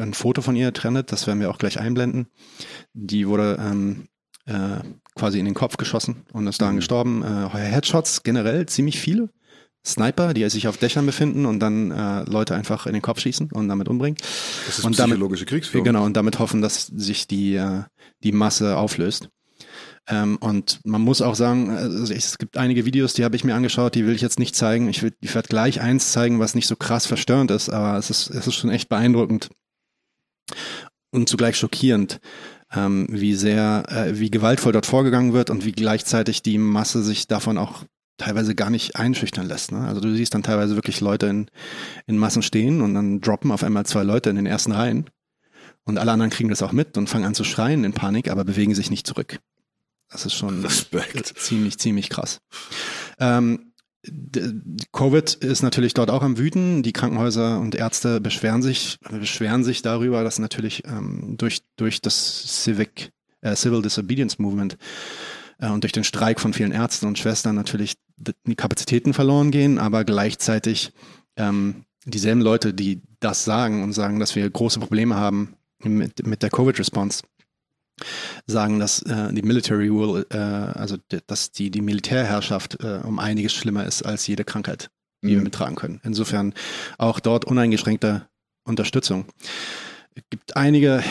ein Foto von ihr trennt, das werden wir auch gleich einblenden. Die wurde ähm, äh, quasi in den Kopf geschossen und ist daran mhm. gestorben. Äh, Headshots generell ziemlich viele. Sniper, die sich auf Dächern befinden und dann äh, Leute einfach in den Kopf schießen und damit umbringen. Das ist und psychologische damit, Kriegsführung. Genau, und damit hoffen, dass sich die, äh, die Masse auflöst. Ähm, und man muss auch sagen, also es gibt einige Videos, die habe ich mir angeschaut, die will ich jetzt nicht zeigen. Ich, will, ich werde gleich eins zeigen, was nicht so krass verstörend ist, aber es ist, es ist schon echt beeindruckend und zugleich schockierend, ähm, wie sehr, äh, wie gewaltvoll dort vorgegangen wird und wie gleichzeitig die Masse sich davon auch teilweise gar nicht einschüchtern lässt. Ne? Also du siehst dann teilweise wirklich Leute in, in Massen stehen und dann droppen auf einmal zwei Leute in den ersten Reihen und alle anderen kriegen das auch mit und fangen an zu schreien in Panik, aber bewegen sich nicht zurück. Das ist schon Respekt. ziemlich, ziemlich krass. Ähm, Covid ist natürlich dort auch am Wüten. Die Krankenhäuser und Ärzte beschweren sich, beschweren sich darüber, dass natürlich ähm, durch, durch das Civic, äh, Civil Disobedience Movement äh, und durch den Streik von vielen Ärzten und Schwestern natürlich Kapazitäten verloren gehen, aber gleichzeitig ähm, dieselben Leute, die das sagen und sagen, dass wir große Probleme haben mit, mit der Covid-Response, sagen, dass äh, die Military Rule, äh, also dass die, die Militärherrschaft äh, um einiges schlimmer ist als jede Krankheit, die mhm. wir mittragen können. Insofern auch dort uneingeschränkte Unterstützung. Es gibt einige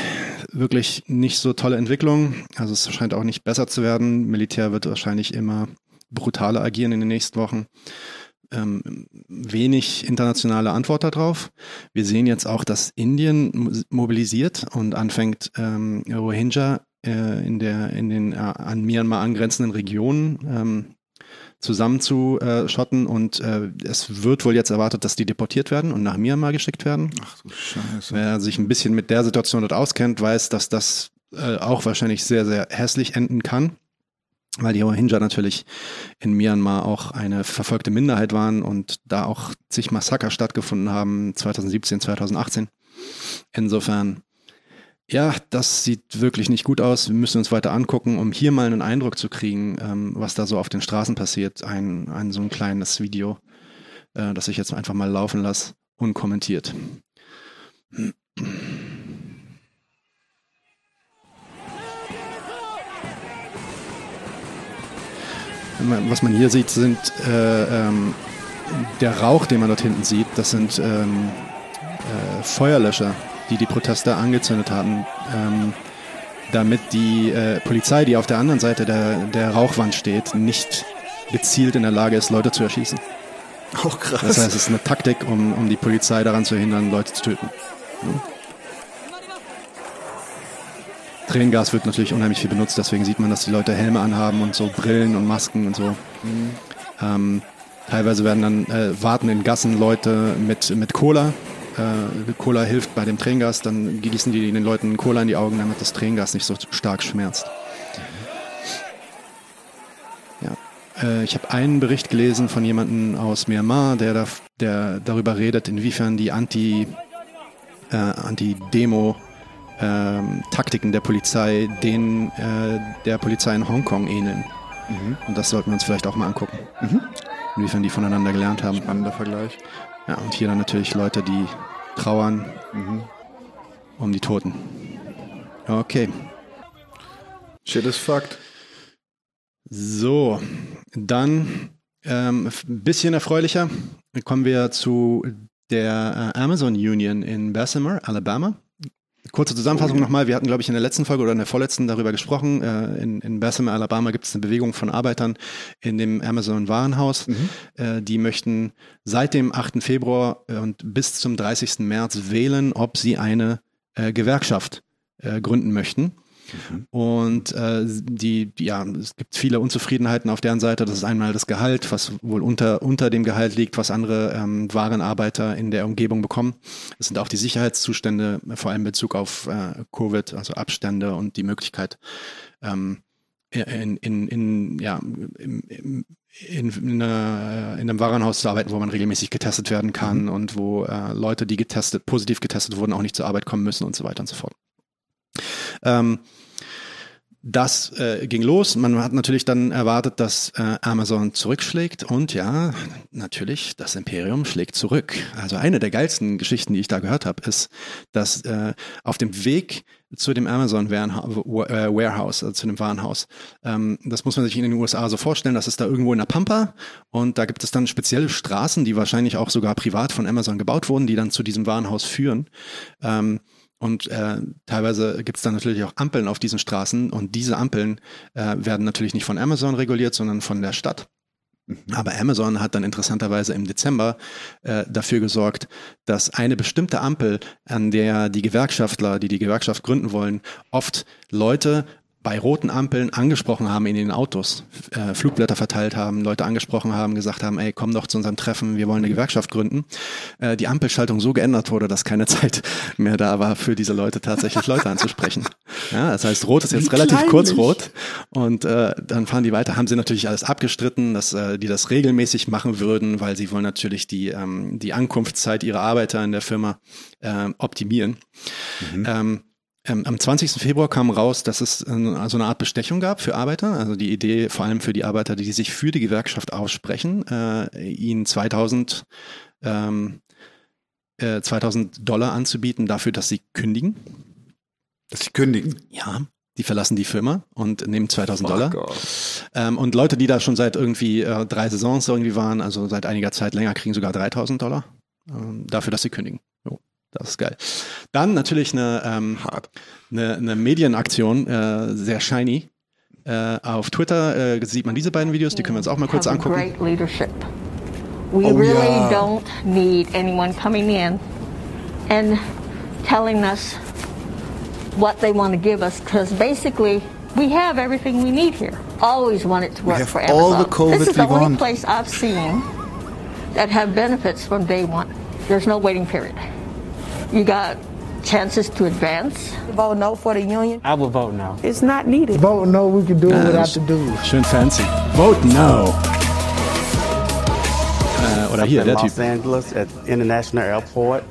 wirklich nicht so tolle Entwicklungen. Also es scheint auch nicht besser zu werden. Militär wird wahrscheinlich immer brutaler agieren in den nächsten Wochen. Ähm, wenig internationale Antwort darauf. Wir sehen jetzt auch, dass Indien mobilisiert und anfängt, ähm, Rohingya äh, in, der, in den äh, an Myanmar angrenzenden Regionen ähm, zusammenzuschotten und äh, es wird wohl jetzt erwartet, dass die deportiert werden und nach Myanmar geschickt werden. Ach du Scheiße. Wer sich ein bisschen mit der Situation dort auskennt, weiß, dass das äh, auch wahrscheinlich sehr, sehr hässlich enden kann, weil die Rohingya natürlich in Myanmar auch eine verfolgte Minderheit waren und da auch zig Massaker stattgefunden haben, 2017, 2018. Insofern ja, das sieht wirklich nicht gut aus. Wir müssen uns weiter angucken, um hier mal einen Eindruck zu kriegen, ähm, was da so auf den Straßen passiert. Ein, ein so ein kleines Video, äh, das ich jetzt einfach mal laufen lasse, unkommentiert. Was man hier sieht, sind äh, ähm, der Rauch, den man dort hinten sieht, das sind ähm, äh, Feuerlöscher, die die Proteste angezündet hatten, ähm, damit die äh, Polizei, die auf der anderen Seite der, der Rauchwand steht, nicht gezielt in der Lage ist, Leute zu erschießen. Auch krass. Das heißt, es ist eine Taktik, um, um die Polizei daran zu hindern, Leute zu töten. Ja. Tränengas wird natürlich unheimlich viel benutzt, deswegen sieht man, dass die Leute Helme anhaben und so Brillen und Masken und so. Mhm. Ähm, teilweise werden dann äh, warten in Gassen Leute mit, mit Cola äh, Cola hilft bei dem Tränengas, dann gießen die den Leuten Cola in die Augen, damit das Tränengas nicht so stark schmerzt. Äh, ich habe einen Bericht gelesen von jemandem aus Myanmar, der, da, der darüber redet, inwiefern die Anti, äh, Anti-Demo ähm, Taktiken der Polizei denen äh, der Polizei in Hongkong ähneln. Mhm. Und das sollten wir uns vielleicht auch mal angucken. Mhm. Inwiefern die voneinander gelernt haben. Spannender Vergleich. Ja, und hier dann natürlich Leute, die trauern mhm. um die Toten. Okay. Shit is fucked. So, dann ähm, ein bisschen erfreulicher kommen wir zu der äh, Amazon Union in Bessemer, Alabama. Kurze Zusammenfassung nochmal. Wir hatten, glaube ich, in der letzten Folge oder in der vorletzten darüber gesprochen. Äh, in, in Bessemer, Alabama gibt es eine Bewegung von Arbeitern in dem Amazon Warenhaus. Mhm. Äh, die möchten seit dem 8. Februar und bis zum 30. März wählen, ob sie eine Gewerkschaft gründen möchten. Mhm. Und äh, die, ja, es gibt viele Unzufriedenheiten auf deren Seite. Das ist einmal das Gehalt, was wohl unter, unter dem Gehalt liegt, was andere ähm, Warenarbeiter in der Umgebung bekommen. Es sind auch die Sicherheitszustände, vor allem in Bezug auf äh, Covid, also Abstände und die Möglichkeit, ähm, in, in, in, ja, im, im, in, in, einer, in einem Warenhaus zu arbeiten, wo man regelmäßig getestet werden kann mhm. und wo äh, Leute, die getestet, positiv getestet wurden, auch nicht zur Arbeit kommen müssen und so weiter und so fort. Ähm, das äh, ging los. Man hat natürlich dann erwartet, dass äh, Amazon zurückschlägt. Und ja, natürlich, das Imperium schlägt zurück. Also eine der geilsten Geschichten, die ich da gehört habe, ist, dass äh, auf dem Weg zu dem Amazon äh, Warehouse, also zu dem Warenhaus. Ähm, das muss man sich in den USA so vorstellen. Das ist da irgendwo in der Pampa und da gibt es dann spezielle Straßen, die wahrscheinlich auch sogar privat von Amazon gebaut wurden, die dann zu diesem Warenhaus führen. Ähm, und äh, teilweise gibt es dann natürlich auch Ampeln auf diesen Straßen und diese Ampeln äh, werden natürlich nicht von Amazon reguliert, sondern von der Stadt. Mhm. Aber Amazon hat dann interessanterweise im Dezember äh, dafür gesorgt, dass eine bestimmte Ampel, an der die Gewerkschaftler, die die Gewerkschaft gründen wollen, oft Leute bei roten Ampeln angesprochen haben in den Autos, äh, Flugblätter verteilt haben, Leute angesprochen haben, gesagt haben, ey, komm doch zu unserem Treffen, wir wollen eine Gewerkschaft gründen, äh, die Ampelschaltung so geändert wurde, dass keine Zeit mehr da war, für diese Leute tatsächlich Leute anzusprechen. Ja, das heißt, rot ist jetzt Wie relativ kurz rot und äh, dann fahren die weiter. Haben sie natürlich alles abgestritten, dass äh, die das regelmäßig machen würden, weil sie wollen natürlich die, ähm, die Ankunftszeit ihrer Arbeiter in der Firma äh, optimieren. Mhm. Ähm, ähm, am 20. Februar kam raus, dass es äh, also eine Art Bestechung gab für Arbeiter. Also die Idee vor allem für die Arbeiter, die sich für die Gewerkschaft aussprechen, äh, ihnen 2000, ähm, äh, 2000 Dollar anzubieten dafür, dass sie kündigen. Dass sie kündigen? Ja. Die verlassen die Firma und nehmen 2000 oh Dollar. Ähm, und Leute, die da schon seit irgendwie äh, drei Saisons irgendwie waren, also seit einiger Zeit länger, kriegen sogar 3000 Dollar ähm, dafür, dass sie kündigen. Jo. Das ist geil. Dann natürlich eine, ähm, eine, eine Medienaktion, äh, sehr shiny. Äh, auf Twitter äh, sieht man diese beiden Videos, die können wir uns auch mal kurz angucken. Great leadership. We oh, really yeah. don't need anyone coming in and telling us what they want to give us because basically we have everything we need here. Always wanted to work for Amazon. All the COVID this is the only want. place I've seen that have benefits from day one. There's no waiting period. You got chances to advance. Vote no for the union. I will vote no. It's not needed. Vote no, we can do it without the dues. Schön fancy. Vote no. Äh, oder hier, der Los Typ. Angeles at International Airport.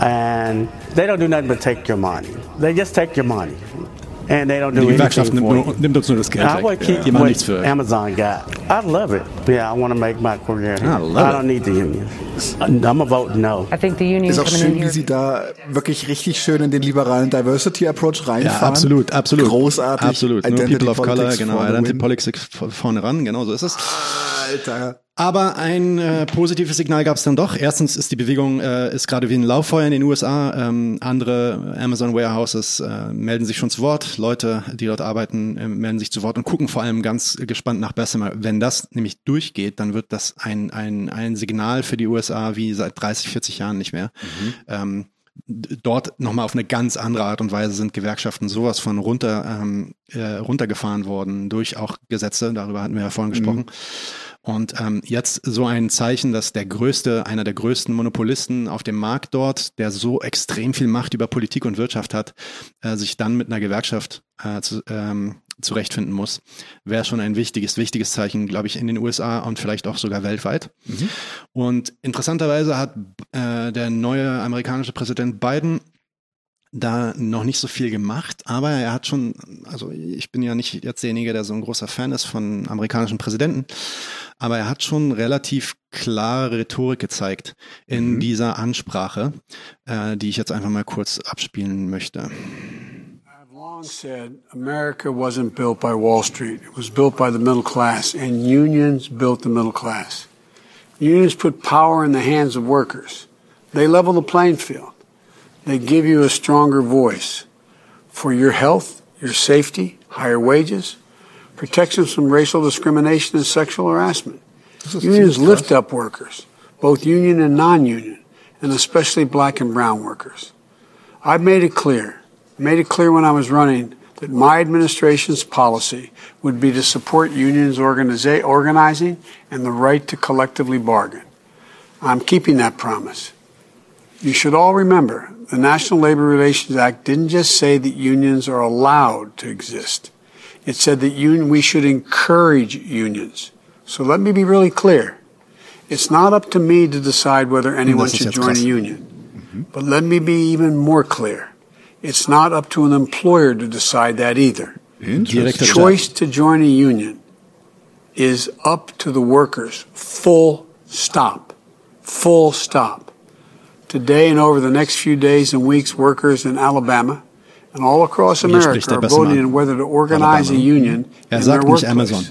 And they don't do nothing but take your money. They just take your money. And they don't do die Gewerkschaft nimmt, uns nur das Geld I weg. Keep die machen nichts für. Amazon got. I love it. Yeah, I want to make my career here. I, love I don't need the union. I'm a vote no. I think the union ist auch schön, wie sie da wirklich richtig schön in den liberalen Diversity Approach reinfahren. Ja, absolut, absolut. Großartig. Absolut. Identity People of Color, genau. Identity Politics vorne ran, genau so ist es. Alter. Aber ein äh, positives Signal gab es dann doch. Erstens ist die Bewegung äh, ist gerade wie ein Lauffeuer in den USA. Ähm, andere Amazon Warehouses äh, melden sich schon zu Wort. Leute, die dort arbeiten, äh, melden sich zu Wort und gucken vor allem ganz gespannt nach Bessemer. Wenn das nämlich durchgeht, dann wird das ein, ein, ein Signal für die USA wie seit 30, 40 Jahren nicht mehr. Mhm. Ähm, dort nochmal auf eine ganz andere Art und Weise sind Gewerkschaften sowas von runter, ähm, äh, runtergefahren worden durch auch Gesetze, darüber hatten wir ja vorhin gesprochen. Mhm. Und ähm, jetzt so ein Zeichen, dass der größte, einer der größten Monopolisten auf dem Markt dort, der so extrem viel Macht über Politik und Wirtschaft hat, äh, sich dann mit einer Gewerkschaft äh, zu, ähm, zurechtfinden muss, wäre schon ein wichtiges, wichtiges Zeichen, glaube ich, in den USA und vielleicht auch sogar weltweit. Mhm. Und interessanterweise hat äh, der neue amerikanische Präsident Biden da noch nicht so viel gemacht, aber er hat schon, also ich bin ja nicht jetzt derjenige, der so ein großer Fan ist von amerikanischen Präsidenten, aber er hat schon relativ klare Rhetorik gezeigt in mhm. dieser Ansprache, äh, die ich jetzt einfach mal kurz abspielen möchte. long said America wasn't built by Wall Street. It was built by the middle class, and unions built the middle class. Unions put power in the hands of workers. They level the playing field. They give you a stronger voice for your health, your safety, higher wages, protections from racial discrimination and sexual harassment. Unions lift up workers, both union and non-union, and especially black and brown workers. I've made it clear, made it clear when I was running that my administration's policy would be to support unions organizing and the right to collectively bargain. I'm keeping that promise. You should all remember the National Labor Relations Act didn't just say that unions are allowed to exist. It said that un- we should encourage unions. So let me be really clear. It's not up to me to decide whether anyone should join a union. Mm-hmm. But let me be even more clear. It's not up to an employer to decide that either. The choice to join a union is up to the workers. Full stop. Full stop. Today and over the next few days and weeks, workers in Alabama and all across America are voting on whether to organize a union er in their workplace. Amazon,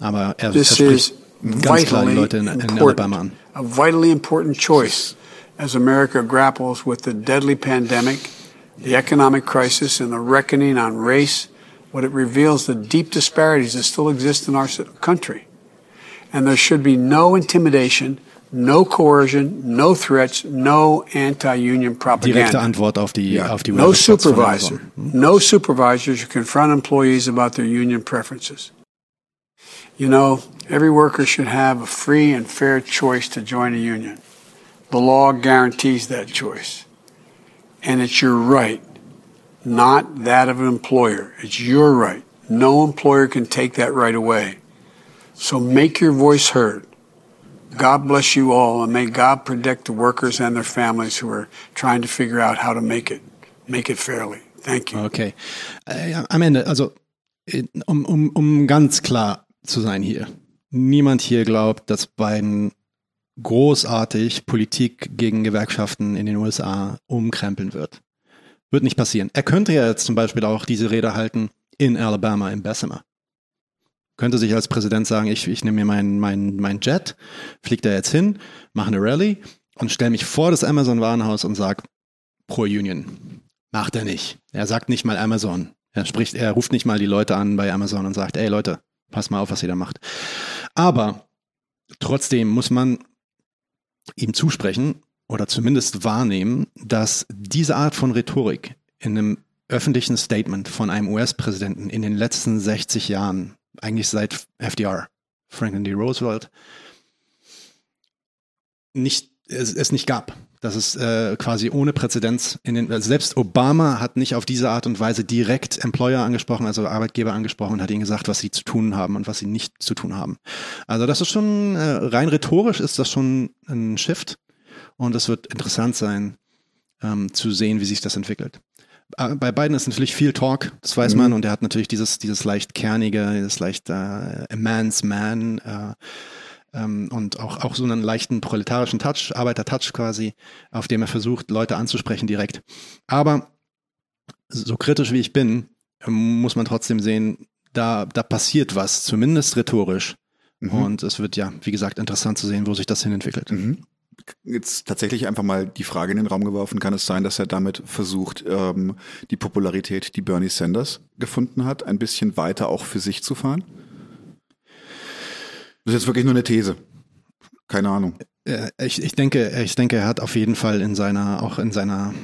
aber er this is vitally important, a vitally important choice as America grapples with the deadly pandemic the economic crisis and the reckoning on race, what it reveals the deep disparities that still exist in our country. And there should be no intimidation, no coercion, no threats, no anti-union propaganda. Direkte Antwort auf die, ja. auf die No supervisor, hm? no supervisor should confront employees about their union preferences. You know, every worker should have a free and fair choice to join a union. The law guarantees that choice. and it's your right, not that of an employer. It's your right. No employer can take that right away. So make your voice heard. God bless you all, and may God protect the workers and their families who are trying to figure out how to make it, make it fairly. Thank you. Okay. Äh, am Ende, also um, um, um ganz klar zu sein hier. Niemand hier glaubt, dass Biden großartig Politik gegen Gewerkschaften in den USA umkrempeln wird. Wird nicht passieren. Er könnte ja jetzt zum Beispiel auch diese Rede halten in Alabama, im Bessemer. Könnte sich als Präsident sagen, ich, ich nehme mir meinen mein, mein Jet, fliege da jetzt hin, mache eine Rallye und stelle mich vor das Amazon-Warenhaus und sage, pro Union. Macht er nicht. Er sagt nicht mal Amazon. Er spricht, er ruft nicht mal die Leute an bei Amazon und sagt, ey Leute, pass mal auf, was ihr da macht. Aber trotzdem muss man ihm zusprechen oder zumindest wahrnehmen, dass diese Art von Rhetorik in einem öffentlichen Statement von einem US-Präsidenten in den letzten 60 Jahren, eigentlich seit FDR, Franklin D. Roosevelt, nicht, es, es nicht gab. Das ist äh, quasi ohne Präzedenz. In den, also selbst Obama hat nicht auf diese Art und Weise direkt Employer angesprochen, also Arbeitgeber angesprochen und hat ihnen gesagt, was sie zu tun haben und was sie nicht zu tun haben. Also das ist schon, äh, rein rhetorisch ist das schon ein Shift und es wird interessant sein, ähm, zu sehen, wie sich das entwickelt. Äh, bei beiden ist natürlich viel Talk, das weiß mhm. man, und er hat natürlich dieses, dieses leicht kernige, dieses leicht äh, a man's man, äh, ähm, und auch, auch so einen leichten proletarischen Touch, Arbeiter-Touch quasi, auf dem er versucht, Leute anzusprechen direkt. Aber so kritisch wie ich bin, muss man trotzdem sehen, da, da passiert was, zumindest rhetorisch. Mhm. Und es wird ja, wie gesagt, interessant zu sehen, wo sich das hin entwickelt. Mhm. Jetzt tatsächlich einfach mal die Frage in den Raum geworfen, kann es sein, dass er damit versucht, ähm, die Popularität, die Bernie Sanders gefunden hat, ein bisschen weiter auch für sich zu fahren? Das ist jetzt wirklich nur eine These. Keine Ahnung. Äh, ich, ich denke, ich denke, er hat auf jeden Fall in seiner, auch in seiner,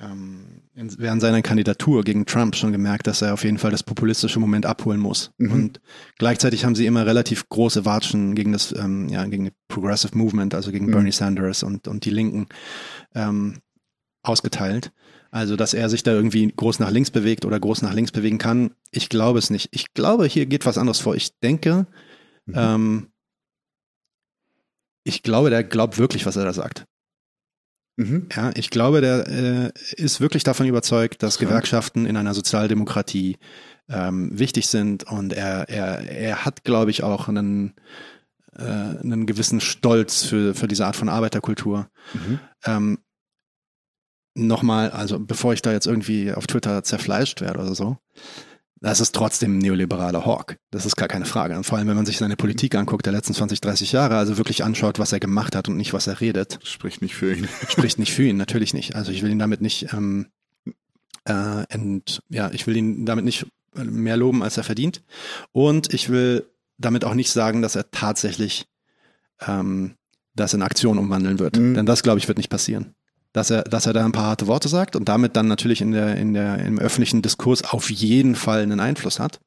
ähm, während seiner Kandidatur gegen Trump schon gemerkt, dass er auf jeden Fall das populistische Moment abholen muss. Mhm. Und gleichzeitig haben sie immer relativ große Watschen gegen das, ähm, ja, gegen die Progressive Movement, also gegen mhm. Bernie Sanders und, und die Linken ähm, ausgeteilt. Also, dass er sich da irgendwie groß nach links bewegt oder groß nach links bewegen kann, ich glaube es nicht. Ich glaube, hier geht was anderes vor. Ich denke, Mhm. Ähm, ich glaube, der glaubt wirklich, was er da sagt. Mhm. Ja, ich glaube, der äh, ist wirklich davon überzeugt, dass Gewerkschaften in einer Sozialdemokratie ähm, wichtig sind und er, er, er hat, glaube ich, auch einen, äh, einen gewissen Stolz für, für diese Art von Arbeiterkultur. Mhm. Ähm, Nochmal, also bevor ich da jetzt irgendwie auf Twitter zerfleischt werde oder so, das ist trotzdem ein neoliberaler Hawk. Das ist gar keine Frage. Und vor allem, wenn man sich seine Politik anguckt der letzten 20, 30 Jahre, also wirklich anschaut, was er gemacht hat und nicht, was er redet. Spricht nicht für ihn. Spricht nicht für ihn, natürlich nicht. Also ich will ihn damit nicht, ähm, äh, ent, ja, ich will ihn damit nicht mehr loben, als er verdient. Und ich will damit auch nicht sagen, dass er tatsächlich ähm, das in Aktion umwandeln wird. Mhm. Denn das, glaube ich, wird nicht passieren dass er, dass er da ein paar harte Worte sagt und damit dann natürlich in der, in der, im öffentlichen Diskurs auf jeden Fall einen Einfluss hat.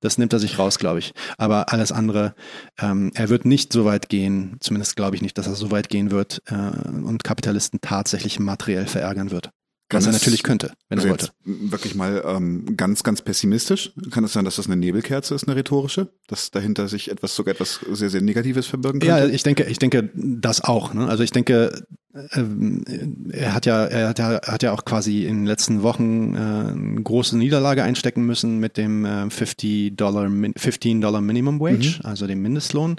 Das nimmt er sich raus, glaube ich. Aber alles andere, ähm, er wird nicht so weit gehen, zumindest glaube ich nicht, dass er so weit gehen wird äh, und Kapitalisten tatsächlich materiell verärgern wird. Kann was er natürlich könnte, wenn also er wollte. Wirklich mal ähm, ganz, ganz pessimistisch. Kann es sein, dass das eine Nebelkerze ist, eine rhetorische? Dass dahinter sich etwas, sogar etwas sehr, sehr Negatives verbirgen könnte? Ja, ich denke, ich denke das auch. Ne? Also ich denke, er hat ja, er hat ja, hat ja auch quasi in den letzten Wochen äh, eine große Niederlage einstecken müssen mit dem äh, 50 Dollar, 15 Dollar Minimum Wage, mhm. also dem Mindestlohn,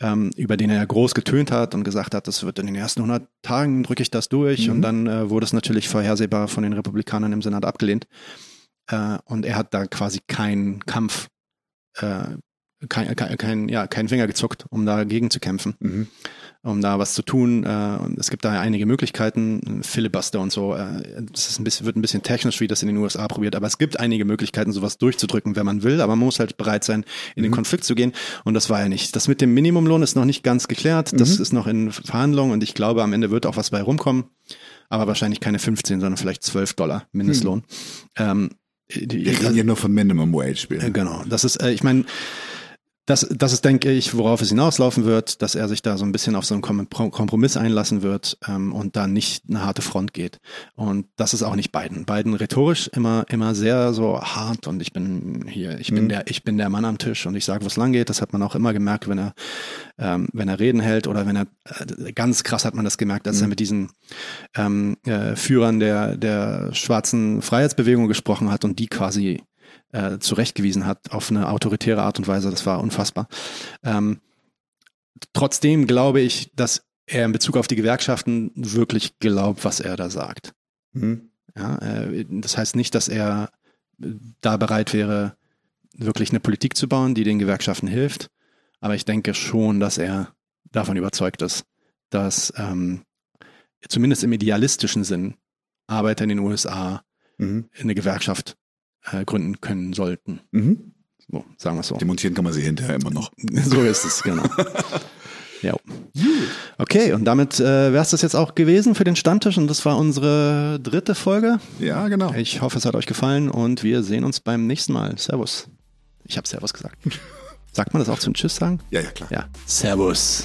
ähm, über den er ja groß getönt hat und gesagt hat, das wird in den ersten 100 Tagen drücke ich das durch mhm. und dann äh, wurde es natürlich vorhersehbar von den Republikanern im Senat abgelehnt äh, und er hat da quasi keinen Kampf äh, kein, kein, ja, keinen Finger gezuckt, um dagegen zu kämpfen. Mhm um da was zu tun. Äh, und es gibt da einige Möglichkeiten, Filibuster und so. Äh, das ein bisschen, wird ein bisschen technisch, wie das in den USA probiert, aber es gibt einige Möglichkeiten, sowas durchzudrücken, wenn man will, aber man muss halt bereit sein, in den mhm. Konflikt zu gehen. Und das war ja nicht. Das mit dem Minimumlohn ist noch nicht ganz geklärt. Das mhm. ist noch in Verhandlungen und ich glaube, am Ende wird auch was bei rumkommen. Aber wahrscheinlich keine 15, sondern vielleicht 12 Dollar Mindestlohn. Mhm. Ähm, die, Wir reden ja nur von Minimum Wage. Äh, genau. Das ist, äh, ich meine, das, das ist, denke ich, worauf es hinauslaufen wird, dass er sich da so ein bisschen auf so einen Kompromiss einlassen wird ähm, und da nicht eine harte Front geht. Und das ist auch nicht Biden. Biden rhetorisch immer, immer sehr so hart und ich bin hier, ich bin mhm. der, ich bin der Mann am Tisch und ich sage, wo es lang geht. Das hat man auch immer gemerkt, wenn er, ähm, wenn er Reden hält oder wenn er, äh, ganz krass hat man das gemerkt, als mhm. er mit diesen ähm, äh, Führern der, der schwarzen Freiheitsbewegung gesprochen hat und die quasi äh, zurechtgewiesen hat auf eine autoritäre Art und Weise. Das war unfassbar. Ähm, trotzdem glaube ich, dass er in Bezug auf die Gewerkschaften wirklich glaubt, was er da sagt. Mhm. Ja, äh, das heißt nicht, dass er da bereit wäre, wirklich eine Politik zu bauen, die den Gewerkschaften hilft. Aber ich denke schon, dass er davon überzeugt ist, dass ähm, zumindest im idealistischen Sinn Arbeiter in den USA mhm. eine Gewerkschaft äh, gründen können sollten. Mhm. So, sagen wir es so. Demontieren kann man sie hinterher immer noch. so ist es, genau. ja. Okay, und damit äh, wäre es das jetzt auch gewesen für den Stammtisch und das war unsere dritte Folge. Ja, genau. Ich hoffe, es hat euch gefallen und wir sehen uns beim nächsten Mal. Servus. Ich habe Servus gesagt. Sagt man das auch zum Tschüss sagen? Ja, ja, klar. Ja. Servus.